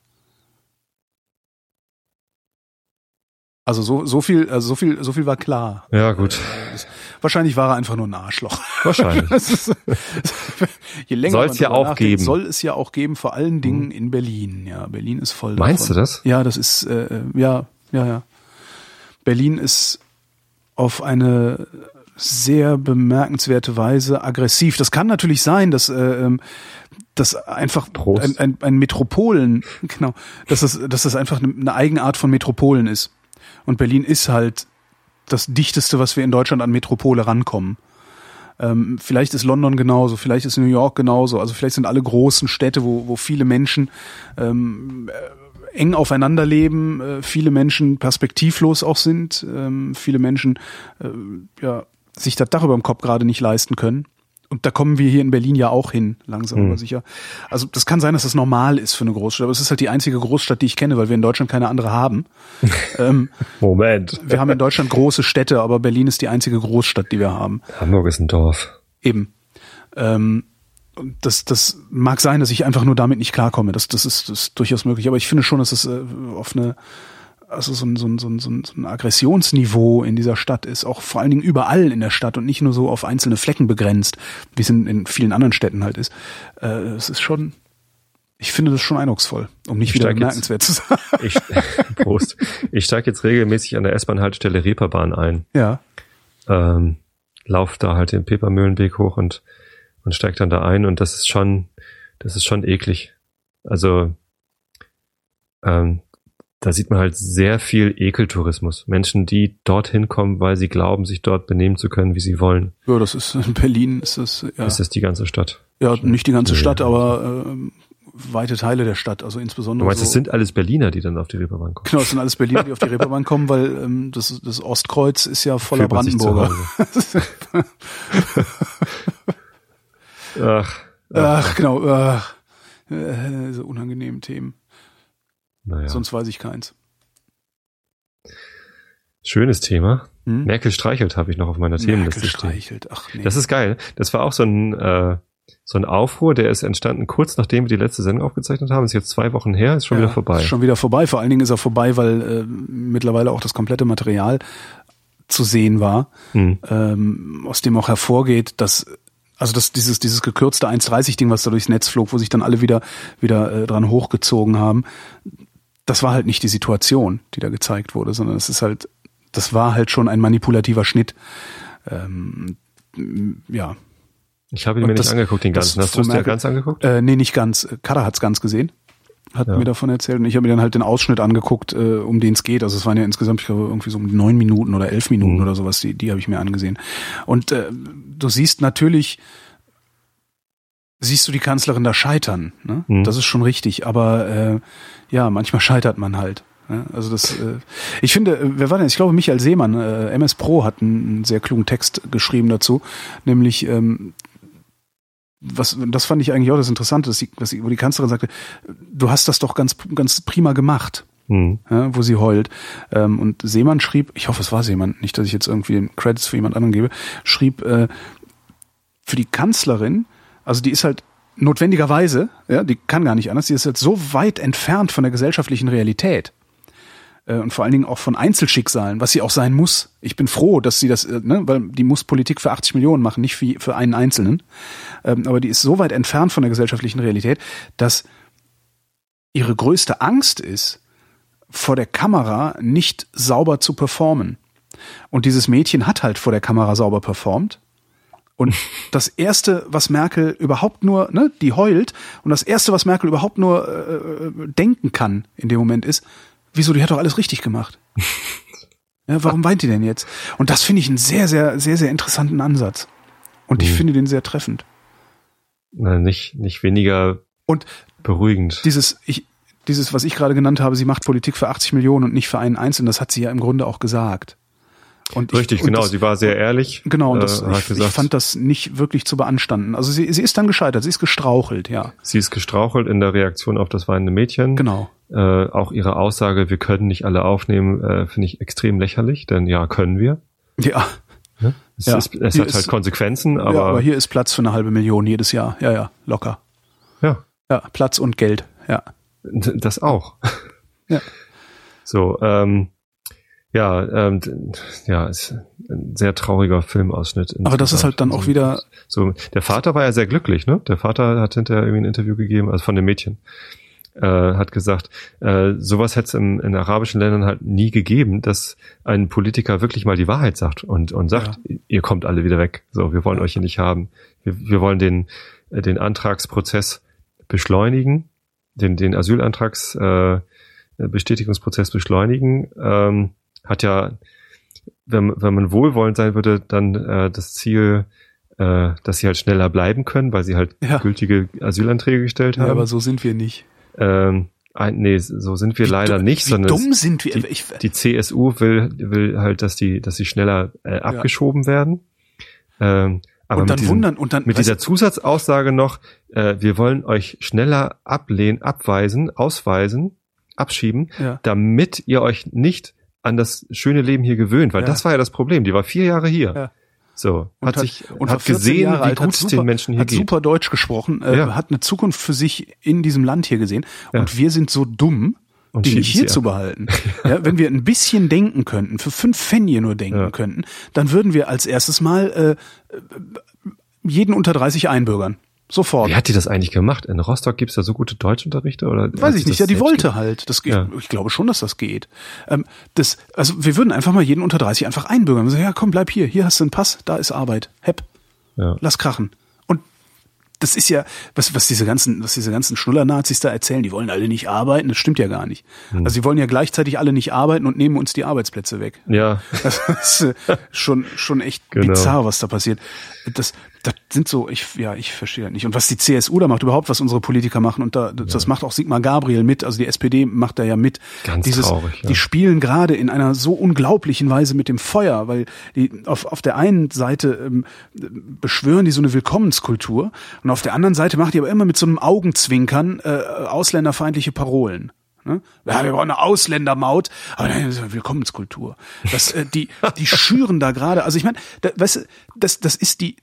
S1: Also so, so viel, also so viel, so viel war klar.
S2: Ja, gut.
S1: Wahrscheinlich war er einfach nur ein Arschloch.
S2: Wahrscheinlich.
S1: Ist, je länger
S2: Soll's ja auch geben. Mhm.
S1: Soll es ja auch geben, vor allen Dingen in Berlin. Ja, Berlin ist voll
S2: Meinst
S1: davon.
S2: du das?
S1: Ja, das ist, äh, ja, ja, ja. Berlin ist auf eine sehr bemerkenswerte Weise aggressiv. Das kann natürlich sein, dass äh, ähm, dass einfach
S2: Prost.
S1: ein, ein, ein Metropolen, genau, dass das, dass das einfach eine, eine Eigenart von Metropolen ist. Und Berlin ist halt das dichteste, was wir in Deutschland an Metropole rankommen. Ähm, vielleicht ist London genauso, vielleicht ist New York genauso. Also vielleicht sind alle großen Städte, wo, wo viele Menschen ähm, äh, eng aufeinander leben, äh, viele Menschen perspektivlos auch sind, ähm, viele Menschen äh, ja, sich das Dach über dem Kopf gerade nicht leisten können. Und da kommen wir hier in Berlin ja auch hin, langsam
S2: Hm.
S1: aber sicher. Also das kann sein, dass das normal ist für eine Großstadt, aber es ist halt die einzige Großstadt, die ich kenne, weil wir in Deutschland keine andere haben. ähm,
S2: Moment.
S1: wir haben in Deutschland große Städte, aber Berlin ist die einzige Großstadt, die wir haben.
S2: Hamburg ist ein Dorf.
S1: Eben. Ähm, und das, das mag sein, dass ich einfach nur damit nicht klarkomme. Das, das, ist, das ist durchaus möglich. Aber ich finde schon, dass es äh, auf eine, also so ein, so, ein, so, ein, so ein Aggressionsniveau in dieser Stadt ist, auch vor allen Dingen überall in der Stadt und nicht nur so auf einzelne Flecken begrenzt, wie es in, in vielen anderen Städten halt ist. Äh, es ist schon, ich finde das schon eindrucksvoll, um nicht
S2: Ich
S1: wieder bemerkenswert zu sein.
S2: Ich, Prost. Ich steige jetzt regelmäßig an der S-Bahn-Haltestelle Reeperbahn ein.
S1: ja.
S2: Ähm, lauf da halt den Pepermühlenweg hoch und, und steig dann da ein und das ist schon, das ist schon eklig. Also, ähm, da sieht man halt sehr viel Ekeltourismus. Menschen, die dorthin kommen, weil sie glauben, sich dort benehmen zu können, wie sie wollen.
S1: Ja, das ist in Berlin ist das ja.
S2: Das ist die ganze Stadt.
S1: Ja, nicht die ganze. Stadt, aber ähm, weite Teile der Stadt, also
S2: Du
S1: insbesondere.
S2: meinst,
S1: so,
S2: es sind alles Berliner, die dann auf die Reeperbahn kommen?
S1: Genau, es sind alles Berliner, die auf die Reeperbahn kommen, weil ähm, das, das Ostkreuz ist ja voller Brandenburger.
S2: Hause. Ach,
S1: Ach, genau. Ach, äh, so unangenehme Themen.
S2: Naja.
S1: Sonst weiß ich keins.
S2: Schönes Thema.
S1: Hm?
S2: Merkel streichelt habe ich noch auf meiner Themenliste
S1: Merkel
S2: stehen.
S1: streichelt. Ach nee.
S2: Das ist geil. Das war auch so ein, äh, so ein Aufruhr, der ist entstanden kurz nachdem wir die letzte Sendung aufgezeichnet haben. Ist jetzt zwei Wochen her, ist schon
S1: Ja,
S2: wieder vorbei.
S1: Ist schon wieder vorbei. Vor allen Dingen ist er vorbei, weil äh, mittlerweile auch das komplette Material zu sehen war,
S2: Hm.
S1: ähm, aus dem auch hervorgeht, dass also das, dieses, dieses gekürzte 1,30-Ding, was da durchs Netz flog, wo sich dann alle wieder, wieder äh, dran hochgezogen haben, das war halt nicht die Situation, die da gezeigt wurde, sondern es ist halt, das war halt schon ein manipulativer Schnitt. Ähm, ja.
S2: Ich habe ihn mir
S1: das-
S2: nicht angeguckt, den ganzen. Hast du es dir ganz angeguckt?
S1: Äh, nee, nicht ganz. Kada hat's ganz gesehen. Hat
S2: Ja.
S1: mir davon erzählt und ich habe mir dann halt den Ausschnitt angeguckt, äh, um den es geht. Also es waren ja insgesamt, ich glaube, irgendwie so um neun Minuten oder elf Minuten
S2: Mhm.
S1: oder sowas, die, die habe ich mir angesehen. Und äh, du siehst natürlich, siehst du die Kanzlerin da scheitern. Ne?
S2: Mhm.
S1: Das ist schon richtig, aber äh, ja, manchmal scheitert man halt. Ja, also das, äh, ich finde, äh, wer war denn? Ich glaube, Michael Seemann, äh, MS Pro, hat einen, sehr klugen Text geschrieben dazu, nämlich ähm, was, das fand ich eigentlich auch das Interessante, dass sie, dass sie, wo die Kanzlerin sagte, du hast das doch ganz, ganz prima gemacht,
S2: Hm.
S1: ja, wo sie heult. Ähm, und Seemann schrieb, ich hoffe, es war Seemann, nicht, dass ich jetzt irgendwie den Credits für jemand anderen gebe, schrieb, äh, für die Kanzlerin, also die ist halt notwendigerweise, ja, die kann gar nicht anders, die ist halt so weit entfernt von der gesellschaftlichen Realität äh, und vor allen Dingen auch von Einzelschicksalen, was sie auch sein muss. Ich bin froh, dass sie das, äh, ne, weil die muss Politik für 80 Millionen machen, nicht für, für einen Einzelnen. Ähm, aber die ist so weit entfernt von der gesellschaftlichen Realität, dass ihre größte Angst ist, vor der Kamera nicht sauber zu performen. Und dieses Mädchen hat halt vor der Kamera sauber performt. Und das erste, was Merkel überhaupt nur, ne, die heult, und das erste, was Merkel überhaupt nur äh, denken kann in dem Moment ist, wieso, die hat doch alles richtig gemacht. Ja, warum weint die denn jetzt? Und das finde ich einen sehr, sehr, sehr, sehr interessanten Ansatz. Und ich
S2: Mhm.
S1: finde den sehr treffend.
S2: Na, nicht, nicht weniger
S1: Und
S2: beruhigend.
S1: dieses, ich, dieses, was ich gerade genannt habe, sie macht Politik für 80 Millionen und nicht für einen Einzelnen, das hat sie ja im Grunde auch gesagt. Und ich-
S2: Richtig,
S1: und
S2: genau.
S1: Das,
S2: sie war sehr ehrlich.
S1: genau, und das,
S2: äh,
S1: ich, ich fand das nicht wirklich zu beanstanden. Also sie, sie ist dann gescheitert, sie ist gestrauchelt, ja.
S2: sie ist gestrauchelt in der Reaktion auf das weinende Mädchen.
S1: Genau.
S2: Äh, auch ihre Aussage, wir können nicht alle aufnehmen, äh, finde ich extrem lächerlich, denn ja, können wir.
S1: Ja,
S2: Ne? Es,
S1: Ja.
S2: ist, es hat halt
S1: ist-
S2: Konsequenzen,
S1: Aber, ja,
S2: aber
S1: hier ist Platz für eine halbe Million jedes Jahr. Ja, ja, locker.
S2: ja,
S1: Ja, Platz und Geld. Ja.
S2: das auch.
S1: Ja.
S2: So, ähm, ja, ähm, ja, ist ein sehr trauriger Filmausschnitt.
S1: Aber das ist halt dann auch wieder,
S2: So, der Vater war ja sehr glücklich, ne? Der Vater hat hinterher irgendwie ein Interview gegeben, also von dem Mädchen, äh, hat gesagt, äh, sowas hätte es in, in arabischen Ländern halt nie gegeben, dass ein Politiker wirklich mal die Wahrheit sagt und, und sagt, ihr kommt alle wieder weg. So, wir wollen euch hier nicht haben. Wir, wir wollen den, äh, den Antragsprozess beschleunigen, den, den Asylantrags, äh, Bestätigungsprozess beschleunigen. Ähm, hat ja, wenn, wenn man wohlwollend sein würde, dann äh, das Ziel, äh, dass sie halt schneller bleiben können, weil sie halt
S1: Ja.
S2: gültige Asylanträge gestellt
S1: ja,
S2: haben.
S1: aber so sind wir nicht.
S2: ähm, ein, nee, so sind wir
S1: Wie
S2: leider
S1: du-
S2: nicht, sondern
S1: dumm sind wir?
S2: die,
S1: Ich,
S2: die CSU will, will halt, dass die, dass sie schneller äh, abgeschoben werden. Ähm, aber
S1: und
S2: mit
S1: dann
S2: diesem,
S1: wundern und dann
S2: mit dieser Zusatzaussage noch, äh, wir wollen euch schneller ablehnen, abweisen, ausweisen, abschieben,
S1: ja.
S2: damit ihr euch nicht an das schöne Leben hier gewöhnt, weil
S1: Ja.
S2: das war ja das Problem. Die war vier Jahre hier.
S1: Ja.
S2: So,
S1: Und
S2: hat,
S1: hat-
S2: sich,
S1: und
S2: hat
S1: war 14
S2: gesehen,
S1: Jahre
S2: wie gut
S1: hat
S2: es
S1: super,
S2: den Menschen hier
S1: hat
S2: geht.
S1: super Deutsch gesprochen, äh,
S2: Ja.
S1: hat eine Zukunft für sich in diesem Land hier gesehen.
S2: Ja.
S1: Und wir sind so dumm,
S2: Und
S1: nicht hier zu behalten. ja, wenn wir ein bisschen denken könnten, für fünf Pfennige nur denken
S2: Ja.
S1: könnten, dann würden wir als erstes mal äh, jeden unter 30 einbürgern. Sofort.
S2: Wie hat die das eigentlich gemacht? In Rostock gibt's da so gute Deutschunterrichte? Oder
S1: Weiß ich nicht, ja, die wollte halt. Das geht,
S2: Ja.
S1: Ich glaube schon, dass das geht. Ähm, das, also wir würden einfach mal jeden unter 30 einfach einbürgern. Wir sagen, ja, komm, bleib hier, hier hast du einen Pass, da ist Arbeit. Hepp,
S2: Ja.
S1: lass krachen. Und das ist ja, was, was diese ganzen, was diese ganzen Schnuller-Nazis da erzählen, die wollen alle nicht arbeiten, das stimmt ja gar nicht.
S2: Hm.
S1: Also sie wollen ja gleichzeitig alle nicht arbeiten und nehmen uns die Arbeitsplätze weg.
S2: Ja,
S1: Das ist äh, schon, schon echt
S2: Genau.
S1: bizarr, was da passiert. Das, das sind so, ich, ja, ich verstehe das nicht. Und was die CSU da macht, überhaupt, was unsere Politiker machen, und da, das macht auch Sigmar Gabriel mit, also die SPD macht da ja mit.
S2: Ganz
S1: Dieses,
S2: traurig, ja.
S1: Die spielen gerade in einer so unglaublichen Weise mit dem Feuer, weil die auf, auf der einen Seite ähm, beschwören die so eine Willkommenskultur und auf der anderen Seite machen die aber immer mit so einem Augenzwinkern äh, ausländerfeindliche Parolen. Ne? Ja, wir brauchen eine Ausländermaut, aber nein, das ist eine Willkommenskultur. Das, äh, die, die schüren da gerade. Also ich meine, da, weißt du, das, das ist die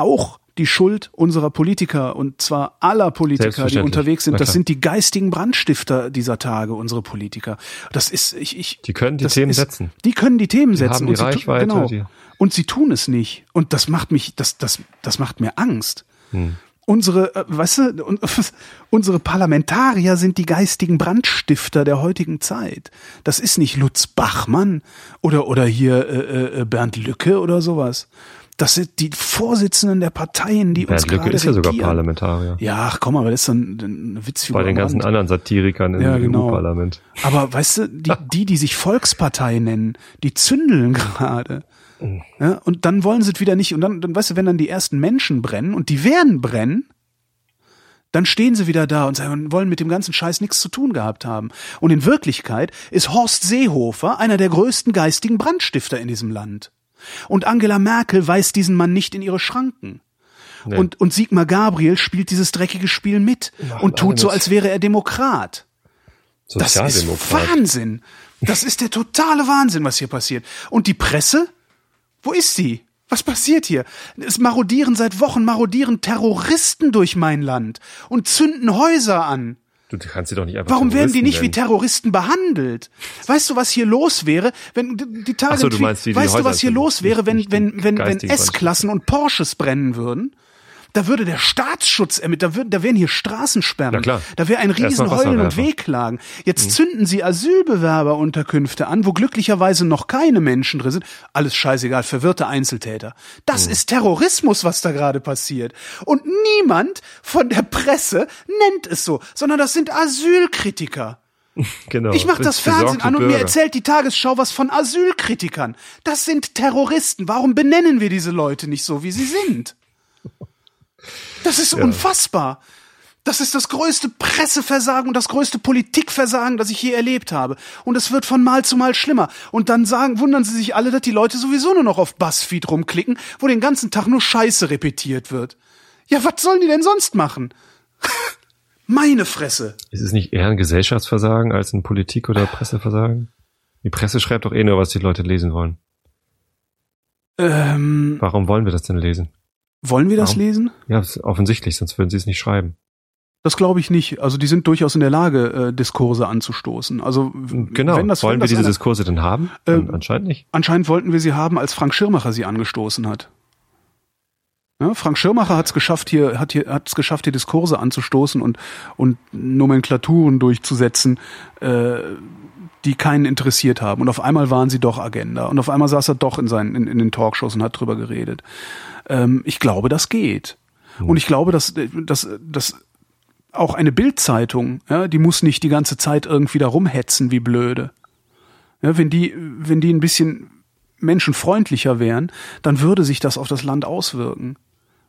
S1: auch die Schuld unserer Politiker und zwar aller Politiker, die unterwegs sind. Das sind die geistigen Brandstifter dieser Tage, unsere Politiker. Das ist ich, ich
S2: Die können die Themen
S1: ist,
S2: setzen.
S1: Die können die Themen
S2: Die
S1: setzen
S2: haben die
S1: und sie
S2: Reichweite,
S1: tun, genau.
S2: die-
S1: Und sie tun es nicht und das macht mich das das das macht mir Angst.
S2: Hm.
S1: Unsere, äh, weißt du, und, unsere Parlamentarier sind die geistigen Brandstifter der heutigen Zeit. Das ist nicht Lutz Bachmann oder oder hier äh, äh, Bernd Lücke oder sowas. Das sind die Vorsitzenden der Parteien, die uns
S2: Bernd Lücke
S1: gerade
S2: ist ja sogar
S1: regieren.
S2: Parlamentarier.
S1: Ja, ach komm, aber das ist so ein, ein Witzfigur.
S2: Bei den ganzen anderen Satirikern im
S1: Ja, genau.
S2: EU-Parlament.
S1: Aber weißt du, die, die, die sich Volkspartei nennen, die zündeln gerade. Ja, und dann wollen sie es wieder nicht. Und dann, dann, weißt du, wenn dann die ersten Menschen brennen und die werden brennen, dann stehen sie wieder da und sagen, wollen mit dem ganzen Scheiß nichts zu tun gehabt haben. Und in Wirklichkeit ist Horst Seehofer einer der größten geistigen Brandstifter in diesem Land. Und Angela Merkel weist diesen Mann nicht in ihre Schranken.
S2: Nee.
S1: Und, und Sigmar Gabriel spielt dieses dreckige Spiel mit
S2: Machen
S1: und tut so, als wäre er Demokrat. Das ist. Wahnsinn. Das ist der totale Wahnsinn, was hier passiert. Und die Presse? Wo ist sie? Was passiert hier? Es marodieren seit Wochen, marodieren Terroristen durch mein Land und zünden Häuser an.
S2: Du kannst sie doch nicht einfach
S1: Warum werden die nicht wie
S2: nennen.
S1: Terroristen behandelt? Weißt du, was hier los wäre, wenn die Tage
S2: so, du meinst, die die
S1: weißt du, was hier los wäre, wenn wenn wenn wenn S-Klassen und Porsches brennen würden? Da würde der Staatsschutz ermittelt, da, würden, da wären hier Straßensperren,
S2: klar.
S1: da wäre ein
S2: Erstmal
S1: riesen Heulen und. Wehklagen. Jetzt
S2: Mhm.
S1: zünden sie Asylbewerberunterkünfte an, wo glücklicherweise noch keine Menschen drin sind. Alles scheißegal, verwirrte Einzeltäter. Das
S2: Mhm.
S1: ist Terrorismus, was da gerade passiert. Und niemand von der Presse nennt es so, sondern das sind Asylkritiker.
S2: Genau.
S1: Ich mache das Fernsehen an und mir
S2: Bürger.
S1: erzählt die Tagesschau was von Asylkritikern. Das sind Terroristen. Warum benennen wir diese Leute nicht so, wie sie sind? Das ist unfassbar. Das ist das größte Presseversagen und das größte Politikversagen, das ich je erlebt habe. Und es wird von Mal zu Mal schlimmer. Und dann sagen, wundern sie sich alle, dass die Leute sowieso nur noch auf Buzzfeed rumklicken, wo den ganzen Tag nur Scheiße repetiert wird. Ja, was sollen die denn sonst machen? Meine Fresse.
S2: Ist es nicht eher ein Gesellschaftsversagen als ein Politik- oder Presseversagen? Die Presse schreibt doch eh nur, was die Leute lesen wollen.
S1: Ähm,
S2: Warum wollen wir das denn lesen?
S1: Wollen wir das
S2: Warum?
S1: lesen?
S2: Ja, offensichtlich, sonst würden sie es nicht schreiben.
S1: Das glaube ich nicht. Also die sind durchaus in der Lage, äh, Diskurse anzustoßen. Also
S2: Genau.
S1: wenn das,
S2: wollen
S1: wenn
S2: wir
S1: das
S2: diese
S1: einer,
S2: Diskurse denn haben?
S1: Ähm,
S2: Anscheinend nicht.
S1: Anscheinend wollten wir sie haben, als Frank Schirmacher sie angestoßen hat. Ja, Frank Schirmacher hat es geschafft, hier hat hier hat es geschafft, hier Diskurse anzustoßen und und Nomenklaturen durchzusetzen, äh, die keinen interessiert haben. Und auf einmal waren sie doch Agenda. Und auf einmal saß er doch in seinen in, in den Talkshows und hat drüber geredet. Ähm, ich glaube, das geht. Und ich glaube, dass dass dass auch eine Bildzeitung, ja, die muss nicht die ganze Zeit irgendwie da rumhetzen wie blöde. Ja, wenn die, wenn die ein bisschen menschenfreundlicher wären, dann würde sich das auf das Land auswirken.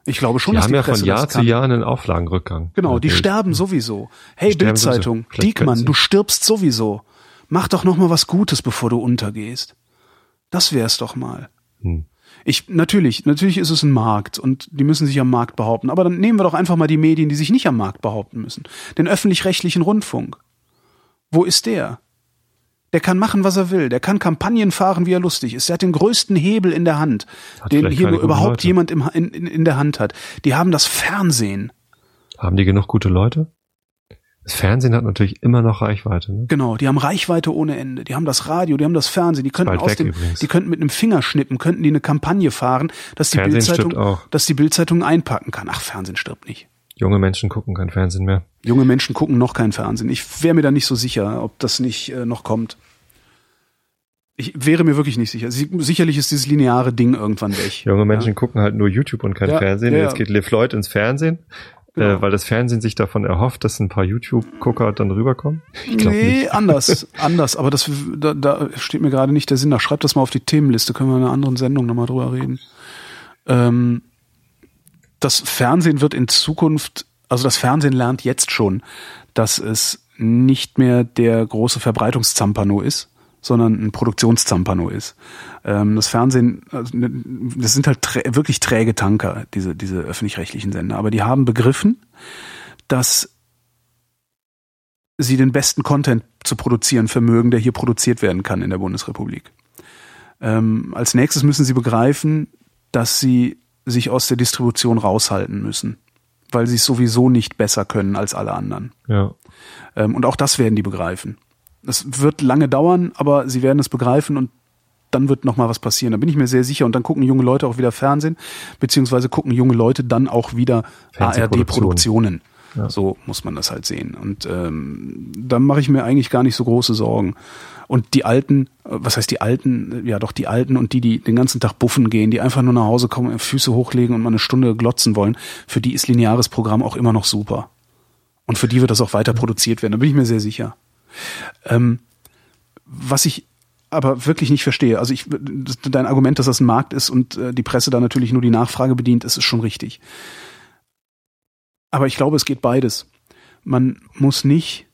S1: Ich glaube schon,
S2: Die
S1: dass
S2: haben
S1: die
S2: ja
S1: Presse
S2: von Jahr zu. Jahr einen Auflagenrückgang.
S1: Genau, die
S2: Bild.
S1: sterben sowieso. Hey. Bildzeitung, Diekmann, du stirbst sowieso. Mach doch noch mal was Gutes, bevor du untergehst. Das wär's doch mal.
S2: Hm.
S1: Ich, natürlich, natürlich ist es ein Markt und die müssen sich am Markt behaupten. Aber dann nehmen wir doch einfach mal die Medien, die sich nicht am Markt behaupten müssen. Den öffentlich-rechtlichen Rundfunk. Wo ist der? Der kann machen, was er will. Der kann Kampagnen fahren, wie er lustig ist. Der hat den größten Hebel in der Hand,
S2: Hat
S1: den hier überhaupt
S2: Leute.
S1: jemand im, in, in der Hand hat. Die haben das Fernsehen.
S2: Haben die genug gute Leute? Das Fernsehen hat natürlich immer noch Reichweite. Ne?
S1: Genau, die haben Reichweite ohne Ende. Die haben das Radio, die haben das Fernsehen. Die könnten aus dem,
S2: übrigens.
S1: die könnten mit einem Fingerschnippen, könnten die eine Kampagne fahren, dass die Bildzeitung, dass die Bildzeitung einpacken kann. Ach, Fernsehen stirbt nicht.
S2: Junge Menschen gucken kein Fernsehen mehr.
S1: Junge Menschen gucken noch kein Fernsehen. Ich wäre mir da nicht so sicher, ob das nicht äh, noch kommt. Ich wäre mir wirklich nicht sicher. Sie, sicherlich ist dieses lineare Ding irgendwann weg.
S2: Junge Menschen gucken halt nur YouTube und kein
S1: Ja,
S2: Fernsehen.
S1: ja, ja.
S2: Jetzt geht Liv Lloyd ins Fernsehen,
S1: Genau.
S2: äh, weil das Fernsehen sich davon erhofft, dass ein paar YouTube-Gucker dann rüberkommen. Ich
S1: nee,
S2: nicht.
S1: anders, anders. Aber das, da, da steht mir gerade nicht der Sinn nach. Schreibt das mal auf die Themenliste. Können wir in einer anderen Sendung nochmal drüber reden. Ähm, das Fernsehen wird in Zukunft, also das Fernsehen lernt jetzt schon, dass es nicht mehr der große Verbreitungszampano ist, sondern ein Produktionszampano ist. Ähm, das Fernsehen, also, ne, das sind halt trä wirklich träge Tanker, diese, diese öffentlich-rechtlichen Sender. Aber die haben begriffen, dass sie den besten Content zu produzieren vermögen, der hier produziert werden kann in der Bundesrepublik. Ähm, als nächstes müssen sie begreifen, dass sie sich aus der Distribution raushalten müssen, weil sie es sowieso nicht besser können als alle anderen.
S2: Ja.
S1: Ähm, und auch das werden die begreifen. Es wird lange dauern, aber sie werden es begreifen und dann wird noch mal was passieren. Da bin ich mir sehr sicher. Und dann gucken junge Leute auch wieder Fernsehen, beziehungsweise gucken junge Leute dann auch wieder. ARD-Produktionen. So muss man das halt sehen. Und ähm, da mache ich mir eigentlich gar nicht so große Sorgen. Und die Alten, äh, was heißt die Alten? Ja, doch die Alten und die, die den ganzen Tag buffen gehen, die einfach nur nach Hause kommen, Füße hochlegen und mal eine Stunde glotzen wollen, für die ist lineares Programm auch immer noch super. Und für die wird das auch weiter produziert werden. Da bin ich mir sehr sicher. Ähm, was ich aber wirklich nicht verstehe, also ich, dein Argument, dass das ein Markt ist und äh, die Presse da natürlich nur die Nachfrage bedient, ist, ist schon richtig. Aber ich glaube, es geht beides. Man muss nicht,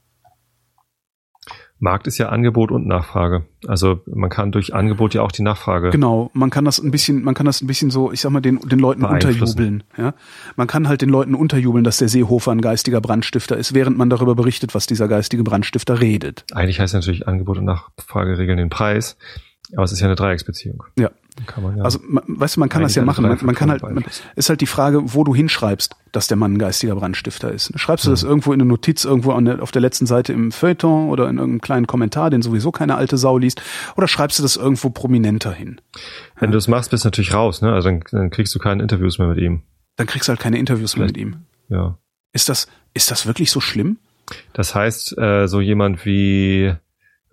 S2: Markt ist ja Angebot und Nachfrage. Also man kann durch Angebot ja auch die Nachfrage.
S1: genau, man kann das ein bisschen, man kann das ein bisschen so, ich sag mal, den, den Leuten unterjubeln. Ja? Man kann halt den Leuten unterjubeln, dass der Seehofer ein geistiger Brandstifter ist, während man darüber berichtet, was dieser geistige Brandstifter redet.
S2: Eigentlich heißt natürlich Angebot und Nachfrage regeln den Preis. Aber es ist ja eine Dreiecksbeziehung.
S1: Ja.
S2: Kann man ja.
S1: Also, man, weißt du, man kann das ja machen. Man, man kann halt, man, ist halt die Frage, wo du hinschreibst, dass der Mann ein geistiger Brandstifter ist. Schreibst
S2: Hm.
S1: du das irgendwo in eine Notiz, irgendwo der, auf der letzten Seite im Feuilleton oder in irgendeinem kleinen Kommentar, den sowieso keine alte Sau liest, oder schreibst du das irgendwo prominenter hin?
S2: Wenn du es machst, bist du natürlich raus, ne? Also dann, dann kriegst du keine Interviews mehr mit ihm.
S1: Dann kriegst du halt keine Interviews mehr mit ihm.
S2: Ja.
S1: Ist das, ist das wirklich so schlimm?
S2: Das heißt, äh, so jemand wie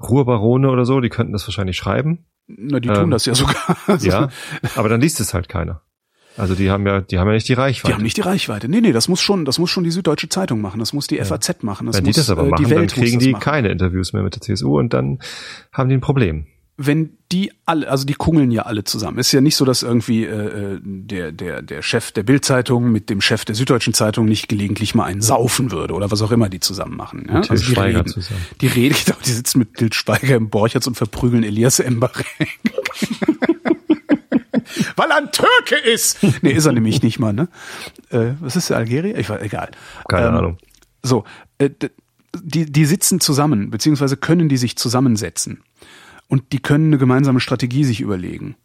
S2: Ruhrbarone oder so, die könnten das wahrscheinlich schreiben.
S1: Na, die tun
S2: Ähm,
S1: das ja sogar. Also,
S2: Ja. aber dann liest es halt keiner. Also die haben ja, die haben ja nicht die Reichweite.
S1: Die haben nicht die Reichweite. Nee, nee, das muss schon, das muss schon die Süddeutsche Zeitung machen. Das muss die FAZ machen. Das
S2: Wenn
S1: muss,
S2: die das aber
S1: äh,
S2: machen,
S1: die
S2: dann
S1: Welt muss
S2: kriegen die keine Interviews mehr mit der CSU und dann haben die ein Problem.
S1: Wenn die alle, also die kungeln ja alle zusammen. Ist ja nicht so, dass irgendwie äh, äh, der der der Chef der Bildzeitung mit dem Chef der Süddeutschen Zeitung nicht gelegentlich mal einen saufen würde oder was auch immer die zusammen machen. Ja?
S2: Mit
S1: Also die
S2: Schweiger
S1: reden,
S2: zusammen.
S1: die reden, genau, die sitzen mit Til Schweiger im Borchertz und verprügeln Elias Embarek. Weil er ein Türke ist. Nee, ist er nämlich nicht mal, ne? Äh, was ist der Algerier? Ich weiß, egal.
S2: Keine
S1: Ähm,
S2: Ahnung.
S1: So, äh, die, die sitzen zusammen, beziehungsweise können die sich zusammensetzen. Und die können eine gemeinsame Strategie sich überlegen.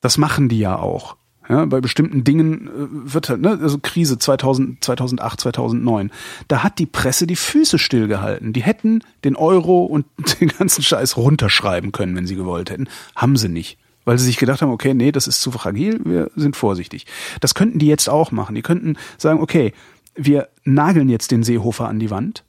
S1: Das machen die ja auch. Ja, bei bestimmten Dingen äh, wird halt, ne, also Krise 2000, 2008, 2009, da hat die Presse die Füße stillgehalten. Die hätten den Euro und den ganzen Scheiß runterschreiben können, wenn sie gewollt hätten. Haben sie nicht. Weil sie sich gedacht haben, okay, nee, das ist zu fragil, wir sind vorsichtig. Das könnten die jetzt auch machen. Die könnten sagen, okay, wir nageln jetzt den Seehofer an die Wand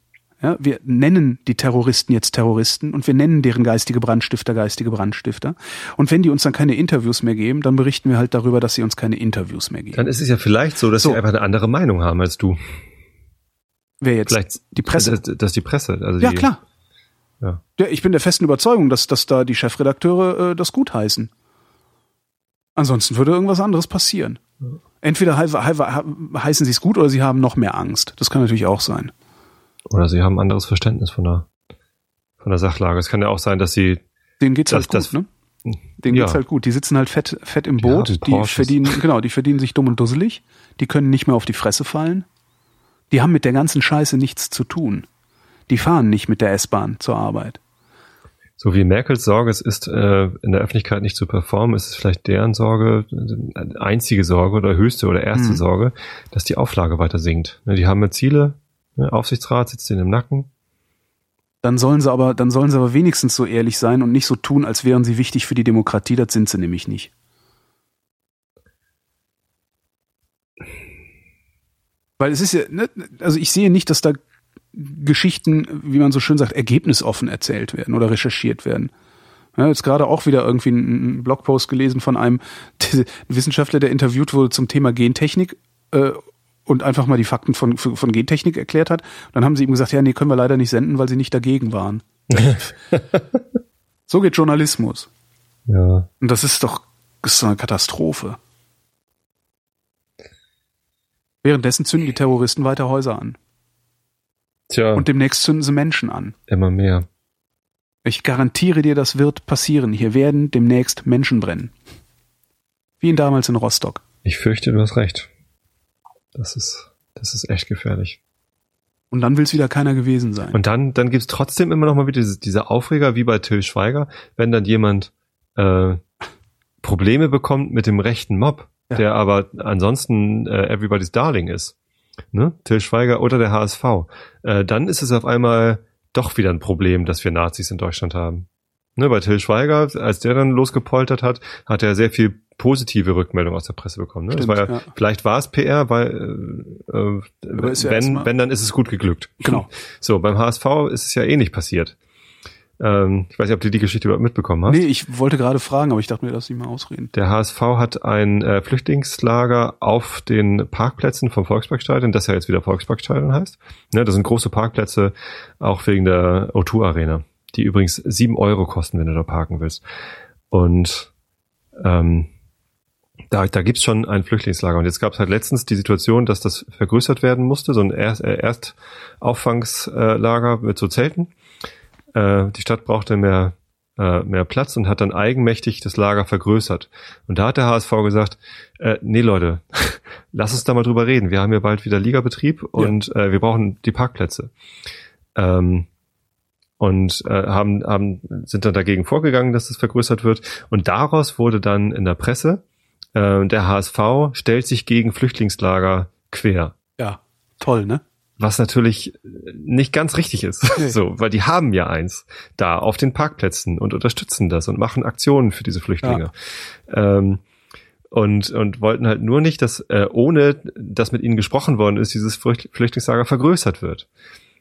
S1: ja, wir nennen die Terroristen jetzt Terroristen und wir nennen deren geistige Brandstifter geistige Brandstifter. Und wenn die uns dann keine Interviews mehr geben, dann berichten wir halt darüber, dass sie uns keine Interviews mehr geben.
S2: Dann ist es ja vielleicht so, dass so. sie einfach eine andere Meinung haben als du.
S1: Wer jetzt?
S2: Vielleicht die Presse. Das, das die Presse. Also
S1: ja,
S2: die,
S1: klar. Ja. ja. Ich bin der festen Überzeugung, dass, dass da die Chefredakteure äh, das gut heißen. Ansonsten würde irgendwas anderes passieren. Entweder he he heißen sie es gut oder sie haben noch mehr Angst. Das kann natürlich auch sein.
S2: Oder sie haben ein anderes Verständnis von der, von der Sachlage. Es kann ja auch sein, dass sie.
S1: Denen geht's halt das, gut, ne? Denen ja. geht's halt gut. Die sitzen halt fett, fett im Boot. Ja, die verdienen, genau, die verdienen sich dumm und dusselig. Die können nicht mehr auf die Fresse fallen. Die haben mit der ganzen Scheiße nichts zu tun. Die fahren nicht mit der S-Bahn zur Arbeit.
S2: So wie Merkels Sorge es ist, äh, in der Öffentlichkeit nicht zu performen, ist es vielleicht deren Sorge, einzige Sorge oder höchste oder erste mhm. Sorge, dass die Auflage weiter sinkt. Ne, die haben ja Ziele, Ne, Aufsichtsrat sitzt ihnen im Nacken.
S1: Dann sollen sie aber, dann sollen sie aber wenigstens so ehrlich sein und nicht so tun, als wären sie wichtig für die Demokratie. Das sind sie nämlich nicht. Weil es ist ja, ne, also ich sehe nicht, dass da Geschichten, wie man so schön sagt, ergebnisoffen erzählt werden oder recherchiert werden. Ja, jetzt gerade auch wieder irgendwie einen Blogpost gelesen von einem Wissenschaftler, der interviewt wurde zum Thema Gentechnik äh, und einfach mal die Fakten von, von Gentechnik erklärt hat. dann haben sie ihm gesagt, ja, nee, können wir leider nicht senden, weil sie nicht dagegen waren. so geht Journalismus.
S2: Ja.
S1: Und das ist doch, das ist so eine Katastrophe. Währenddessen zünden die Terroristen weiter Häuser an.
S2: Tja.
S1: Und demnächst zünden sie Menschen an.
S2: Immer mehr.
S1: Ich garantiere dir, das wird passieren. Hier werden demnächst Menschen brennen. Wie in damals in Rostock.
S2: Ich fürchte, du hast recht. Das ist, das ist echt gefährlich.
S1: Und dann will es wieder keiner gewesen sein.
S2: Und dann, dann gibt's trotzdem immer noch mal wieder diese, diese Aufreger, wie bei Till Schweiger, wenn dann jemand äh, Probleme bekommt mit dem rechten Mob, ja. der aber ansonsten äh, Everybody's Darling ist. Ne? Till Schweiger oder der HSV. Äh, dann ist es auf einmal doch wieder ein Problem, dass wir Nazis in Deutschland haben. Ne, bei Till Schweiger, als der dann losgepoltert hat, hat er sehr viel positive Rückmeldung aus der Presse bekommen. Ne? Stimmt, war ja, ja. Vielleicht war es PR, weil äh, äh wenn, wenn, dann ist es gut geglückt.
S1: Genau.
S2: So, beim HSV ist es ja eh nicht passiert. Ähm, ich weiß nicht, ob du die Geschichte überhaupt mitbekommen hast.
S1: Nee, ich wollte gerade fragen, aber ich dachte mir, lass dich mal ausreden.
S2: Der HSV hat ein äh, Flüchtlingslager auf den Parkplätzen vom Volksparkstadion, das ja jetzt wieder Volksparkstadion heißt. Ne, das sind große Parkplätze, auch wegen der O2 Arena die übrigens sieben Euro kosten, wenn du da parken willst. Und ähm, da, da gibt's schon ein Flüchtlingslager. Und jetzt gab es halt letztens die Situation, dass das vergrößert werden musste, so ein Erst, äh, Erstaufangslager mit so Zelten. Äh, die Stadt brauchte mehr, äh, mehr Platz und hat dann eigenmächtig das Lager vergrößert. Und da hat der HSV gesagt, äh, nee Leute, lass uns da mal drüber reden. Wir haben ja bald wieder Ligabetrieb und ja. äh, wir brauchen die Parkplätze. Ähm, und äh, haben, haben, sind dann dagegen vorgegangen, dass es vergrößert wird. Und daraus wurde dann in der Presse, äh, der HSV stellt sich gegen Flüchtlingslager quer.
S1: Ja, toll, ne?
S2: Was natürlich nicht ganz richtig ist. Nee. So, weil die haben ja eins da auf den Parkplätzen und unterstützen das und machen Aktionen für diese Flüchtlinge. Ja. Ähm, und, und wollten halt nur nicht, dass äh, ohne dass mit ihnen gesprochen worden ist, dieses Flüchtlingslager vergrößert wird.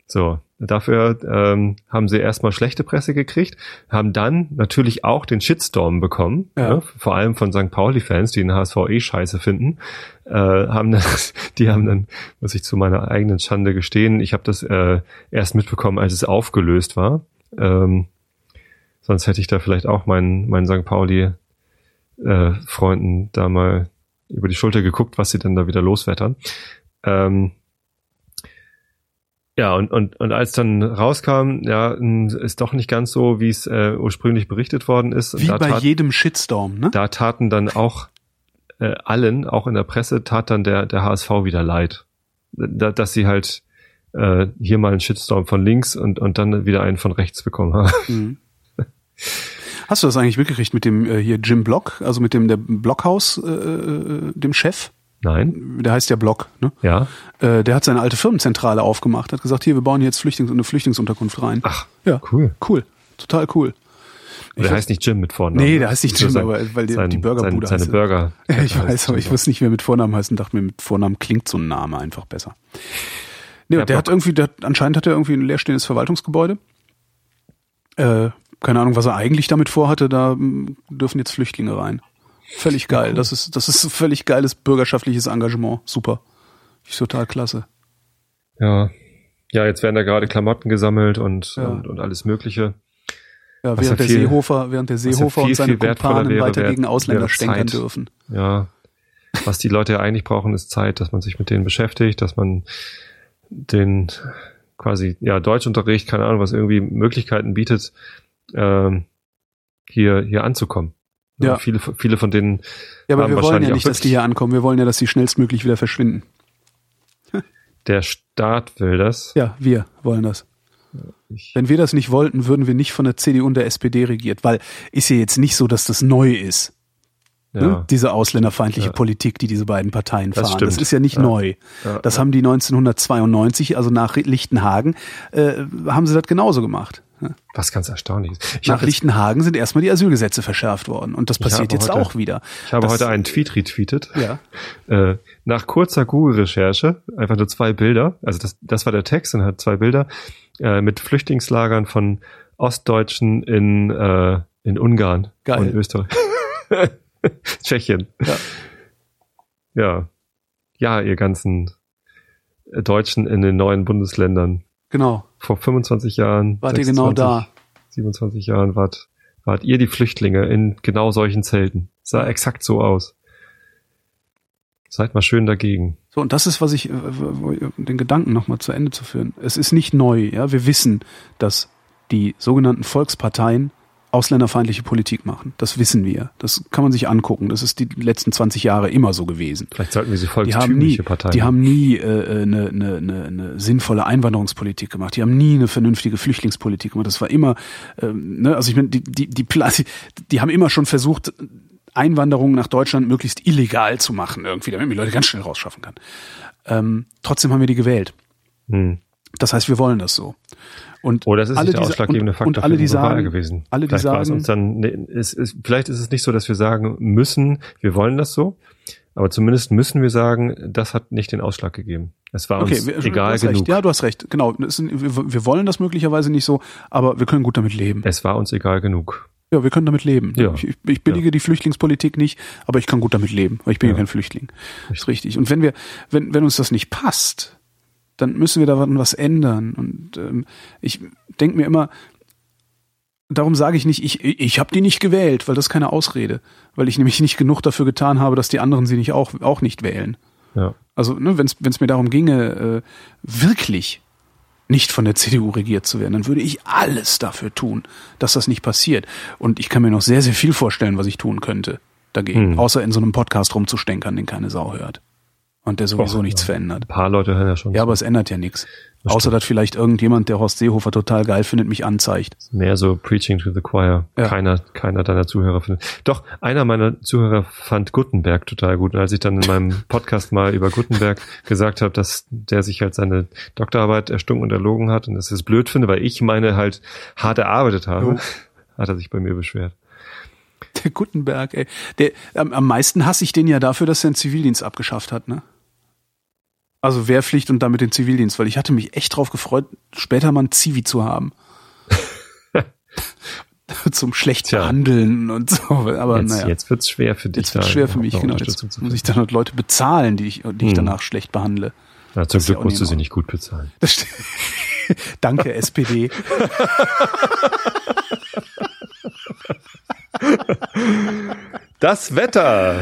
S2: So, dafür ähm, haben sie erstmal schlechte Presse gekriegt, haben dann natürlich auch den Shitstorm bekommen, ja. ne? vor allem von St. Pauli-Fans, die den HSV eh scheiße finden. Äh, haben dann, die haben dann, muss ich zu meiner eigenen Schande gestehen, ich habe das äh, erst mitbekommen, als es aufgelöst war. Ähm, sonst hätte ich da vielleicht auch meinen, meinen St. Pauli-Freunden äh, da mal über die Schulter geguckt, was sie denn da wieder loswettern. Ähm, ja, und, und, und als dann rauskam, ja, ist doch nicht ganz so, wie es äh, ursprünglich berichtet worden ist.
S1: Wie bei tat, jedem Shitstorm, ne?
S2: Da taten dann auch äh, allen, auch in der Presse, tat dann der, der HSV wieder leid. Da, dass sie halt äh, hier mal einen Shitstorm von links und, und dann wieder einen von rechts bekommen haben. Mhm.
S1: Hast du das eigentlich mitgekriegt mit dem äh, hier Jim Block, also mit dem der Blockhaus, äh, äh, dem Chef?
S2: Nein?
S1: Der heißt ja Block, ne?
S2: Ja.
S1: Äh, der hat seine alte Firmenzentrale aufgemacht, hat gesagt, hier, wir bauen hier jetzt Flüchtlings eine Flüchtlingsunterkunft rein.
S2: Ach,
S1: ja,
S2: cool.
S1: Cool, total cool.
S2: Der heißt nicht Jim mit Vornamen.
S1: Nee, der heißt nicht Jim,
S2: sein-
S1: aber weil die,
S2: sein,
S1: die Burgerbude
S2: sein,
S1: heißt.
S2: Seine Burger.
S1: Ja, ich
S2: heißt
S1: weiß, aber ich wusste nicht, wer mit Vornamen heißt und dachte mir, mit Vornamen klingt so ein Name einfach besser. Nee,
S2: Ja,
S1: der hat irgendwie, der, anscheinend hat er irgendwie ein leerstehendes Verwaltungsgebäude. Äh, keine Ahnung, was er eigentlich damit vorhatte, da mm, dürfen jetzt Flüchtlinge rein. Völlig geil. Das ist, das ist völlig geiles bürgerschaftliches Engagement. Super. Ich total klasse.
S2: Ja. Ja, jetzt werden da gerade Klamotten gesammelt und,
S1: Ja.
S2: und, und alles Mögliche.
S1: Ja, während
S2: ja
S1: der
S2: viel-
S1: Seehofer, während der Seehofer
S2: viel,
S1: und seine Kumpanen weiter
S2: wäre-
S1: gegen Ausländer stänkern dürfen.
S2: Ja. Was die Leute ja eigentlich brauchen, ist Zeit, dass man sich mit denen beschäftigt, dass man den quasi, ja, Deutschunterricht, keine Ahnung, was irgendwie Möglichkeiten bietet, ähm, hier, hier anzukommen.
S1: Ja.
S2: Viele, viele von denen
S1: Ja, aber wir wollen ja nicht, dass die hier ankommen. Wir wollen ja, dass sie schnellstmöglich wieder verschwinden.
S2: Der Staat will das.
S1: Ja, wir wollen das.
S2: Ich,
S1: Wenn wir das nicht wollten, würden wir nicht von der CDU und der SPD regiert, weil ist ja jetzt nicht so, dass das neu ist.
S2: ja.
S1: Ne? Diese ausländerfeindliche
S2: Ja.
S1: Politik, die diese beiden Parteien
S2: Das
S1: fahren. Das
S2: stimmt.
S1: ist ja nicht
S2: Ja.
S1: neu. Das haben die 1992, also nach Lichtenhagen, äh, haben sie das genauso gemacht.
S2: Was ganz erstaunlich ist. Ich
S1: nach Lichtenhagen sind erstmal die Asylgesetze verschärft worden. Und das passiert jetzt
S2: heute-
S1: auch wieder.
S2: ich habe
S1: das,
S2: heute einen Tweet retweetet.
S1: Ja.
S2: Äh, nach kurzer Google-Recherche, einfach nur zwei Bilder, also das, das war der Text und hat zwei Bilder, äh, mit Flüchtlingslagern von Ostdeutschen in, äh, in Ungarn
S1: Geil.
S2: und Österreich. Tschechien.
S1: Ja.
S2: ja. Ja, ihr ganzen Deutschen in den neuen Bundesländern.
S1: Genau.
S2: Vor 25 Jahren.
S1: Wart ihr genau
S2: 26,
S1: da?
S2: 27 Jahren wart, wart ihr die Flüchtlinge in genau solchen Zelten. Sah exakt so aus. Seid mal schön dagegen.
S1: So, und das ist, was ich, äh, den Gedanken nochmal zu Ende zu führen. Es ist nicht neu, ja. Wir wissen, dass die sogenannten Volksparteien ausländerfeindliche Politik machen. Das wissen wir. Das kann man sich angucken. Das ist die letzten 20 Jahre immer so gewesen.
S2: Vielleicht sollten wir sie volkstümliche Parteien.
S1: die haben nie äh, eine, eine, eine, eine sinnvolle Einwanderungspolitik gemacht. Die haben nie eine vernünftige Flüchtlingspolitik gemacht. Das war immer, ähm, ne, also ich meine, die, die, die, die haben immer schon versucht, Einwanderung nach Deutschland möglichst illegal zu machen, irgendwie, damit man die Leute ganz schnell rausschaffen kann. Ähm, trotzdem haben wir die gewählt.
S2: hm.
S1: Das heißt, wir wollen das so. Und
S2: Oder es ist
S1: alle
S2: nicht der ausschlaggebende
S1: und,
S2: Faktor
S1: und alle,
S2: für
S1: die sagen,
S2: gewesen.
S1: alle, die
S2: vielleicht
S1: sagen,
S2: uns dann, nee, es ist, vielleicht ist es nicht so, dass wir sagen müssen, wir wollen das so, aber zumindest müssen wir sagen, das hat nicht den Ausschlag gegeben. Es war
S1: Okay,
S2: uns
S1: wir,
S2: egal genug.
S1: recht. Ja, du hast recht. Genau. Wir, wollen das möglicherweise nicht so, aber wir können gut damit leben.
S2: Es war uns egal genug.
S1: Ja, wir können damit leben.
S2: Ja.
S1: Ich, ich billige die Flüchtlingspolitik nicht, aber ich kann gut damit leben, weil ich bin ja,
S2: Ja.
S1: kein Flüchtling. ist richtig. Und wenn wir, wenn, wenn uns das nicht passt, dann müssen wir daran was ändern. Und ähm, ich denke mir immer, darum sage ich nicht, ich, ich habe die nicht gewählt, weil das ist keine Ausrede. Weil ich nämlich nicht genug dafür getan habe, dass die anderen sie nicht auch, auch nicht wählen.
S2: Ja.
S1: Also, ne, wenn es mir darum ginge, äh, wirklich nicht von der CDU regiert zu werden, dann würde ich alles dafür tun, dass das nicht passiert. Und ich kann mir noch sehr, sehr viel vorstellen, was ich tun könnte dagegen,
S2: Hm.
S1: außer in so einem Podcast rumzustänkern, den keine Sau hört. Und der sowieso
S2: Och,
S1: nichts
S2: ja.
S1: verändert.
S2: Ein paar Leute hören ja schon
S1: Ja, aber es ändert ja nichts.
S2: Das
S1: Außer,
S2: stimmt.
S1: dass vielleicht irgendjemand, der Horst Seehofer total geil findet, mich anzeigt.
S2: mehr so Preaching to the Choir.
S1: Ja.
S2: Keiner, keiner deiner Zuhörer findet. Doch, einer meiner Zuhörer fand Gutenberg total gut. Und als ich dann in meinem Podcast mal über Gutenberg gesagt habe, dass der sich halt seine Doktorarbeit erstunken und erlogen hat und dass ich es blöd finde, weil ich meine halt hart erarbeitet habe,
S1: Jo.
S2: hat er sich bei mir beschwert.
S1: Der Gutenberg, ey. Der, am, am meisten hasse ich den ja dafür, dass er den Zivildienst abgeschafft hat, ne? Also Wehrpflicht und damit den Zivildienst, weil ich hatte mich echt drauf gefreut, später mal ein Zivi zu haben. Zum schlecht
S2: Tja.
S1: behandeln und so. Aber
S2: jetzt,
S1: naja.
S2: jetzt wird's schwer für dich.
S1: Jetzt wird
S2: da
S1: schwer für mich, genau. Jetzt muss ich dann halt Leute bezahlen, die ich, die ich
S2: Hm.
S1: danach schlecht behandle.
S2: Ja, zum
S1: ja
S2: Glück musst du sie nicht gut bezahlen.
S1: Danke, SPD.
S2: Das Wetter!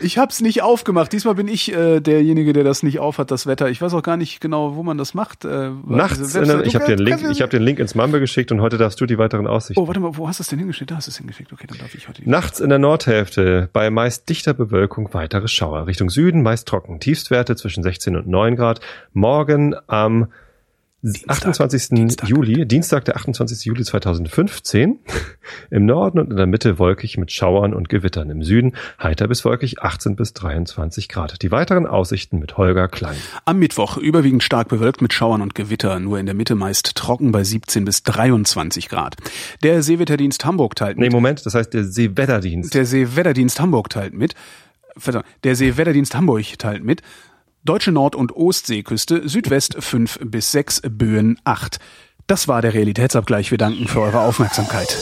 S1: Ich hab's nicht aufgemacht. Diesmal bin ich äh, derjenige, der das nicht aufhat, das Wetter. Ich weiß auch gar nicht genau, wo man das macht. Äh,
S2: Nachts, in,
S1: Website-
S2: ich habe den Link,
S1: kannst-
S2: ich habe den Link ins Mumble geschickt und heute darfst du die weiteren Aussichten.
S1: Oh, warte mal, wo hast du es denn hingeschickt? Da hast du es hingeschickt. Okay, dann darf ich heute.
S2: Nachts in der Nordhälfte bei meist dichter Bewölkung weitere Schauer. Richtung Süden meist trocken. Tiefstwerte zwischen 16 und 9 Grad. Morgen am
S1: Dienstag.
S2: 28.
S1: Dienstag.
S2: Juli, Dienstag, der 28. Juli 2015. Im Norden und in der Mitte wolkig mit Schauern und Gewittern. Im Süden heiter bis wolkig 18 bis 23 Grad. Die weiteren Aussichten mit Holger Klein.
S1: Am Mittwoch überwiegend stark bewölkt mit Schauern und Gewitter, nur in der Mitte meist trocken bei 17 bis 23 Grad. Der Seewetterdienst Hamburg teilt
S2: Nee,
S1: mit.
S2: Moment, das heißt der Seewetterdienst.
S1: Der Seewetterdienst Hamburg teilt mit. Verdammt, der Seewetterdienst Hamburg teilt mit. Deutsche Nord- und Ostseeküste, Südwest 5 bis 6, Böen 8. Das war der Realitätsabgleich. Wir danken für eure Aufmerksamkeit.